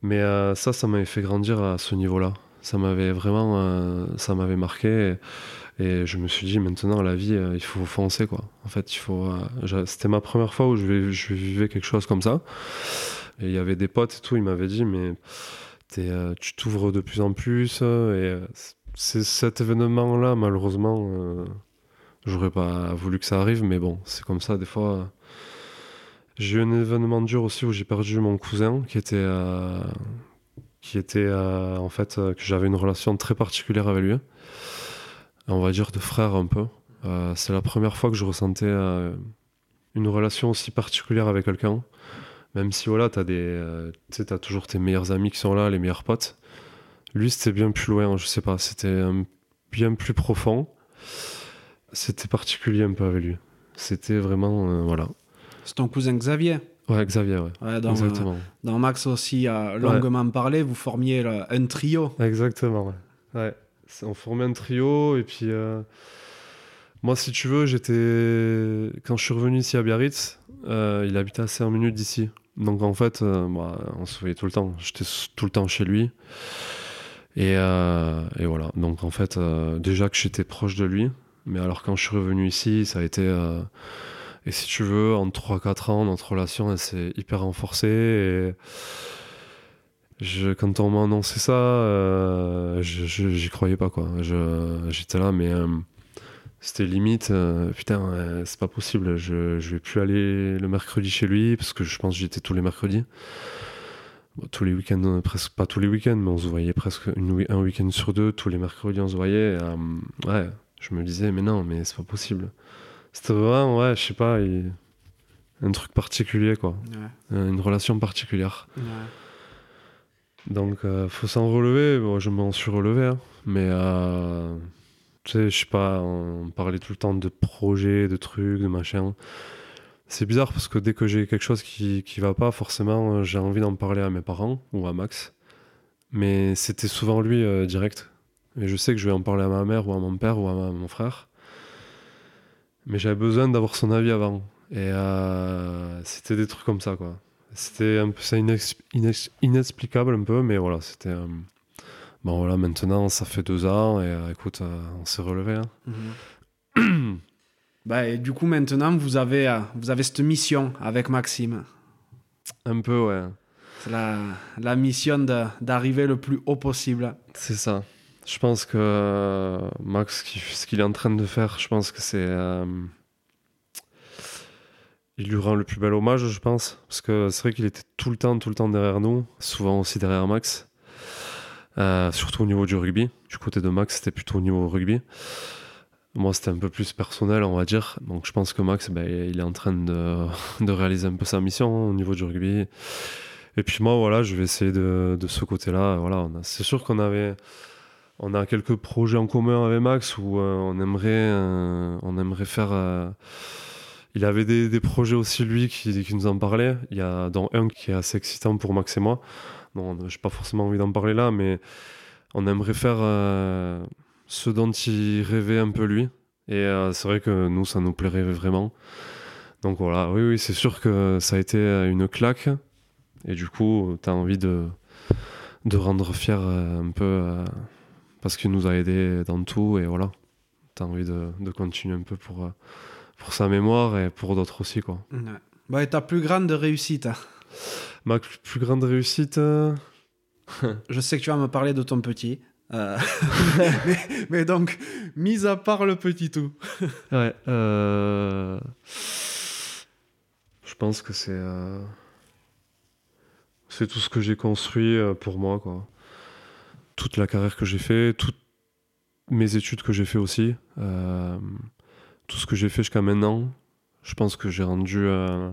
Mais euh, ça, ça m'avait fait grandir à ce niveau-là. Ça m'avait vraiment, euh, ça m'avait marqué. Et, je me suis dit, maintenant, la vie, il faut foncer, quoi. En fait, il faut. C'était ma première fois où je vivais quelque chose comme ça. Il y avait des potes et tout, ils m'avaient dit, mais euh, tu t'ouvres de plus en plus. euh, Et euh, cet événement-là, malheureusement, euh, j'aurais pas voulu que ça arrive, mais bon, c'est comme ça, des fois. j'ai eu un événement dur aussi où j'ai perdu mon cousin qui était, qui était en fait, que j'avais une relation très particulière avec lui. On va dire de frère un peu. C'est la première fois que je ressentais une relation aussi particulière avec quelqu'un. Même si voilà, t'as des, euh, t'as toujours tes meilleurs amis qui sont là, les meilleurs potes. Lui, c'était bien plus loin, je sais pas, c'était euh, bien plus profond. C'était particulier un peu avec lui. C'était vraiment, euh, voilà. C'est ton cousin Xavier. Ouais, Xavier, ouais. Ouais, dans, Exactement. euh, dans Max aussi a longuement parlé, vous formiez un trio. Exactement, ouais. ouais. On formait un trio et puis euh, moi, si tu veux, j'étais quand je suis revenu ici à Biarritz, euh, il habitait à 5 minutes d'ici. Donc en fait, euh, bah, on se voyait tout le temps. J'étais tout le temps chez lui. Et, euh, voilà. Donc en fait, euh, déjà que j'étais proche de lui, mais alors quand je suis revenu ici, ça a été. et si tu veux, en 3-4 ans, notre relation elle s'est hyper renforcée. Et quand on m'a annoncé ça, j'y croyais pas quoi. J'étais là, mais c'était limite. euh, putain, euh, c'est pas possible. Je, je vais plus aller le mercredi chez lui parce que je pense que j'y étais tous les mercredis. Bon, tous les week-ends, euh, presque pas tous les week-ends, mais on se voyait presque une un week-end sur deux. Tous les mercredis, on se voyait. euh, ouais, je me disais, mais non, mais c'est pas possible. C'était vraiment, ouais, je sais pas, il- un truc particulier quoi, Ouais, une relation particulière. ouais. Donc, faut s'en relever. Bon, je m'en suis relevé, hein. mais tu sais, je sais pas, on parlait tout le temps de projets, de trucs, de machin. C'est bizarre parce que dès que j'ai quelque chose qui, qui va pas, forcément, euh, j'ai envie d'en parler à mes parents ou à Max. Mais c'était souvent lui euh, direct. Et je sais que je vais en parler à ma mère ou à mon père ou à mon frère. Mais j'avais besoin d'avoir son avis avant. Et euh, c'était des trucs comme ça, quoi. C'était un peu ça inex- inex- inexplicable un peu, mais voilà, c'était. Bon voilà, maintenant ça fait deux ans et euh, écoute, euh, on s'est relevé. hein. Mhm. Bah, et du coup, maintenant, vous avez, euh, vous avez cette mission avec Maxime. Un peu, ouais. C'est la, la mission de- d'arriver le plus haut possible. C'est ça. Je pense que Max, ce qu'il est en train de faire, je pense que c'est. il lui rend le plus bel hommage, je pense. Parce que c'est vrai qu'il était tout le temps, tout le temps derrière nous, souvent aussi derrière Max. Euh, surtout au niveau du rugby. Du côté de Max, c'était plutôt au niveau rugby. Moi, c'était un peu plus personnel, on va dire. Donc, je pense que Max, ben, il est en train de, réaliser un peu sa mission hein, au niveau du rugby. Et puis moi, voilà, je vais essayer de, ce côté-là. Voilà, c'est sûr qu'on avait, on a quelques projets en commun avec Max où euh, on aimerait, euh, on aimerait faire. il avait des, projets aussi lui qui, qui nous en parlait. Il y a dont un qui est assez excitant pour Max et moi. Bon, j'ai pas forcément envie d'en parler là, mais on aimerait faire euh, ce dont il rêvait un peu lui. Et euh, c'est vrai que nous, ça nous plairait vraiment. Donc voilà, oui, oui, c'est sûr que ça a été euh, une claque. Et du coup, tu as envie de, de rendre fier un peu parce qu'il nous a aidés dans tout. Et voilà, tu as envie de, de continuer un peu pour, pour sa mémoire et pour d'autres aussi. Quoi. Bah, et ta plus grande réussite hein? Ma plus grande réussite, euh, Je sais que tu vas me parler de ton petit. Euh, mais, mais donc, mis à part le petit tout. ouais, euh, je pense que c'est euh, c'est tout ce que j'ai construit euh, pour moi. Quoi. Toute la carrière que j'ai fait, toutes mes études que j'ai fait aussi, euh, tout ce que j'ai fait jusqu'à maintenant, je pense que j'ai rendu, euh,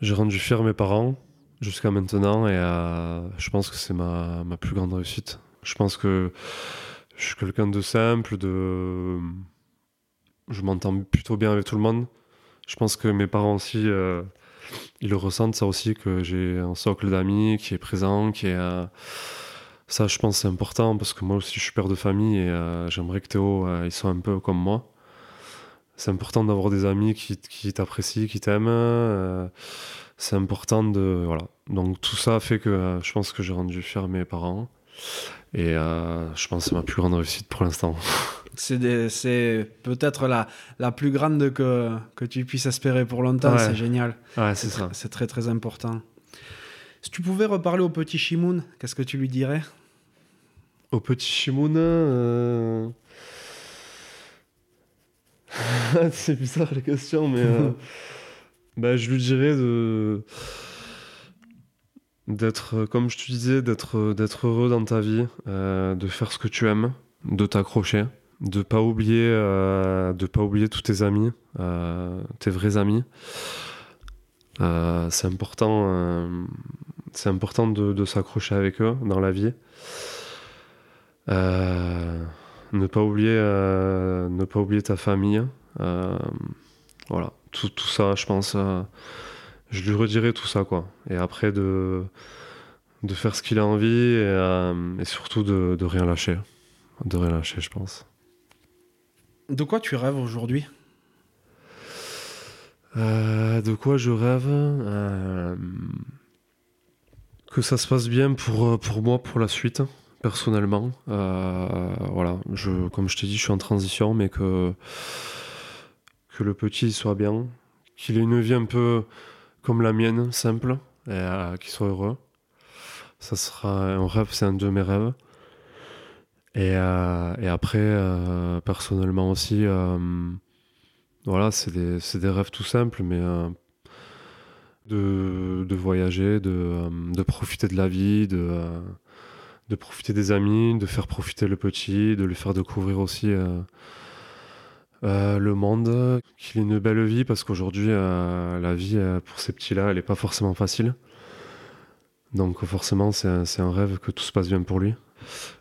j'ai rendu fier mes parents jusqu'à maintenant et euh, je pense que c'est ma, ma plus grande réussite. Je pense que je suis quelqu'un de simple, de... Je m'entends plutôt bien avec tout le monde. Je pense que mes parents aussi, euh, ils le ressentent ça aussi, que j'ai un socle d'amis qui est présent, qui est... euh, Ça, je pense, c'est important parce que moi aussi, je suis père de famille et j'aimerais que Théo, euh, il soit un peu comme moi. C'est important d'avoir des amis qui, qui t'apprécient, qui t'aiment. euh, c'est important de... Voilà. Donc tout ça fait que euh, je pense que j'ai rendu fier mes parents. Et euh, je pense que c'est ma plus grande réussite pour l'instant. C'est peut-être la, la plus grande que, que tu puisses espérer pour longtemps. Ouais. C'est génial. Ouais, C'est ça. c'est très très important. Si tu pouvais reparler au petit Shimoun, qu'est-ce que tu lui dirais? Au petit Shimona, euh... c'est bizarre les questions, mais euh, bah, je lui dirais de d'être, euh, comme je te disais, d'être euh, d'être heureux dans ta vie, de faire ce que tu aimes, de t'accrocher, de pas oublier, de pas oublier tous tes amis, tes vrais amis. C'est important, c'est important de, de s'accrocher avec eux dans la vie. Ne pas oublier, euh, ne pas oublier ta famille. Euh, voilà, tout, tout ça, je pense. euh, je lui redirai tout ça, quoi. Et après, de, de faire ce qu'il a envie et, et surtout de, de rien lâcher. De rien lâcher, je pense. De quoi tu rêves aujourd'hui? De quoi je rêve? Que ça se passe bien pour, pour moi pour la suite, personnellement. Euh, voilà, je, comme je t'ai dit, je suis en transition, mais que, le petit soit bien, qu'il ait une vie un peu comme la mienne, simple, et euh, qu'il soit heureux. Ça sera un rêve, c'est un de mes rêves. Et, euh, après, personnellement aussi, voilà, c'est des, rêves tout simples, mais de, voyager, de, de profiter de la vie, de, de profiter des amis, de faire profiter le petit, de lui faire découvrir aussi euh, euh, le monde, qu'il ait une belle vie, parce qu'aujourd'hui, euh, la vie pour ces petits-là, elle n'est pas forcément facile. Donc forcément, c'est un, un rêve que tout se passe bien pour lui.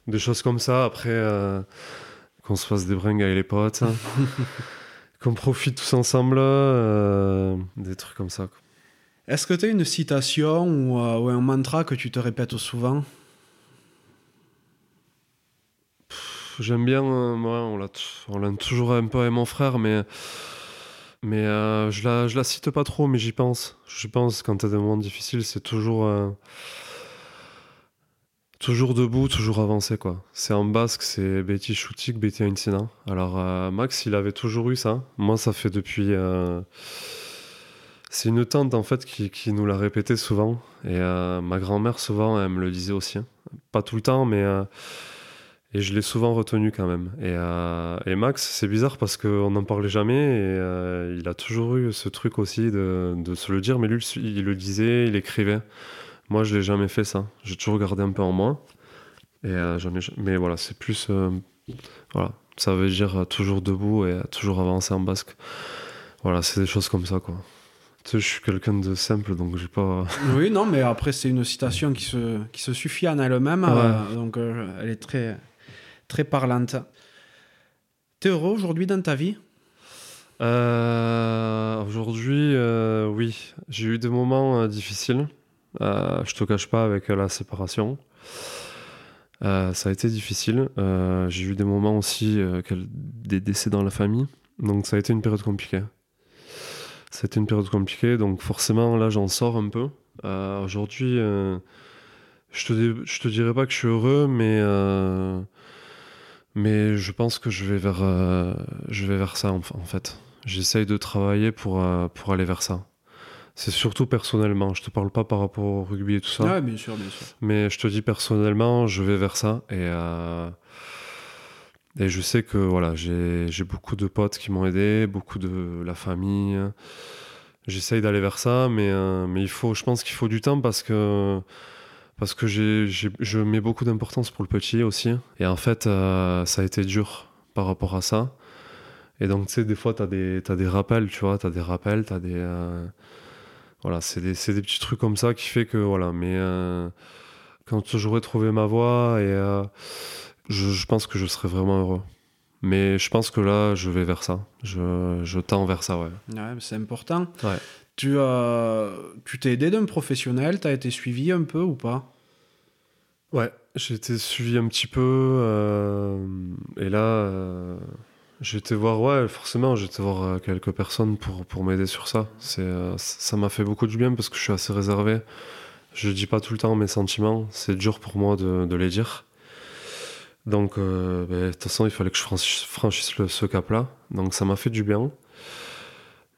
Des choses comme ça, après, qu'on se fasse des bringues avec les potes, qu'on profite tous ensemble, des trucs comme ça. Est-ce que tu as une citation ou, ou un mantra que tu te répètes souvent? J'aime bien, euh, moi, on l'a toujours un peu avec mon frère, mais, mais euh, je, la, je la cite pas trop, mais j'y pense. J'y pense quand t'as des moments difficiles, c'est toujours, euh, toujours debout, toujours avancé, quoi. C'est en basque, c'est Betty Choutik, Betty Ainsina. Alors, Max, il avait toujours eu ça. Moi, ça fait depuis. C'est une tante, en fait, qui, qui nous l'a répété souvent. Et ma grand-mère, souvent, elle me le disait aussi. Pas tout le temps, mais. Et je l'ai souvent retenu quand même. Et, euh, et Max, c'est bizarre parce qu'on n'en parlait jamais et euh, il a toujours eu ce truc aussi de, de se le dire, mais lui, il le disait, il écrivait. Moi, je l'ai jamais fait ça. J'ai toujours gardé un peu en moi. Et euh, j'en ai, mais voilà, c'est plus. voilà, ça veut dire toujours debout et toujours avancer en basque. Voilà, c'est des choses comme ça, quoi. Tu sais, je suis quelqu'un de simple, donc j'ai pas. Oui, non, mais après, c'est une citation qui se, qui se suffit en elle-même, Ouais. donc elle est très, très parlante. T'es heureux aujourd'hui dans ta vie? Euh, Aujourd'hui, euh, oui, j'ai eu des moments euh, difficiles. Je te cache pas avec la séparation. Ça a été difficile. J'ai eu des moments aussi, des décès dans la famille. Donc ça a été une période compliquée. Ça a été une période compliquée, donc forcément là j'en sors un peu. Aujourd'hui, je te, je te dirais pas que je suis heureux, mais mais je pense que je vais vers, euh, je vais vers ça en, en fait. J'essaye de travailler pour, euh, pour aller vers ça. C'est surtout personnellement. Je te parle pas par rapport au rugby et tout ça. Ouais, bien sûr, bien sûr. Mais je te dis personnellement, je vais vers ça. Et, euh, et je sais que voilà, j'ai beaucoup de potes qui m'ont aidé, beaucoup de la famille. J'essaye d'aller vers ça, mais, mais il faut, je pense qu'il faut du temps parce que, parce que j'ai j'ai- je mets beaucoup d'importance pour le petit aussi. Et en fait, euh, ça a été dur par rapport à ça. Et donc, tu sais, des fois, tu as, des t'as des rappels, tu vois, tu as des rappels, tu as des. euh, voilà, c'est des, c'est des petits trucs comme ça qui fait que, voilà, mais euh, quand j'aurai trouvé ma voie, et euh, je, je pense que je serai vraiment heureux. Mais je pense que là, je vais vers ça. Je, je tends vers ça, ouais. Ouais, c'est important. Ouais. Tu as, tu t'es aidé d'un professionnel, t'as été suivi un peu ou pas? Ouais, j'ai été suivi un petit peu. euh, et là, euh, j'ai été voir, ouais, forcément, j'ai été voir euh, quelques personnes pour, pour m'aider sur ça. C'est, euh, ça m'a fait beaucoup du bien parce que je suis assez réservé. Je dis pas tout le temps mes sentiments. C'est dur pour moi de, de les dire. Donc, ben, de toute façon, il fallait que je franchisse, ce cap-là. Donc, ça m'a fait du bien.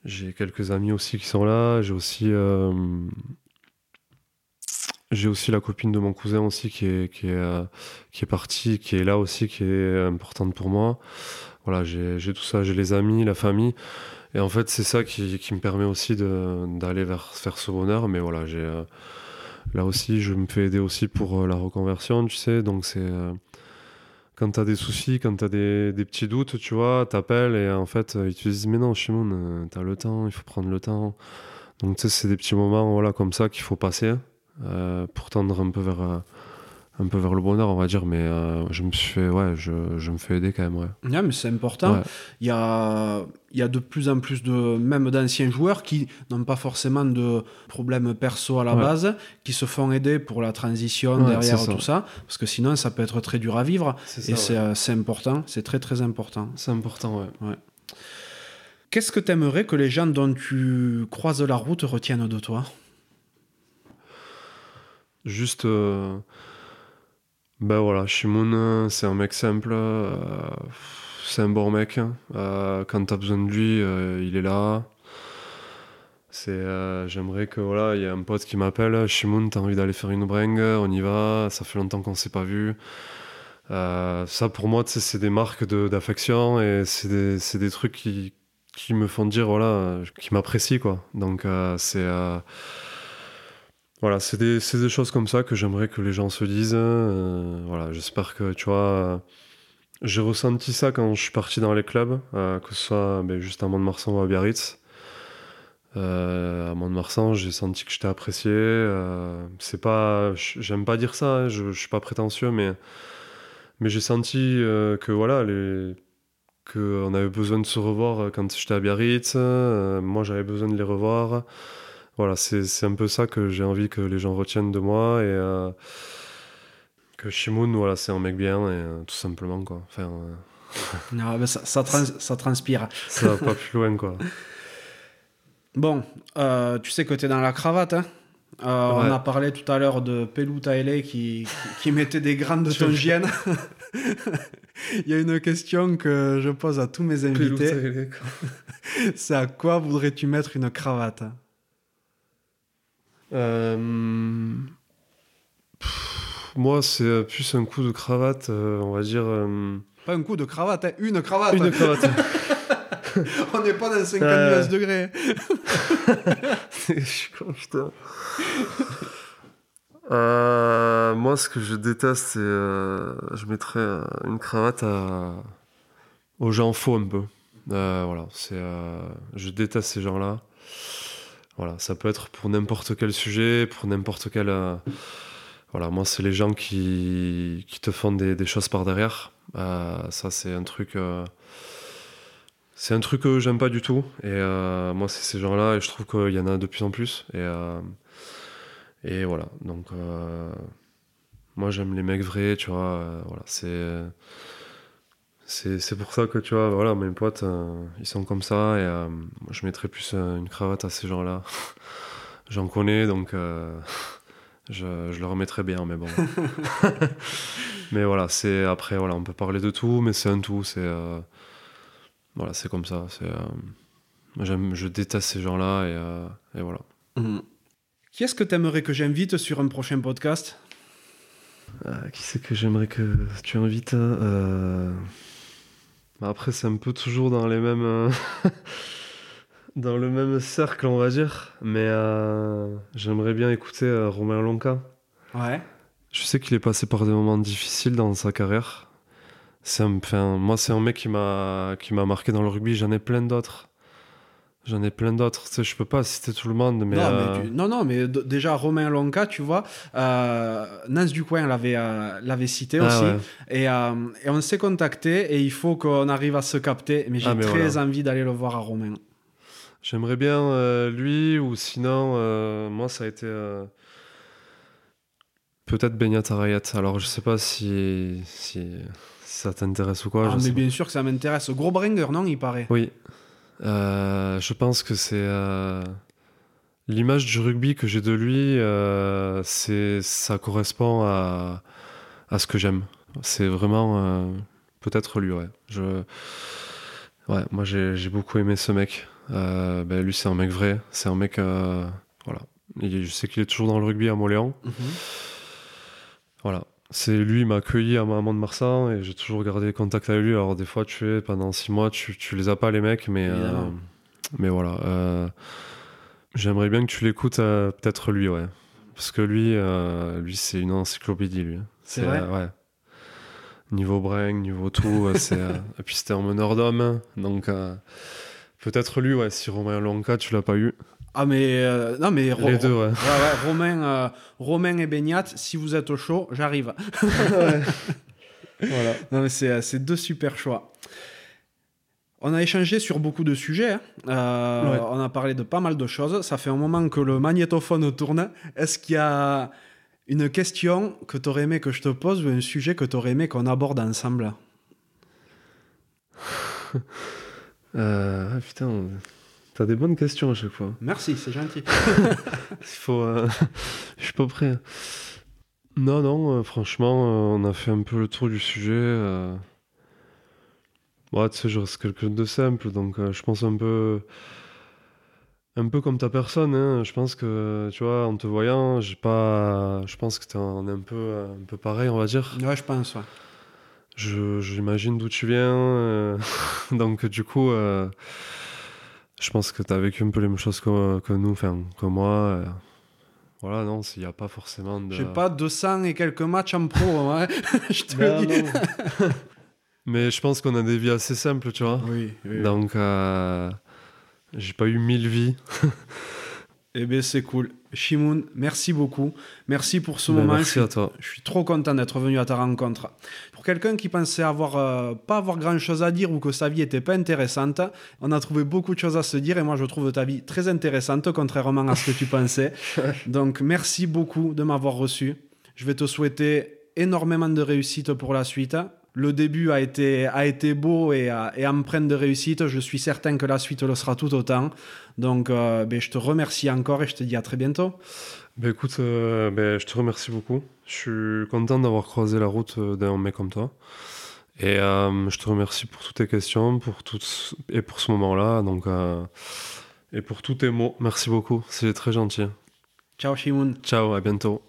J'ai quelques amis aussi qui sont là. J'ai aussi. euh, aussi la copine de mon cousin aussi qui est, qui est, euh, qui est partie, qui est là aussi, qui est importante pour moi. Voilà, j'ai tout ça, j'ai les amis, la famille. Et en fait, c'est ça qui, qui me permet aussi d'aller vers faire ce bonheur. Mais voilà, j'ai euh, là aussi, je me fais aider aussi pour la reconversion, tu sais. Donc, c'est quand t'as des soucis, quand t'as des, des petits doutes, tu vois, t'appelles et en fait, euh, ils te disent Mais non, Shimon, euh, t'as le temps, il faut prendre le temps. Donc, tu sais, c'est des petits moments voilà, comme ça qu'il faut passer euh, pour tendre un peu vers un peu vers le bonheur on va dire mais euh, je me suis fait ouais je, je me fais aider quand même ouais, mais c'est important. Ouais. Il y, a, il y a de plus en plus de même d'anciens joueurs qui n'ont pas forcément de problèmes perso à la Ouais. base, qui se font aider pour la transition Ouais, derrière ça. tout ça, parce que sinon ça peut être très dur à vivre. c'est et c'est euh, c'est important, c'est très très important. c'est important ouais Qu'est-ce que tu aimerais que les gens dont tu croises la route retiennent de toi? Juste. euh, Ben voilà, Shimon, c'est un mec simple. euh, c'est un bon mec. euh, quand t'as besoin de lui, euh, il est là. C'est, j'aimerais que voilà, il y a un pote qui m'appelle, Shimon, t'as envie d'aller faire une bringue, on y va. Ça fait longtemps qu'on s'est pas vu. Ça pour moi, c'est des marques d'affection et c'est des, des trucs qui, qui me font dire voilà, qui m'apprécient quoi. Donc c'est voilà, c'est des, choses comme ça que j'aimerais que les gens se disent. euh, voilà, j'espère que tu vois. j'ai ressenti ça quand je suis parti dans les clubs, euh, que ce soit ben, juste à Mont-de-Marsan ou à Biarritz. Euh, à Mont-de-Marsan, j'ai senti que j'étais apprécié. pas, j'aime pas dire ça, hein, je, je suis pas prétentieux, mais mais j'ai senti que voilà, que on avait besoin de se revoir quand j'étais à Biarritz. moi, j'avais besoin de les revoir. Voilà, c'est un peu ça que j'ai envie que les gens retiennent de moi et euh, que Shimoun, voilà, c'est un mec bien et euh, tout simplement quoi. Enfin, euh, ça, ça trans- ça transpire. ça va pas plus loin quoi. Bon, euh, tu sais que tu es dans la cravate. hein. Euh, On a parlé tout à l'heure de Pelou Taïlé qui, qui, qui mettait des grandes tongiennes. Il y a une question que je pose à tous mes invités. C'est à quoi voudrais-tu mettre une cravate Euh, pff, moi, c'est plus un coup de cravate, euh, on va dire. euh, Pas un coup de cravate, hein, une cravate. une cravate. On n'est pas dans 50 Euh. Degrés. Je suis con, putain. Euh, moi, ce que je déteste, c'est. euh, je mettrais euh, une cravate à, aux gens faux un peu. Euh, voilà, c'est. euh, je déteste ces gens-là. Voilà, ça peut être pour n'importe quel sujet, pour n'importe quel. euh, voilà, moi, c'est les gens qui, te font des, choses par derrière. Euh, ça, c'est un truc. euh, c'est un truc que j'aime pas du tout. Et moi, c'est ces gens-là, et je trouve qu'il y en a de plus en plus. Et, et voilà. Donc, moi, j'aime les mecs vrais, tu vois. voilà, c'est. C'est, c'est pour ça que tu vois, voilà, mes potes, euh, ils sont comme ça et euh, moi, je mettrais plus euh, une cravate à ces gens-là. J'en connais donc euh, je, je leur mettrais bien, mais bon. mais voilà, c'est après, voilà, on peut parler de tout, mais c'est un tout. C'est euh, voilà, c'est comme ça. C'est, euh, moi, j'aime, je déteste ces gens-là et, euh, et voilà. Mhm. Qui est-ce que tu aimerais que j'invite sur un prochain podcast? Euh, qui c'est que j'aimerais que tu invites Après, c'est un peu toujours dans les mêmes. euh, dans le même cercle, on va dire. Mais euh, j'aimerais bien écouter euh, Romain Lonca. Ouais. Je sais qu'il est passé par des moments difficiles dans sa carrière. C'est un- moi, c'est un mec qui m'a qui m'a marqué dans le rugby. J'en ai plein d'autres. J'en ai plein d'autres. Je peux pas citer tout le monde, mais. non, euh, mais tu- non, non, mais déjà Romain Lonca, tu vois, euh, Nance Ducoin l'avait euh, l'avait cité ah aussi. ouais. Et, et on s'est contacté et il faut qu'on arrive à se capter. Mais j'ai Ah, très voilà. envie d'aller le voir à Romain. J'aimerais bien lui, ou sinon, moi, ça a été. Peut-être Benyat Arayat. Alors, je sais pas si, si, si ça t'intéresse ou quoi. ah, mais bien sûr que ça m'intéresse. Gros bringer, non, il paraît. Oui. Euh, je pense que c'est. euh, L'image du rugby que j'ai de lui, euh, c'est, ça correspond à, à ce que j'aime. C'est vraiment. peut-être lui, ouais. Je, ouais, moi, j'ai, beaucoup aimé ce mec. Ben, lui, c'est un mec vrai. C'est un mec. voilà. Il- je sais qu'il est toujours dans le rugby à Montléon. Mhm. Voilà. C'est lui, m'a accueilli à Mont de Marsan et j'ai toujours gardé contact avec lui. Alors, des fois, tu es pendant six mois, tu, tu les as pas, les mecs, mais, euh, mais voilà. euh, J'aimerais bien que tu l'écoutes, euh, peut-être lui, ouais. Parce que lui, lui c'est une encyclopédie, lui. C'est vrai Ouais. Niveau bring, niveau tout. c'est, Et puis, c'était un meneur d'homme. Donc, euh, peut-être lui, ouais. Si Romain Lonca, tu l'as pas eu. Ah, mais. euh, non, mais. Ro- Les deux, ouais. Ouais, ouais, Romain, euh, Romain et Beignat, si vous êtes au chaud, j'arrive. Voilà. Non, mais c'est, euh, c'est deux super choix. On a échangé sur beaucoup de sujets. hein. Euh, Ouais. On a parlé de pas mal de choses. Ça fait un moment que le magnétophone tourne. Est-ce qu'il y a une question que tu aurais aimé que je te pose ou un sujet que tu aurais aimé qu'on aborde ensemble? Euh, putain, t'as des bonnes questions à chaque fois. Merci, c'est gentil. Il faut. euh, Je suis pas prêt. Non, non, euh, franchement, euh, on a fait un peu le tour du sujet. Ouais, tu sais, je reste quelqu'un de simple, donc je pense un peu. Un peu comme ta personne, hein. Je pense que, tu vois, en te voyant, j'ai pas. Je pense que t'es un- un peu, un peu pareil, on va dire. ouais, je pense, ouais. J'imagine d'où tu viens. donc, du coup, je pense que tu as vécu un peu les mêmes choses que, que nous, enfin, que moi. euh. Voilà, non, s'il n'y a pas forcément de. J'ai pas 200 et quelques matchs en pro, ouais. je te Non, le dis. non. Mais je pense qu'on a des vies assez simples, tu vois. Oui, oui. Donc, euh, j'ai pas eu mille vies. Eh bien, c'est cool. Shimoun, merci beaucoup. Merci pour ce Ben, moment. merci je, suis, à toi. je suis trop content d'être venu à ta rencontre. Pour quelqu'un qui pensait avoir euh, pas avoir grand chose à dire ou que sa vie était pas intéressante, on a trouvé beaucoup de choses à se dire et moi je trouve ta vie très intéressante contrairement à ce que tu pensais. Donc merci beaucoup de m'avoir reçu. Je vais te souhaiter énormément de réussite pour la suite. Le début a été, a été beau et, et empreint de réussite. Je suis certain que la suite le sera tout autant. Donc, euh, ben, je te remercie encore et je te dis à très bientôt. Ben, écoute, euh, ben, je te remercie beaucoup. Je suis content d'avoir croisé la route euh, d'un mec comme toi. Et euh, je te remercie pour toutes tes questions pour tout et pour ce moment-là. Donc, et pour tous tes mots. Merci beaucoup. C'est très gentil. Ciao, Shimoun. Ciao, à bientôt.